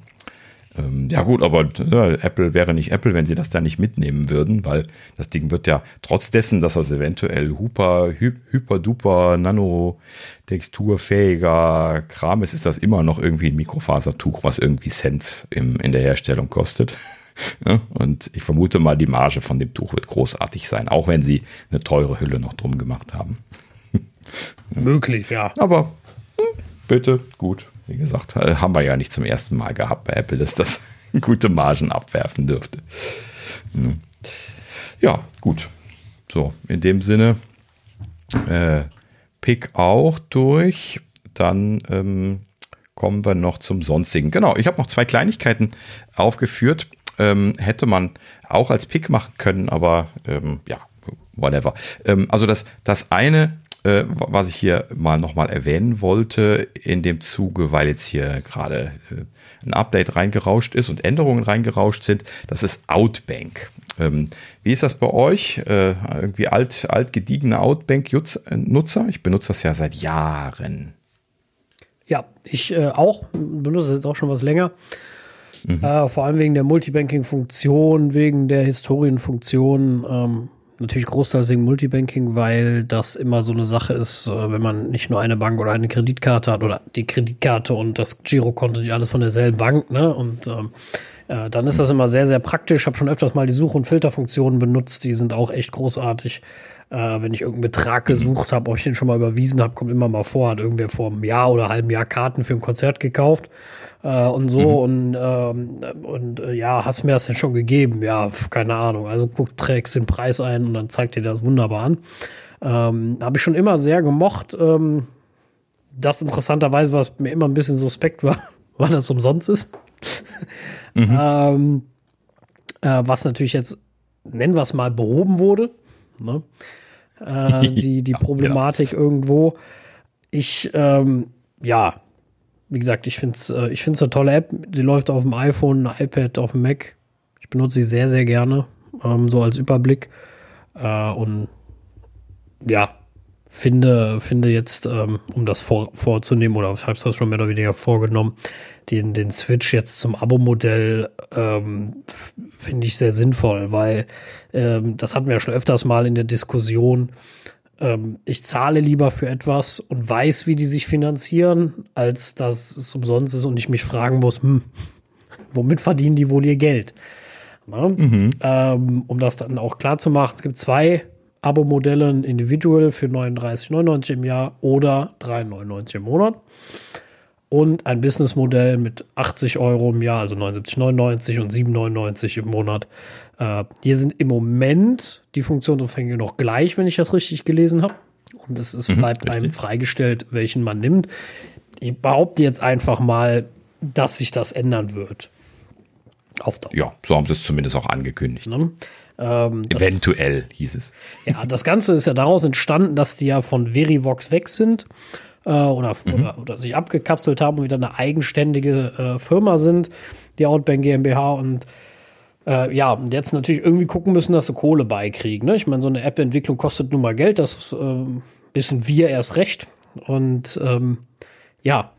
Ähm, ja gut, aber äh, Apple wäre nicht Apple, wenn sie das da nicht mitnehmen würden, weil das Ding wird ja trotz dessen, dass das eventuell hyper, hyper duper nano texturfähiger Kram ist, ist das immer noch irgendwie ein Mikrofasertuch, was irgendwie Cent im, in der Herstellung kostet. Ja, und ich vermute mal, die Marge von dem Tuch wird großartig sein, auch wenn sie eine teure Hülle noch drum gemacht haben. Möglich, ja. Aber hm, bitte, gut. Wie gesagt, äh, haben wir ja nicht zum ersten Mal gehabt bei Apple, dass das gute Margen abwerfen dürfte. Hm. Ja, gut. So, in dem Sinne, äh, Pick auch durch. Dann ähm, kommen wir noch zum Sonstigen. Genau, ich habe noch zwei Kleinigkeiten aufgeführt. Ähm, hätte man auch als Pick machen können, aber ähm, ja, whatever. Ähm, also das, das eine äh, was ich hier mal nochmal erwähnen wollte in dem Zuge, weil jetzt hier gerade äh, ein Update reingerauscht ist und Änderungen reingerauscht sind, das ist Outbank. Ähm, wie ist das bei euch? Äh, irgendwie alt, alt gediegene Outbank-Nutzer? Ich benutze das ja seit Jahren. Ja, ich äh, auch, benutze das jetzt auch schon was länger. Mhm. Äh, vor allem wegen der Multibanking-Funktion, wegen der Historienfunktion. Ähm, natürlich großteils wegen Multibanking, weil das immer so eine Sache ist, äh, wenn man nicht nur eine Bank oder eine Kreditkarte hat oder die Kreditkarte und das Girokonto, die alles von derselben Bank, ne? Und ähm, äh, dann ist das immer sehr, sehr praktisch. Ich habe schon öfters mal die Such- und Filterfunktionen benutzt, die sind auch echt großartig. Äh, wenn ich irgendeinen Betrag gesucht habe, ob ich den schon mal überwiesen habe, kommt immer mal vor, hat irgendwer vor einem Jahr oder halben Jahr Karten für ein Konzert gekauft äh, und so mhm. und, ähm, und äh, ja, hast mir das denn schon gegeben? Ja, keine Ahnung. Also guck, trägst den Preis ein und dann zeigt dir das wunderbar an. Ähm, Habe ich schon immer sehr gemocht. Ähm, das interessanterweise, was mir immer ein bisschen suspekt war, weil das umsonst ist. Mhm. ähm, äh, was natürlich jetzt, nennen wir es mal, behoben wurde. Ne? Äh, die, die Problematik ja, genau. irgendwo. Ich, ähm, ja, wie gesagt, ich finde es äh, ich find's eine tolle App. Die läuft auf dem iPhone, iPad, auf dem Mac. Ich benutze sie sehr, sehr gerne, ähm, so als Überblick. Äh, und ja, finde, finde jetzt, ähm, um das vor, vorzunehmen, oder ich habe es schon mehr oder weniger vorgenommen, den, den Switch jetzt zum Abo-Modell ähm, finde ich sehr sinnvoll, weil ähm, das hatten wir schon öfters mal in der Diskussion ähm, ich zahle lieber für etwas und weiß, wie die sich finanzieren, als dass es umsonst ist und ich mich fragen muss, hm, womit verdienen die wohl ihr Geld? Mhm. Ähm, um das dann auch klar zu machen, es gibt zwei Abo-Modelle, ein Individual für 39,99 im Jahr oder 3,99 im Monat und ein Businessmodell mit 80 Euro im Jahr, also 79,99 und 7,99 im Monat. Äh, hier sind im Moment die Funktionsumfänge noch gleich, wenn ich das richtig gelesen habe. Und es, es mhm, bleibt richtig. einem freigestellt, welchen man nimmt. Ich behaupte jetzt einfach mal, dass sich das ändern wird. Auf Dauer. Ja, so haben sie es zumindest auch angekündigt. Ne? Ähm, Eventuell das, hieß es. Ja, das Ganze ist ja daraus entstanden, dass die ja von Verivox weg sind äh, oder, mhm. oder, oder, sich abgekapselt haben und wieder eine eigenständige äh, Firma sind, die Outbank GmbH und äh, ja, und jetzt natürlich irgendwie gucken müssen, dass sie Kohle beikriegen. Ne? Ich meine, so eine App-Entwicklung kostet nun mal Geld, das äh, wissen wir erst recht. Und ähm, ja,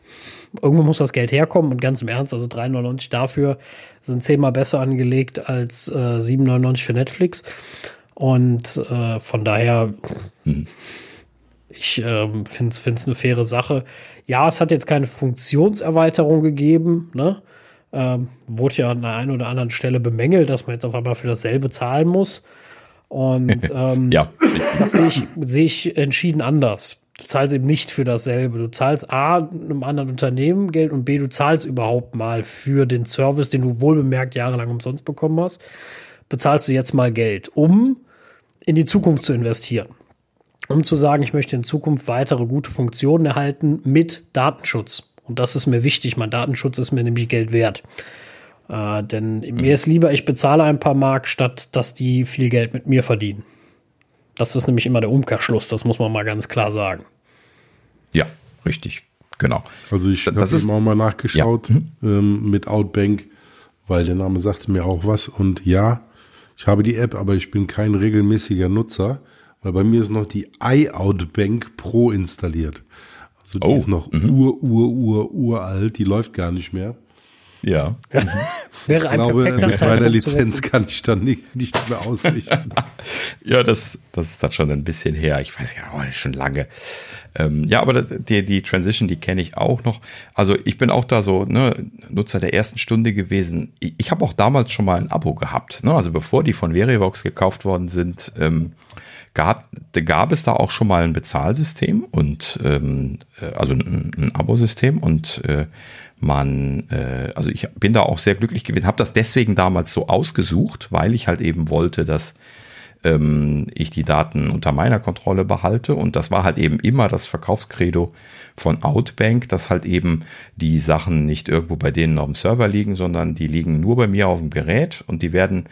irgendwo muss das Geld herkommen und ganz im Ernst, also 3,99 dafür sind zehnmal besser angelegt als äh, 7,99 für Netflix. Und äh, von daher, hm. ich ähm, finde es eine faire Sache. Ja, es hat jetzt keine Funktionserweiterung gegeben, ne? Ähm, wurde ja an der einen oder anderen Stelle bemängelt, dass man jetzt auf einmal für dasselbe zahlen muss. Und ähm, ja. das sehe ich, sehe ich entschieden anders. Du zahlst eben nicht für dasselbe. Du zahlst A, einem anderen Unternehmen Geld und B, du zahlst überhaupt mal für den Service, den du wohlbemerkt jahrelang umsonst bekommen hast. Bezahlst du jetzt mal Geld, um in die Zukunft zu investieren. Um zu sagen, ich möchte in Zukunft weitere gute Funktionen erhalten mit Datenschutz. Und das ist mir wichtig. Mein Datenschutz ist mir nämlich Geld wert. Äh, denn mhm. mir ist lieber, ich bezahle ein paar Mark, statt dass die viel Geld mit mir verdienen. Das ist nämlich immer der Umkehrschluss, das muss man mal ganz klar sagen. Ja, richtig. Genau. Also ich habe eben auch mal nachgeschaut ja. Mhm. ähm, mit Outbank, weil der Name sagte mir auch was. Und ja, ich habe die App, aber ich bin kein regelmäßiger Nutzer, weil bei mir ist noch die iOutBank Pro installiert. Also die Oh, ist noch ur, ur, ur, uralt, die läuft gar nicht mehr. Ja. Wäre Ich ein glaube, perfekter mit meiner Lizenz kann ich dann nicht, nichts mehr ausrichten. Ja, das, das ist dann schon ein bisschen her. Ich weiß ja, oh, schon lange. Ähm, ja, aber die, die Transition, die kenne ich auch noch. Also ich bin auch da so ne, Nutzer der ersten Stunde gewesen. Ich, ich habe auch damals schon mal ein Abo gehabt. Ne? Also bevor die von Verivox gekauft worden sind, ähm, gab, gab es da auch schon mal ein Bezahlsystem und ähm, äh, also ein, ein Abosystem und äh, man, äh, also ich bin da auch sehr glücklich gewesen, habe das deswegen damals so ausgesucht, weil ich halt eben wollte, dass ähm, ich die Daten unter meiner Kontrolle behalte. Und das war halt eben immer das Verkaufskredo von Outbank, dass halt eben die Sachen nicht irgendwo bei denen auf dem Server liegen, sondern die liegen nur bei mir auf dem Gerät und die werden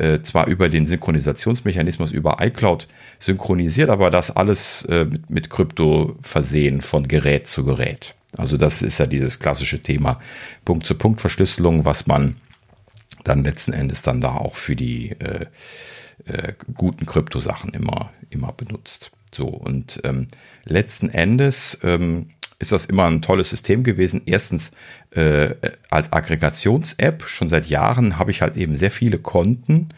äh, zwar über den Synchronisationsmechanismus über iCloud synchronisiert, aber das alles äh, mit, mit Krypto versehen von Gerät zu Gerät. Also das ist ja dieses klassische Thema Punkt-zu-Punkt-Verschlüsselung, was man dann letzten Endes dann da auch für die äh, äh, guten Kryptosachen immer, immer benutzt. So, und ähm, letzten Endes ähm, ist das immer ein tolles System gewesen. Erstens äh, als Aggregations-App, schon seit Jahren habe ich halt eben sehr viele Konten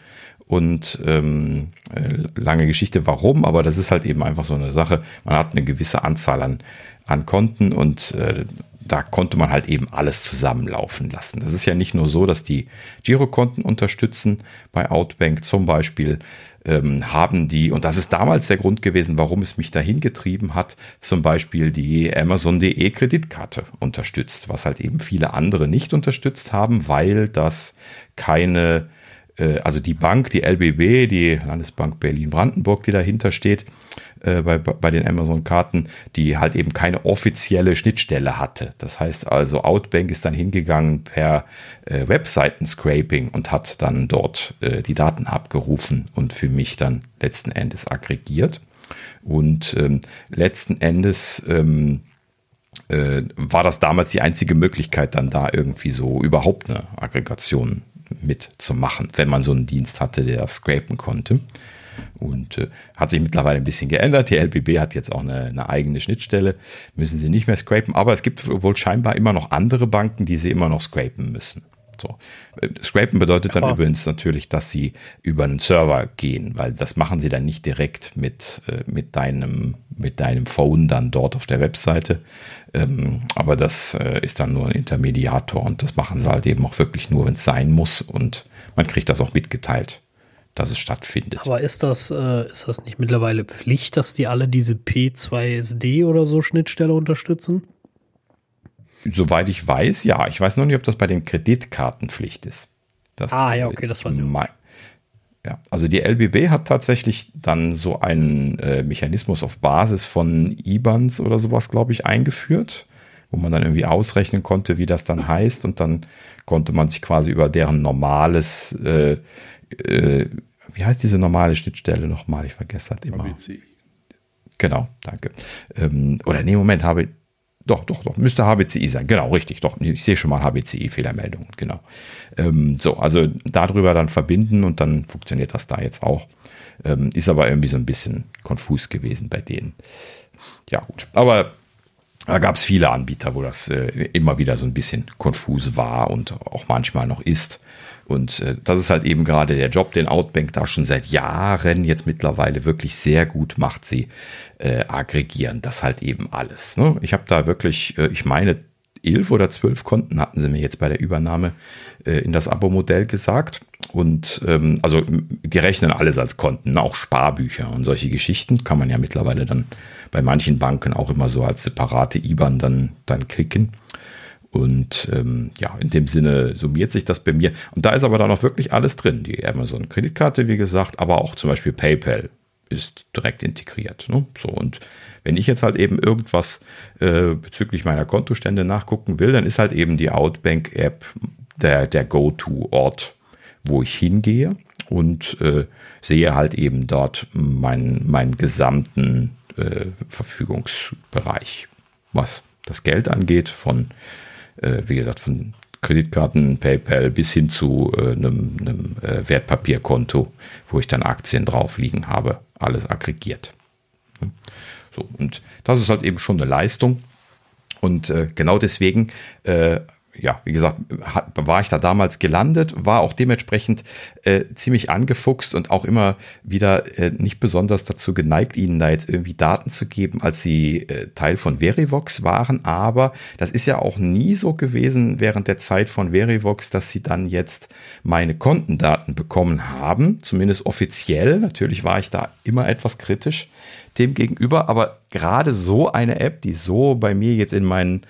und ähm, äh, lange Geschichte, warum, aber das ist halt eben einfach so eine Sache. Man hat eine gewisse Anzahl an, an Konten und äh, da konnte man halt eben alles zusammenlaufen lassen. Das ist ja nicht nur so, dass die Girokonten unterstützen. Bei Outbank zum Beispiel ähm, haben die, und das ist damals der Grund gewesen, warum es mich dahin getrieben hat, zum Beispiel die Amazon.de Kreditkarte unterstützt, was halt eben viele andere nicht unterstützt haben, weil das keine also die Bank, die LBB, die Landesbank Berlin-Brandenburg, die dahinter steht, äh, bei, bei den Amazon-Karten, die halt eben keine offizielle Schnittstelle hatte. Das heißt also, Outbank ist dann hingegangen per äh, Webseiten-Scraping und hat dann dort äh, die Daten abgerufen und für mich dann letzten Endes aggregiert. Und ähm, letzten Endes ähm, äh, war das damals die einzige Möglichkeit, dann da irgendwie so überhaupt eine Aggregation mitzumachen, wenn man so einen Dienst hatte, der das scrapen konnte. Und äh, hat sich mittlerweile ein bisschen geändert. Die LBB hat jetzt auch eine, eine, eigene Schnittstelle, müssen sie nicht mehr scrapen, aber es gibt wohl scheinbar immer noch andere Banken, die sie immer noch scrapen müssen. So. Scrapen bedeutet dann Aber übrigens natürlich, dass sie über einen Server gehen, weil das machen sie dann nicht direkt mit, äh, mit, deinem, mit deinem Phone dann dort auf der Webseite. Ähm, aber das äh, ist dann nur ein Intermediator und das machen sie halt eben auch wirklich nur, wenn es sein muss und man kriegt das auch mitgeteilt, dass es stattfindet. Aber ist das, äh, ist das nicht mittlerweile Pflicht, dass die alle diese P2SD oder so Schnittstelle unterstützen? Soweit ich weiß, ja. Ich weiß noch nicht, ob das bei den Kreditkarten Pflicht ist. Das, Ah, ja, okay, das ich auch mein, ja, also die LBB hat tatsächlich dann so einen äh, Mechanismus auf Basis von IBANs oder sowas, glaube ich, eingeführt, wo man dann irgendwie ausrechnen konnte, wie das dann heißt und dann konnte man sich quasi über deren normales, äh, äh, wie heißt diese normale Schnittstelle nochmal? Ich vergesse das immer. ABC. Genau, danke. Ähm, oder nee, Moment, habe doch, doch, doch, müsste HBCI sein. Genau, richtig, doch. Ich sehe schon mal HBCI-Fehlermeldungen, genau. Ähm, so, also darüber dann verbinden und dann funktioniert das da jetzt auch. Ähm, ist aber irgendwie so ein bisschen konfus gewesen bei denen. Ja, gut. Aber da gab es viele Anbieter, wo das äh, immer wieder so ein bisschen konfus war und auch manchmal noch ist. Und äh, das ist halt eben gerade der Job, den Outbank da schon seit Jahren jetzt mittlerweile wirklich sehr gut macht. Sie äh, aggregieren das halt eben alles. Ne? Ich habe da wirklich, äh, ich meine, elf oder zwölf Konten hatten sie mir jetzt bei der Übernahme äh, in das Abo-Modell gesagt. Und ähm, also die rechnen alles als Konten, auch Sparbücher und solche Geschichten kann man ja mittlerweile dann bei manchen Banken auch immer so als separate IBAN dann, dann klicken. Und ähm, ja, in dem Sinne summiert sich das bei mir. Und da ist aber dann auch wirklich alles drin. Die Amazon-Kreditkarte, wie gesagt, aber auch zum Beispiel PayPal ist direkt integriert. Ne? So, und wenn ich jetzt halt eben irgendwas äh, bezüglich meiner Kontostände nachgucken will, dann ist halt eben die Outbank-App der, der Go-To-Ort, wo ich hingehe und äh, sehe halt eben dort meinen, meinen gesamten äh, Verfügungsbereich, was das Geld angeht, von, äh, wie gesagt, von Kreditkarten, PayPal bis hin zu äh, einem, einem äh, Wertpapierkonto, wo ich dann Aktien drauf liegen habe, alles aggregiert. So, und das ist halt eben schon eine Leistung. Und äh, genau deswegen ja, wie gesagt, war ich da damals gelandet, war auch dementsprechend äh, ziemlich angefuchst und auch immer wieder äh, nicht besonders dazu geneigt, ihnen da jetzt irgendwie Daten zu geben, als sie äh, Teil von Verivox waren. Aber das ist ja auch nie so gewesen während der Zeit von Verivox, dass sie dann jetzt meine Kontendaten bekommen haben, zumindest offiziell. Natürlich war ich da immer etwas kritisch dem gegenüber, aber gerade so eine App, die so bei mir jetzt in meinen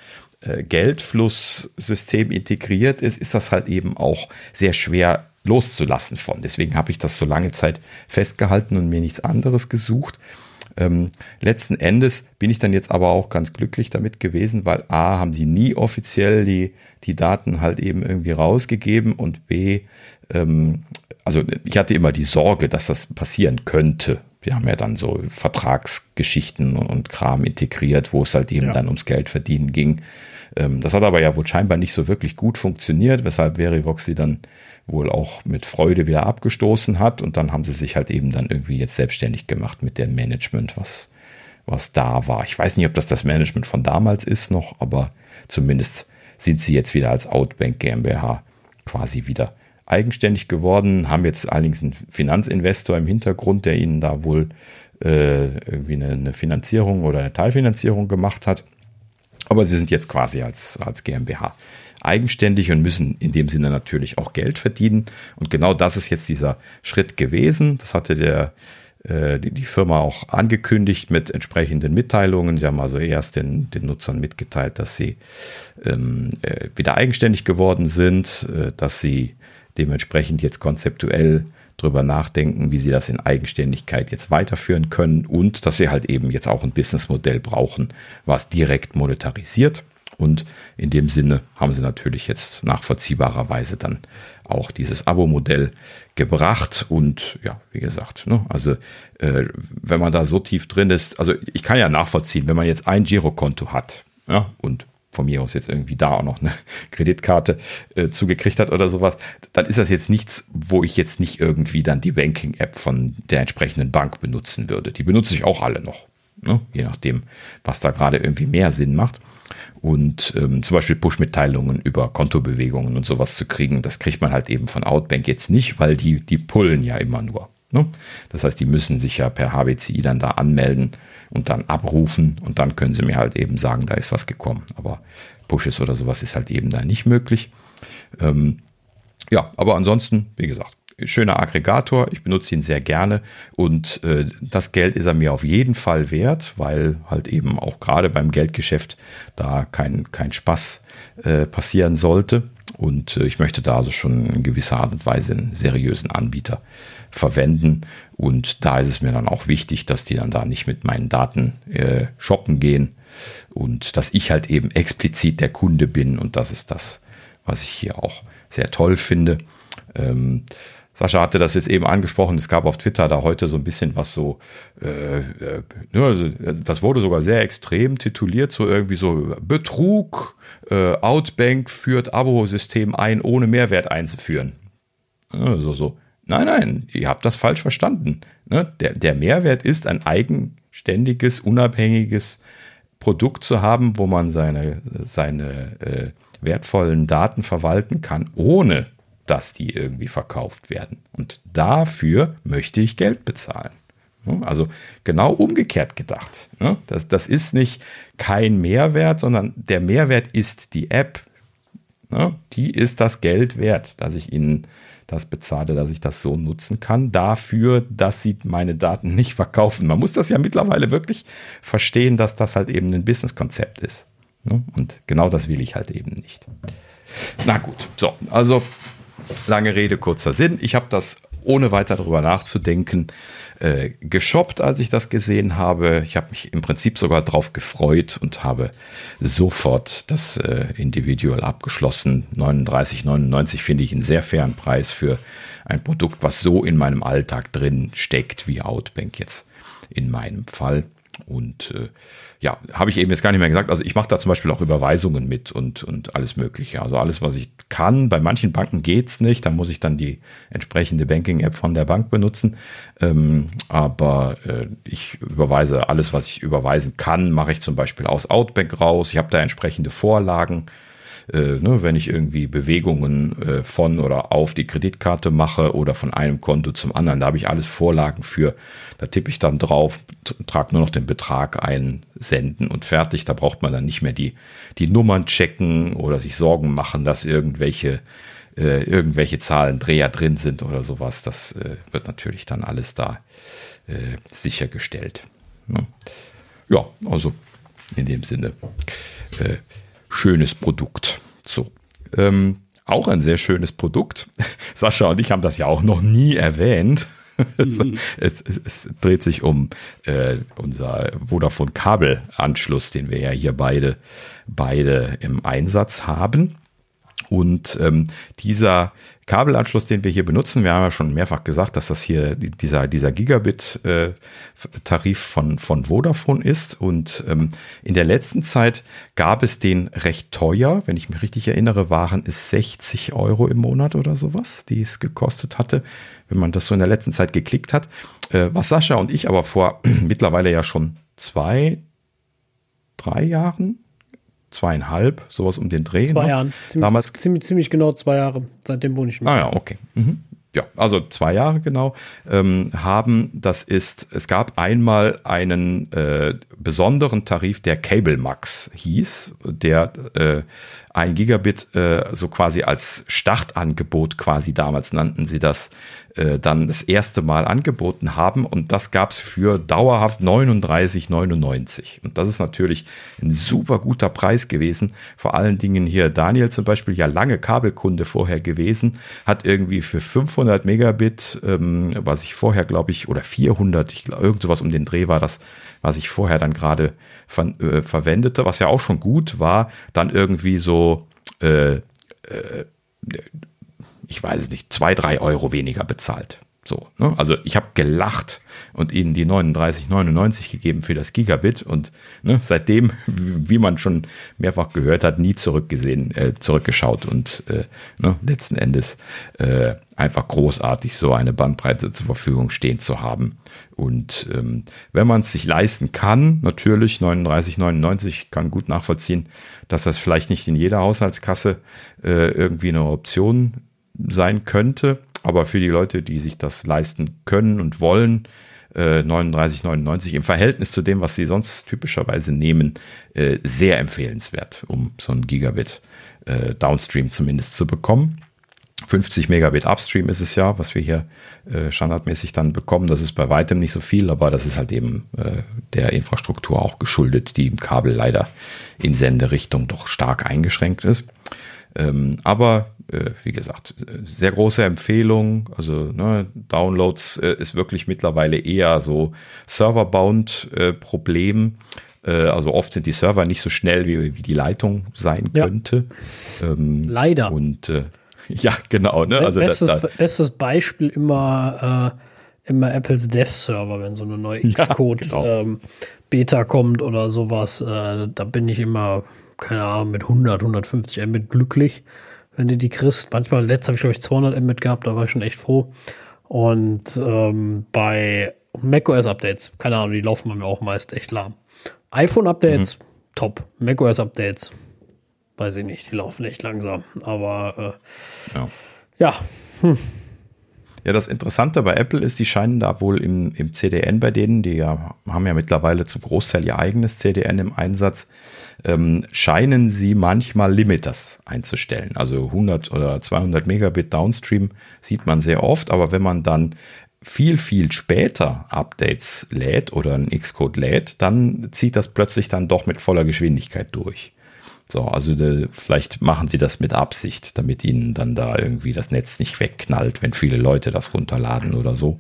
Geldflusssystem integriert ist, ist das halt eben auch sehr schwer loszulassen von. Deswegen habe ich das so lange Zeit festgehalten und mir nichts anderes gesucht. Ähm, letzten Endes bin ich dann jetzt aber auch ganz glücklich damit gewesen, weil A, haben sie nie offiziell die, die Daten halt eben irgendwie rausgegeben und B, ähm, also ich hatte immer die Sorge, dass das passieren könnte. Wir haben ja dann so Vertragsgeschichten und Kram integriert, wo es halt eben ja. dann ums Geld verdienen ging. Ähm, das hat aber ja wohl scheinbar nicht so wirklich gut funktioniert, weshalb Verivox sie dann wohl auch mit Freude wieder abgestoßen hat und dann haben sie sich halt eben dann irgendwie jetzt selbstständig gemacht mit dem Management, was, was da war. Ich weiß nicht, ob das das Management von damals ist noch, aber zumindest sind sie jetzt wieder als Outbank GmbH quasi wieder eigenständig geworden, haben jetzt allerdings einen Finanzinvestor im Hintergrund, der ihnen da wohl äh, irgendwie eine, eine Finanzierung oder eine Teilfinanzierung gemacht hat. Aber sie sind jetzt quasi als, als GmbH eigenständig und müssen in dem Sinne natürlich auch Geld verdienen. Und genau das ist jetzt dieser Schritt gewesen. Das hatte der, äh, die, die, Firma auch angekündigt mit entsprechenden Mitteilungen. Sie haben also erst den, den Nutzern mitgeteilt, dass sie ähm, äh, wieder eigenständig geworden sind, äh, dass sie dementsprechend jetzt konzeptuell drüber nachdenken, wie sie das in Eigenständigkeit jetzt weiterführen können und dass sie halt eben jetzt auch ein Businessmodell brauchen, was direkt monetarisiert. Und in dem Sinne haben sie natürlich jetzt nachvollziehbarerweise dann auch dieses Abo-Modell gebracht. Und ja, wie gesagt, ne, also äh, wenn man da so tief drin ist, also ich kann ja nachvollziehen, wenn man jetzt ein Girokonto hat ja, und von mir aus jetzt irgendwie da auch noch eine Kreditkarte äh, zugekriegt hat oder sowas, dann ist das jetzt nichts, wo ich jetzt nicht irgendwie dann die Banking-App von der entsprechenden Bank benutzen würde. Die benutze ich auch alle noch, ne? je nachdem, was da gerade irgendwie mehr Sinn macht. Und ähm, zum Beispiel Push-Mitteilungen über Kontobewegungen und sowas zu kriegen, das kriegt man halt eben von Outbank jetzt nicht, weil die, die pullen ja immer nur. Ne? Das heißt, die müssen sich ja per HBCI dann da anmelden und dann abrufen und dann können sie mir halt eben sagen, da ist was gekommen. Aber Pushes oder sowas ist halt eben da nicht möglich. Ähm, ja, aber ansonsten, wie gesagt, schöner Aggregator. Ich benutze ihn sehr gerne und äh, das Geld ist er mir auf jeden Fall wert, weil halt eben auch gerade beim Geldgeschäft da kein, kein Spaß äh, passieren sollte. Und äh, ich möchte da also schon in gewisser Art und Weise einen seriösen Anbieter verwenden. Und da ist es mir dann auch wichtig, dass die dann da nicht mit meinen Daten äh, shoppen gehen und dass ich halt eben explizit der Kunde bin. Und das ist das, was ich hier auch sehr toll finde. Ähm, Sascha hatte das jetzt eben angesprochen. Es gab auf Twitter da heute so ein bisschen was so, äh, äh, also, das wurde sogar sehr extrem tituliert, so irgendwie so Betrug, äh, Outbank führt Abo-System ein, ohne Mehrwert einzuführen. Also so, Nein, nein, ihr habt das falsch verstanden. Ne? Der, der Mehrwert ist ein eigenständiges, unabhängiges Produkt zu haben, wo man seine, seine äh, wertvollen Daten verwalten kann, ohne dass die irgendwie verkauft werden. Und dafür möchte ich Geld bezahlen. Ne? Also genau umgekehrt gedacht. Ne? Das, das ist nicht kein Mehrwert, sondern der Mehrwert ist die App. Die ist das Geld wert, dass ich Ihnen das bezahle, dass ich das so nutzen kann, dafür, dass sie meine Daten nicht verkaufen. Man muss das ja mittlerweile wirklich verstehen, dass das halt eben ein Businesskonzept ist. Ne? Und genau das will ich halt eben nicht. Na gut, so, also lange Rede, kurzer Sinn. Ich habe das ohne weiter darüber nachzudenken äh, geshoppt, als ich das gesehen habe. Ich habe mich im Prinzip sogar drauf gefreut und habe sofort das äh, Individual abgeschlossen. 39,99 finde ich einen sehr fairen Preis für ein Produkt, was so in meinem Alltag drin steckt wie Outbank jetzt in meinem Fall. Und äh, ja, habe ich eben jetzt gar nicht mehr gesagt. Also ich mache da zum Beispiel auch Überweisungen mit und, und alles Mögliche. Also alles, was ich kann. Bei manchen Banken geht's nicht. Da muss ich dann die entsprechende Banking-App von der Bank benutzen. Ähm, aber äh, ich überweise alles, was ich überweisen kann, mache ich zum Beispiel aus Outbank raus. Ich habe da entsprechende Vorlagen äh, ne, wenn ich irgendwie Bewegungen äh, von oder auf die Kreditkarte mache oder von einem Konto zum anderen. Da habe ich alles Vorlagen für. Da tippe ich dann drauf, trage nur noch den Betrag ein, senden und fertig. Da braucht man dann nicht mehr die, die Nummern checken oder sich Sorgen machen, dass irgendwelche äh, irgendwelche Zahlendreher drin sind oder sowas. Das äh, wird natürlich dann alles da äh, sichergestellt. Ne? Ja, also in dem Sinne. Schönes Produkt. So. Ähm, auch ein sehr schönes Produkt. Sascha und ich haben das ja auch noch nie erwähnt. Mhm. es, es, es, dreht sich um äh, unser Vodafone Kabelanschluss, den wir ja hier beide, beide im Einsatz haben. Und ähm, dieser Kabelanschluss, den wir hier benutzen, wir haben ja schon mehrfach gesagt, dass das hier dieser, dieser Gigabit-Tarif von, von Vodafone ist. Und ähm, in der letzten Zeit gab es den recht teuer. Wenn ich mich richtig erinnere, waren es 60 Euro im Monat oder sowas, die es gekostet hatte, wenn man das so in der letzten Zeit geklickt hat. Äh, was Sascha und ich aber vor mittlerweile ja schon zwei, drei Jahren zweieinhalb, sowas um den Dreh. Zwei ne? Jahren. Ziemlich, Damals ziemlich, ziemlich genau zwei Jahre. Seitdem wohne ich mit. Ah ja, okay. Mhm. Ja, also zwei Jahre genau, ähm, haben, das ist, es gab einmal einen äh, besonderen Tarif, der Cable Max hieß, der äh, ein Gigabit äh, so quasi als Startangebot quasi damals nannten sie das, äh, dann das erste Mal angeboten haben und das gab es für dauerhaft 39,99 und das ist natürlich ein super guter Preis gewesen. Vor allen Dingen hier Daniel zum Beispiel ja lange Kabelkunde vorher gewesen, hat irgendwie für 500 Megabit, ähm, was ich vorher glaube ich oder 400, ich glaube irgend sowas um den Dreh war das, was ich vorher dann gerade ver äh, verwendete, was ja auch schon gut war, dann irgendwie so äh, äh, ich weiß es nicht, zwei, drei Euro weniger bezahlt. So, ne? Also ich habe gelacht und ihnen die 39,99 gegeben für das Gigabit und ne, seitdem, wie man schon mehrfach gehört hat, nie zurückgesehen, äh, zurückgeschaut und äh, ne, letzten Endes äh, einfach großartig, so eine Bandbreite zur Verfügung stehen zu haben. Und ähm, wenn man es sich leisten kann, natürlich 39,99 kann gut nachvollziehen, dass das vielleicht nicht in jeder Haushaltskasse äh, irgendwie eine Option sein könnte. Aber für die Leute, die sich das leisten können und wollen, äh, 39,99 im Verhältnis zu dem, was sie sonst typischerweise nehmen, äh, sehr empfehlenswert, um so ein Gigabit äh, Downstream zumindest zu bekommen. 50 Megabit Upstream ist es ja, was wir hier äh, standardmäßig dann bekommen. Das ist bei weitem nicht so viel, aber das ist halt eben äh, der Infrastruktur auch geschuldet, die im Kabel leider in Senderichtung doch stark eingeschränkt ist. Ähm, aber äh, wie gesagt, sehr große Empfehlung. Also ne, Downloads äh, ist wirklich mittlerweile eher so Serverbound-Problem. Äh, also oft sind die Server nicht so schnell, wie, wie die Leitung sein ja. könnte. Ähm, Leider. Und äh, ja, genau. Ne? Also bestes, das, das, bestes Beispiel immer, äh, immer Apples Dev-Server, wenn so eine neue Xcode ja, genau. ähm, Beta kommt oder sowas. Äh, da bin ich immer, keine Ahnung, mit 100, 150 Mbit glücklich wenn du die kriegst. Manchmal, letzt habe ich glaube ich 200 Mbit gehabt, da war ich schon echt froh. Und ähm, bei macOS-Updates, keine Ahnung, die laufen bei mir auch meist echt lahm. iPhone-Updates, mhm. top. macOS-Updates, weiß ich nicht, die laufen echt langsam. Aber äh, ja. ja. Hm. Ja, das Interessante bei Apple ist, die scheinen da wohl im, im CDN bei denen, die ja, haben ja mittlerweile zum Großteil ihr eigenes CDN im Einsatz, ähm, scheinen sie manchmal Limiters einzustellen. Also 100 oder 200 Megabit Downstream sieht man sehr oft, aber wenn man dann viel, viel später Updates lädt oder ein Xcode lädt, dann zieht das plötzlich dann doch mit voller Geschwindigkeit durch. So, also de, vielleicht machen sie das mit Absicht, damit ihnen dann da irgendwie das Netz nicht wegknallt, wenn viele Leute das runterladen oder so.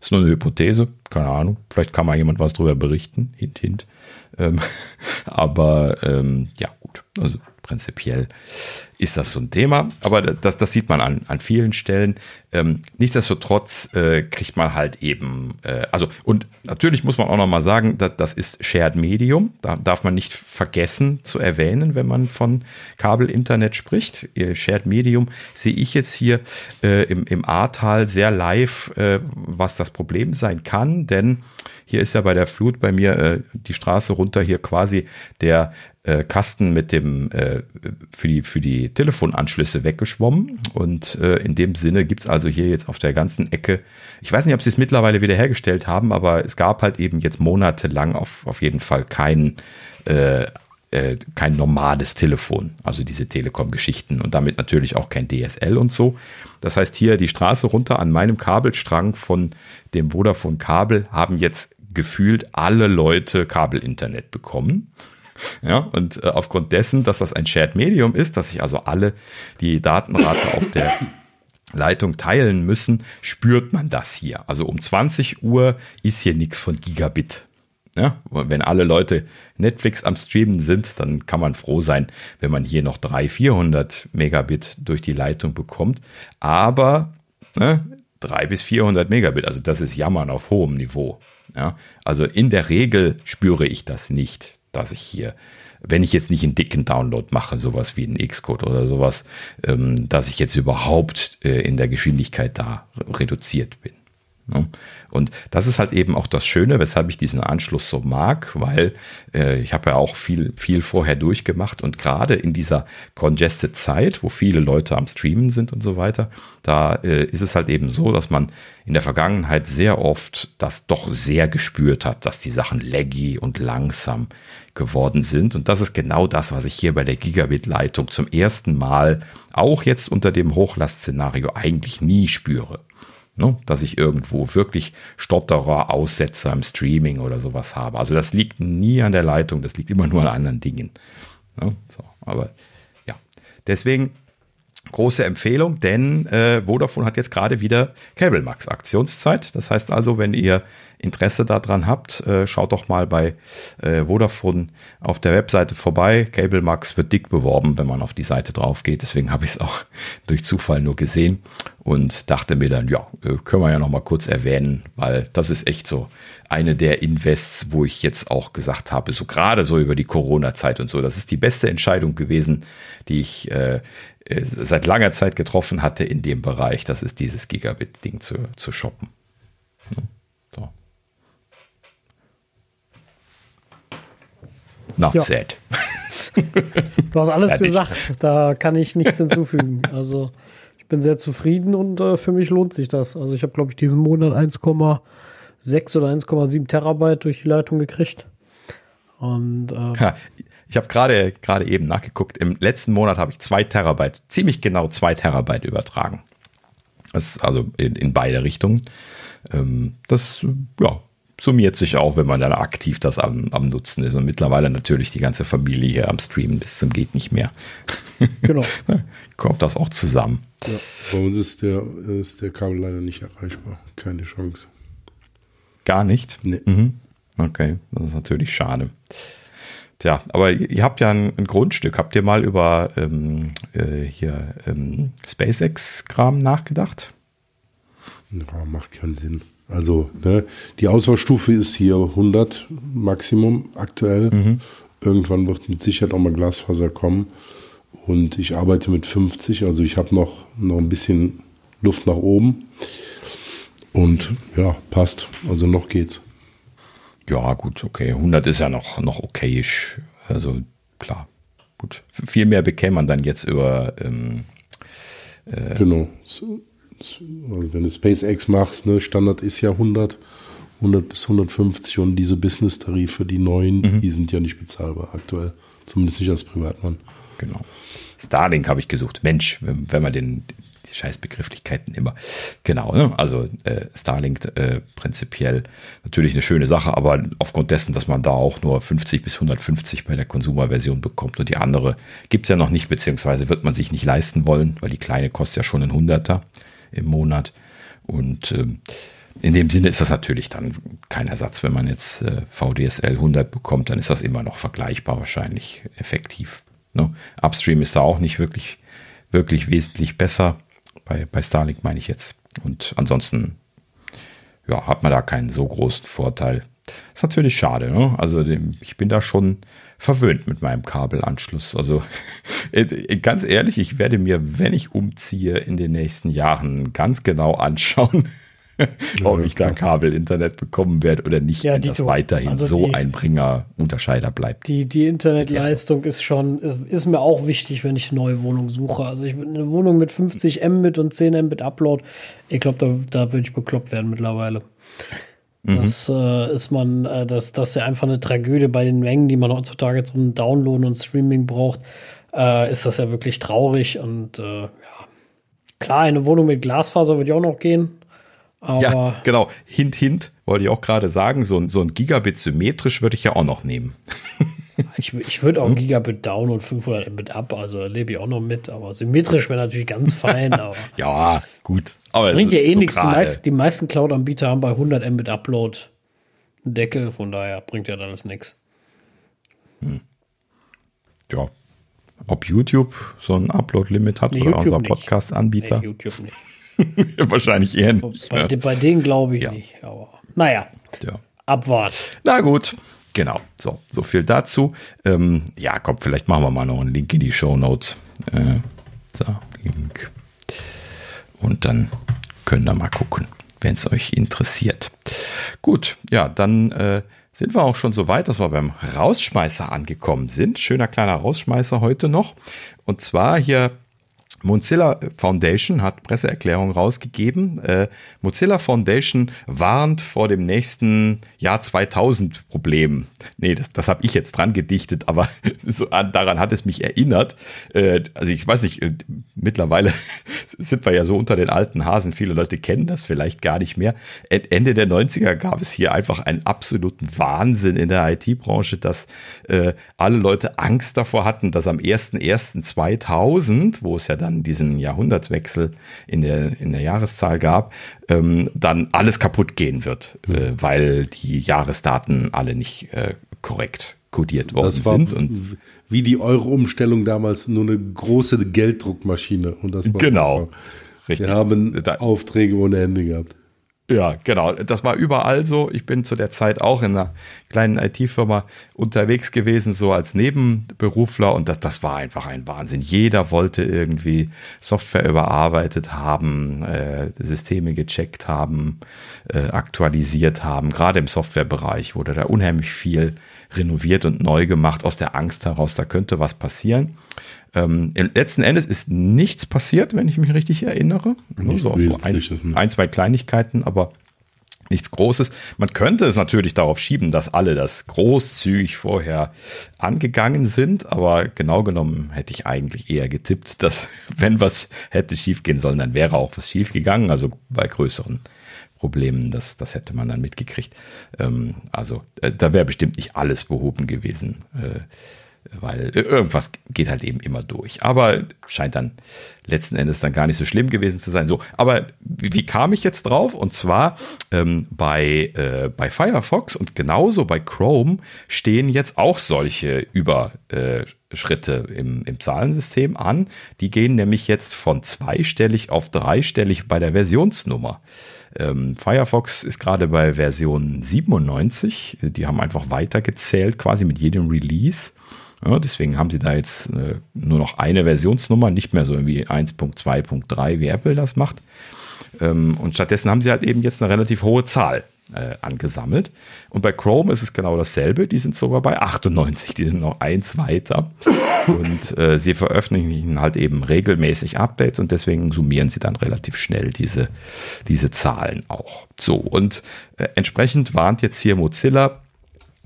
Ist nur eine Hypothese, keine Ahnung. Vielleicht kann mal jemand was drüber berichten, hint, hint. Ähm, aber ähm, ja, gut. Also prinzipiell ist das so ein Thema. Aber das, das sieht man an, an vielen Stellen. Ähm, nichtsdestotrotz äh, kriegt man halt eben, äh, also und natürlich muss man auch noch mal sagen, dass, das ist Shared Medium. Da darf man nicht vergessen zu erwähnen, wenn man von Kabel-Internet spricht. Shared Medium sehe ich jetzt hier äh, im, im Ahrtal sehr live, äh, was das Problem sein kann, denn hier ist ja bei der Flut bei mir äh, die Straße runter hier quasi der äh, Kasten mit dem für die für die Telefonanschlüsse weggeschwommen und äh, in dem Sinne gibt's also hier jetzt auf der ganzen Ecke, ich weiß nicht, ob sie es mittlerweile wieder hergestellt haben, aber es gab halt eben jetzt monatelang auf, auf jeden Fall kein äh, äh, kein normales Telefon, also diese Telekom-Geschichten und damit natürlich auch kein DSL und so. Das heißt, hier die Straße runter an meinem Kabelstrang von dem Vodafone Kabel haben jetzt gefühlt alle Leute Kabelinternet bekommen. Ja, und äh, aufgrund dessen, dass das ein Shared Medium ist, dass sich also alle die Datenrate auf der Leitung teilen müssen, spürt man das hier. Also um 20 Uhr ist hier nichts von Gigabit. Ja, wenn alle Leute Netflix am Streamen sind, dann kann man froh sein, wenn man hier noch 300, 400 Megabit durch die Leitung bekommt. Aber ne, 300 bis 400 Megabit, also das ist Jammern auf hohem Niveau. Ja, also in der Regel spüre ich das nicht, dass ich hier, wenn ich jetzt nicht einen dicken Download mache, sowas wie einen Xcode oder sowas, ähm, dass ich jetzt überhaupt äh, in der Geschwindigkeit da reduziert bin. Ne? Und das ist halt eben auch das Schöne, weshalb ich diesen Anschluss so mag, weil äh, ich habe ja auch viel, viel vorher durchgemacht und gerade in dieser congested Zeit, wo viele Leute am Streamen sind und so weiter, da äh, ist es halt eben so, dass man in der Vergangenheit sehr oft das doch sehr gespürt hat, dass die Sachen laggy und langsam geworden sind. Und das ist genau das, was ich hier bei der Gigabit-Leitung zum ersten Mal auch jetzt unter dem Hochlastszenario eigentlich nie spüre. Ne? Dass ich irgendwo wirklich Stotterer, Aussetzer im Streaming oder sowas habe. Also das liegt nie an der Leitung, das liegt immer nur an anderen Dingen. Ne? So, aber ja, deswegen große Empfehlung, denn äh, Vodafone hat jetzt gerade wieder Cable Max Aktionszeit. Das heißt also, wenn ihr Interesse daran habt, äh, schaut doch mal bei äh, Vodafone auf der Webseite vorbei. Cable Max wird dick beworben, wenn man auf die Seite drauf geht. Deswegen habe ich es auch durch Zufall nur gesehen und dachte mir dann, ja, äh, können wir ja noch mal kurz erwähnen, weil das ist echt so eine der Invests, wo ich jetzt auch gesagt habe, so gerade so über die Corona-Zeit und so, das ist die beste Entscheidung gewesen, die ich äh seit langer Zeit getroffen hatte in dem Bereich. Das ist dieses Gigabit-Ding zu, zu shoppen. So. Enough ja. said. Du hast alles gesagt, da kann ich nichts hinzufügen. Also ich bin sehr zufrieden und äh, für mich lohnt sich das. Also ich habe, glaube ich, diesen Monat 1,6 oder 1,7 Terabyte durch die Leitung gekriegt. Und äh, ja, ich habe gerade gerade eben nachgeguckt. Im letzten Monat habe ich zwei Terabyte, ziemlich genau zwei Terabyte übertragen. Das ist also in, in beide Richtungen. Ähm, das ja, summiert sich auch, wenn man dann aktiv das am, am Nutzen ist. Und mittlerweile natürlich die ganze Familie hier am Streamen bis zum geht nicht mehr. Genau. Kommt das auch zusammen. Ja, bei uns ist der, ist der Kabel leider nicht erreichbar. Keine Chance. Gar nicht? Nee. Mhm. Okay, das ist natürlich schade. Tja, aber ihr habt ja ein, ein Grundstück. Habt ihr mal über ähm, äh, hier ähm, SpaceX-Kram nachgedacht? Ja, macht keinen Sinn. Also ne, die Auswahlstufe ist hier 100 Maximum aktuell. Mhm. Irgendwann wird mit Sicherheit auch mal Glasfaser kommen. Und ich arbeite mit 50, also ich habe noch, noch ein bisschen Luft nach oben. Und ja, passt. Also noch geht's. Ja, gut, okay. 100 ist ja noch, noch okayisch. Also klar. Gut. Viel mehr bekäme man dann jetzt über. Ähm, äh, genau. So, also wenn du SpaceX machst, ne, Standard ist ja 100, 100 bis 150 und diese Business-Tarife, die neuen, mhm. die sind ja nicht bezahlbar aktuell. Zumindest nicht als Privatmann. Genau. Starlink habe ich gesucht. Mensch, wenn, wenn man den, die Scheißbegrifflichkeiten immer. Genau, ne? also äh, Starlink äh, prinzipiell natürlich eine schöne Sache, aber aufgrund dessen, dass man da auch nur 50 bis 150 bei der Konsumerversion bekommt und die andere gibt es ja noch nicht, beziehungsweise wird man sich nicht leisten wollen, weil die kleine kostet ja schon ein Hunderter im Monat. Und äh, in dem Sinne ist das natürlich dann kein Ersatz. Wenn man jetzt äh, VDSL 100 bekommt, dann ist das immer noch vergleichbar wahrscheinlich effektiv Ne? Upstream ist da auch nicht wirklich, wirklich wesentlich besser. Bei, bei Starlink meine ich jetzt. Und ansonsten ja, hat man da keinen so großen Vorteil. Ist natürlich schade. Ne? Also ich bin da schon verwöhnt mit meinem Kabelanschluss. Also ganz ehrlich, ich werde mir, wenn ich umziehe, in den nächsten Jahren ganz genau anschauen, ob ich da Kabel-Internet bekommen werde oder nicht, Ja, wenn das weiterhin Also so die- ein Bringer-Unterscheider bleibt. Die, die Internetleistung ist schon, ist, ist mir auch wichtig, wenn ich eine neue Wohnung suche. Also ich bin eine Wohnung mit 50 Mbit und 10 Mbit Upload. Ich glaube, da, da würde ich bekloppt werden mittlerweile. Das äh, ist man, äh, das, das ist ja einfach eine Tragödie bei den Mengen, die man heutzutage zum Downloaden und Streaming braucht. Äh, ist das ja wirklich traurig und äh, ja. Klar, eine Wohnung mit Glasfaser würde ja auch noch gehen. Aber Ja, genau. Hint, hint, wollte ich auch gerade sagen. So, ein- so ein Gigabit symmetrisch würde ich ja auch noch nehmen. Ich, ich würde Hm? auch Gigabit down und 500 Mbit up, also lebe ich auch noch mit, aber symmetrisch wäre natürlich ganz fein, Ja, gut. Aber bringt ja eh so nichts. Die, gerade- meist, die meisten Cloud-Anbieter haben bei 100 Mbit Upload einen Deckel, von daher bringt ja alles nichts. ja, ob YouTube so ein Upload-Limit hat Nee, oder YouTube unser. Podcast-Anbieter. Nee, YouTube nicht. Wahrscheinlich eher nicht. Bei, ne? bei denen glaube ich Ja. nicht, aber naja, Ja. abwarten. Na gut, genau. So, so viel dazu. Ähm, ja, komm, vielleicht machen wir mal noch einen Link in die Show Notes. Äh, so, Link. Und dann könnt ihr mal gucken, wenn es euch interessiert. Gut, ja, dann äh, sind wir auch schon so weit, dass wir beim Rausschmeißer angekommen sind. Schöner kleiner Rausschmeißer heute noch. Und zwar hier Mozilla Foundation hat Presseerklärung rausgegeben. Äh, Mozilla Foundation warnt vor dem nächsten Jahr 2000 Problem. Nee, das, das habe ich jetzt dran gedichtet, aber so, an, daran hat es mich erinnert. Äh, also ich weiß nicht, äh, mittlerweile sind wir ja so unter den alten Hasen. Viele Leute kennen das vielleicht gar nicht mehr. Ende der 90er gab es hier einfach einen absoluten Wahnsinn in der IT-Branche, dass äh, alle Leute Angst davor hatten, dass am 01.01.2000, wo es ja dann diesen Jahrhundertwechsel in der, in der Jahreszahl gab, ähm, dann alles kaputt gehen wird, äh, weil die Jahresdaten alle nicht äh, korrekt kodiert worden Das war sind. Und wie die Euro-Umstellung damals nur eine große Gelddruckmaschine. Und das war Genau. super. richtig. Wir haben Da- Aufträge ohne Ende gehabt. Ja, genau. Das war überall so. Ich bin zu der Zeit auch in einer kleinen IT-Firma unterwegs gewesen, so als Nebenberufler. Und das, das war einfach ein Wahnsinn. Jeder wollte irgendwie Software überarbeitet haben, äh, Systeme gecheckt haben, äh, aktualisiert haben. Gerade im Softwarebereich wurde da unheimlich viel renoviert und neu gemacht aus der Angst heraus, da könnte was passieren. Ähm, letzten Endes ist nichts passiert, wenn ich mich richtig erinnere. Nichts so, so ein, ne? ein, zwei Kleinigkeiten, aber nichts Großes. Man könnte es natürlich darauf schieben, dass alle das großzügig vorher angegangen sind, aber genau genommen hätte ich eigentlich eher getippt, dass wenn was hätte schiefgehen sollen, dann wäre auch was schiefgegangen, also bei größeren Problemen, das, das hätte man dann mitgekriegt. Ähm, also äh, da wäre bestimmt nicht alles behoben gewesen. Äh, weil irgendwas geht halt eben immer durch. Aber scheint dann letzten Endes dann gar nicht so schlimm gewesen zu sein. So, aber wie, wie kam ich jetzt drauf? Und zwar ähm, bei, äh, bei Firefox und genauso bei Chrome stehen jetzt auch solche Überschritte im, im Zahlensystem an. Die gehen nämlich jetzt von zweistellig auf dreistellig bei der Versionsnummer. Ähm, Firefox ist gerade bei Version 97. Die haben einfach weitergezählt, quasi mit jedem Release. Ja, deswegen haben sie da jetzt äh, nur noch eine Versionsnummer, nicht mehr so irgendwie 1.2.3, wie Apple das macht. Ähm, und stattdessen haben sie halt eben jetzt eine relativ hohe Zahl äh, angesammelt. Und bei Chrome ist es genau dasselbe. Die sind sogar bei 98, die sind noch eins weiter. Und äh, sie veröffentlichen halt eben regelmäßig Updates und deswegen summieren sie dann relativ schnell diese, diese Zahlen auch. So, und äh, entsprechend warnt jetzt hier Mozilla,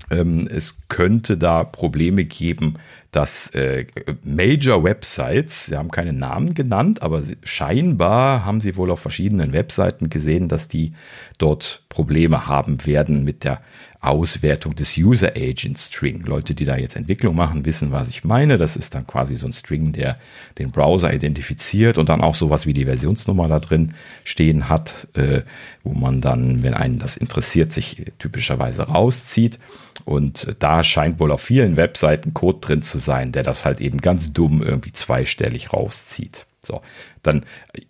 ähm, es könnte da Probleme geben, dass äh, Major Websites, sie haben keine Namen genannt, aber scheinbar haben sie wohl auf verschiedenen Webseiten gesehen, dass die dort Probleme haben werden mit der Auswertung des User Agent String. Leute, die da jetzt Entwicklung machen, wissen, was ich meine. Das ist dann quasi so ein String, der den Browser identifiziert und dann auch sowas wie die Versionsnummer da drin stehen hat, äh, wo man dann, wenn einen das interessiert, sich typischerweise rauszieht. Und da scheint wohl auf vielen Webseiten Code drin zu sein, der das halt eben ganz dumm irgendwie zweistellig rauszieht. So, dann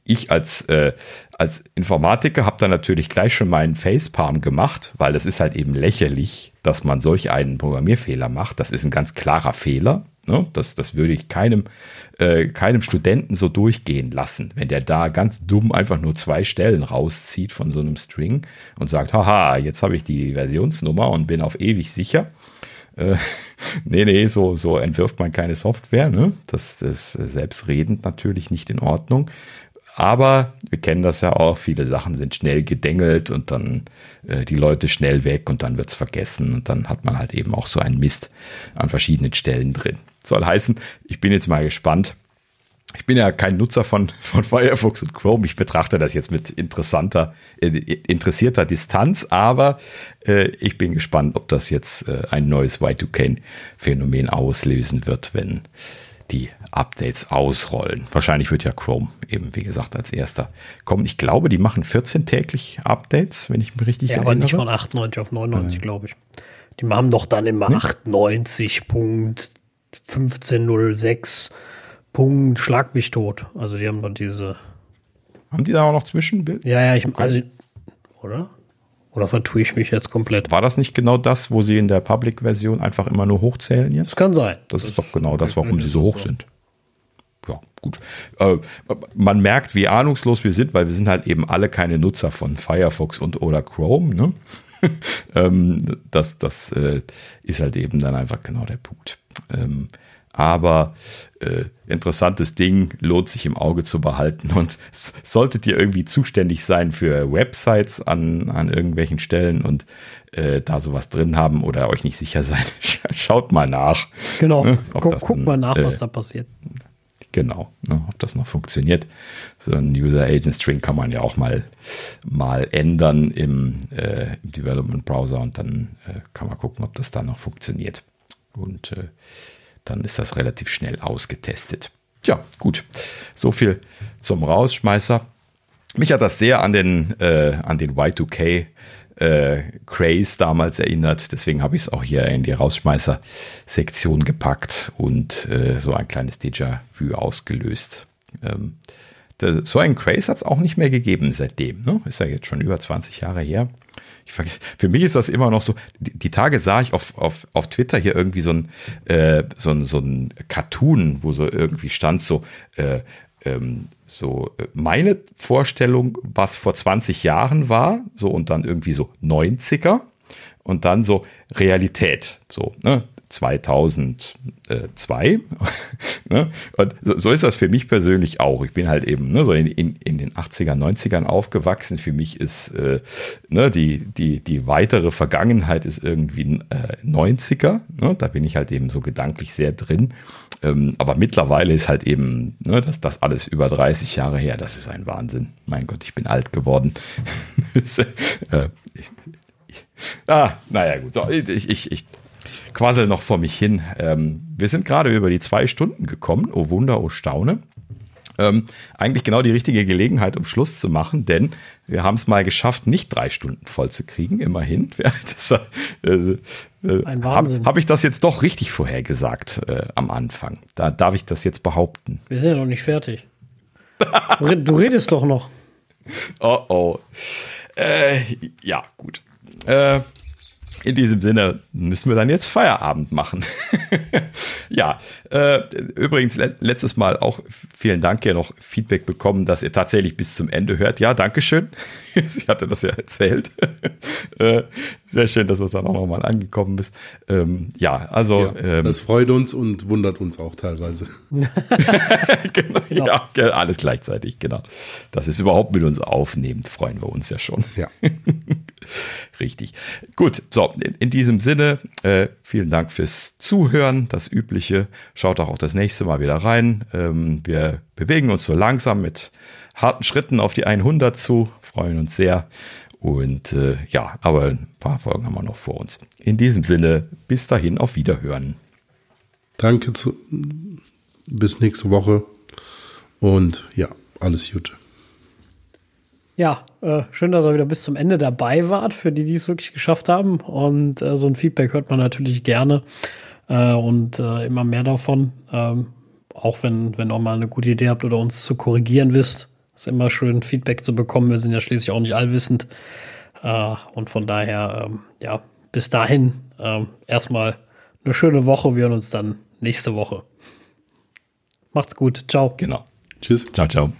ich als, äh, als Informatiker habe dann natürlich gleich schon meinen Facepalm gemacht, weil es ist halt eben lächerlich, dass man solch einen Programmierfehler macht. Das ist ein ganz klarer Fehler. Ne? Das, das würde ich keinem, äh, keinem Studenten so durchgehen lassen, wenn der da ganz dumm einfach nur zwei Stellen rauszieht von so einem String und sagt, haha, jetzt habe ich die Versionsnummer und bin auf ewig sicher. Äh, nee, nee, so, so entwirft man keine Software. Ne? Das ist selbstredend natürlich nicht in Ordnung. Aber wir kennen das ja auch, viele Sachen sind schnell gedengelt und dann äh, die Leute schnell weg und dann wird es vergessen und dann hat man halt eben auch so einen Mist an verschiedenen Stellen drin. Soll heißen, ich bin jetzt mal gespannt, ich bin ja kein Nutzer von, von Firefox und Chrome. Ich betrachte das jetzt mit interessanter, äh, interessierter Distanz, aber äh, ich bin gespannt, ob das jetzt äh, ein neues Y2K-Phänomen auslösen wird, wenn die Updates ausrollen. Wahrscheinlich wird ja Chrome eben, wie gesagt, als erster kommen. Ich glaube, die machen 14 täglich Updates, wenn ich mich richtig ja, erinnere. aber nicht von 98 auf 99, äh. glaube ich. Die machen doch dann immer ne? 98.1506 Punkt, schlag mich tot. Also die haben dann diese. Haben die da auch noch Zwischenbild? Ja, ja, ich okay. also oder? Oder vertue ich mich jetzt komplett? War das nicht genau das, wo sie in der Public-Version einfach immer nur hochzählen jetzt? Das kann sein. Das, das ist doch genau das, warum sie so hoch so. sind. Ja, gut. Äh, man merkt, wie ahnungslos wir sind, weil wir sind halt eben alle keine Nutzer von Firefox und oder Chrome. Ne? ähm, das das äh, ist halt eben dann einfach genau der Punkt. Ähm, aber äh, interessantes Ding, lohnt sich im Auge zu behalten. Und solltet ihr irgendwie zuständig sein für Websites an, an irgendwelchen Stellen und äh, da sowas drin haben oder euch nicht sicher sein, schaut mal nach. Genau, ne, guck, guck mal nach, äh, was da passiert. Genau, ne, ob das noch funktioniert. So ein User Agent String kann man ja auch mal, mal ändern im, äh, im Development Browser und dann äh, kann man gucken, ob das dann noch funktioniert. Und äh, dann ist das relativ schnell ausgetestet. Tja, gut. So viel zum Rausschmeißer. Mich hat das sehr an den, äh, an den Y2K äh, Craze damals erinnert. Deswegen habe ich es auch hier in die Rausschmeißer-Sektion gepackt und äh, so ein kleines Déjà-vu ausgelöst. Ähm, das, so einen Craze hat es auch nicht mehr gegeben seitdem. Ne? Ist ja jetzt schon über 20 Jahre her ich, für mich ist das immer noch so, die, die, Tage sah ich auf, auf, auf Twitter hier irgendwie so ein, äh, so, ein, so ein Cartoon, wo so irgendwie stand so, äh, ähm, so äh, meine Vorstellung, was vor 20 Jahren war, so und dann irgendwie so 90er und dann so Realität, so, ne? 2002. ne? Und so, so, ist das für mich persönlich auch. Ich bin halt eben ne, so in, in, in den 80er, 90ern aufgewachsen. Für mich ist äh, ne, die, die, die weitere Vergangenheit ist irgendwie äh, 90er. Ne? Da bin ich halt eben so gedanklich sehr drin. Ähm, aber mittlerweile ist halt eben ne, das, das alles über 30 Jahre her. Das ist ein Wahnsinn. Mein Gott, ich bin alt geworden. äh, ah, naja, gut. So, ich, ich, ich quassel noch vor mich hin. Ähm, wir sind gerade über die zwei Stunden gekommen. Oh Wunder, oh Staune. Ähm, eigentlich genau die richtige Gelegenheit, um Schluss zu machen, denn wir haben es mal geschafft, nicht drei Stunden voll zu kriegen, immerhin. Das, äh, äh, Ein Wahnsinn. Habe hab ich das jetzt doch richtig vorhergesagt äh, am Anfang? Da darf ich das jetzt behaupten. Wir sind ja noch nicht fertig. du redest doch noch. Oh oh. Äh, ja, gut. Äh, in diesem Sinne müssen wir dann jetzt Feierabend machen. ja, äh, übrigens le letztes Mal auch vielen Dank hier noch Feedback bekommen, dass ihr tatsächlich bis zum Ende hört. Ja, Dankeschön. Sie hatte das ja erzählt. äh, sehr schön, dass das dann auch nochmal angekommen ist. Ähm, ja, also. Ja, ähm, das freut uns und wundert uns auch teilweise. genau, ja. ja, alles gleichzeitig, genau. Das ist überhaupt mit uns aufnehmend, freuen wir uns ja schon. Ja. Richtig. Gut, so, in, diesem Sinne, äh, vielen Dank fürs Zuhören. Das Übliche. Schaut auch, auch das nächste Mal wieder rein. Ähm, wir bewegen uns so langsam mit harten Schritten auf die 100 zu. Freuen uns sehr. Und äh, ja, aber ein paar Folgen haben wir noch vor uns. In diesem Sinne, bis dahin, auf Wiederhören. Danke, zu, bis nächste Woche. Und ja, alles Gute. Ja, äh, schön, dass ihr wieder bis zum Ende dabei wart, für die, die es wirklich geschafft haben. Und äh, so ein Feedback hört man natürlich gerne. äh, und äh, immer mehr davon. Ähm, auch wenn, wenn ihr mal eine gute Idee habt oder uns zu korrigieren wisst, ist immer schön, Feedback zu bekommen. Wir sind ja schließlich auch nicht allwissend. Äh, und von daher, ähm, ja, bis dahin ähm, erstmal eine schöne Woche. Wir hören uns dann nächste Woche. Macht's gut. Ciao. Genau. Tschüss. Ciao, ciao.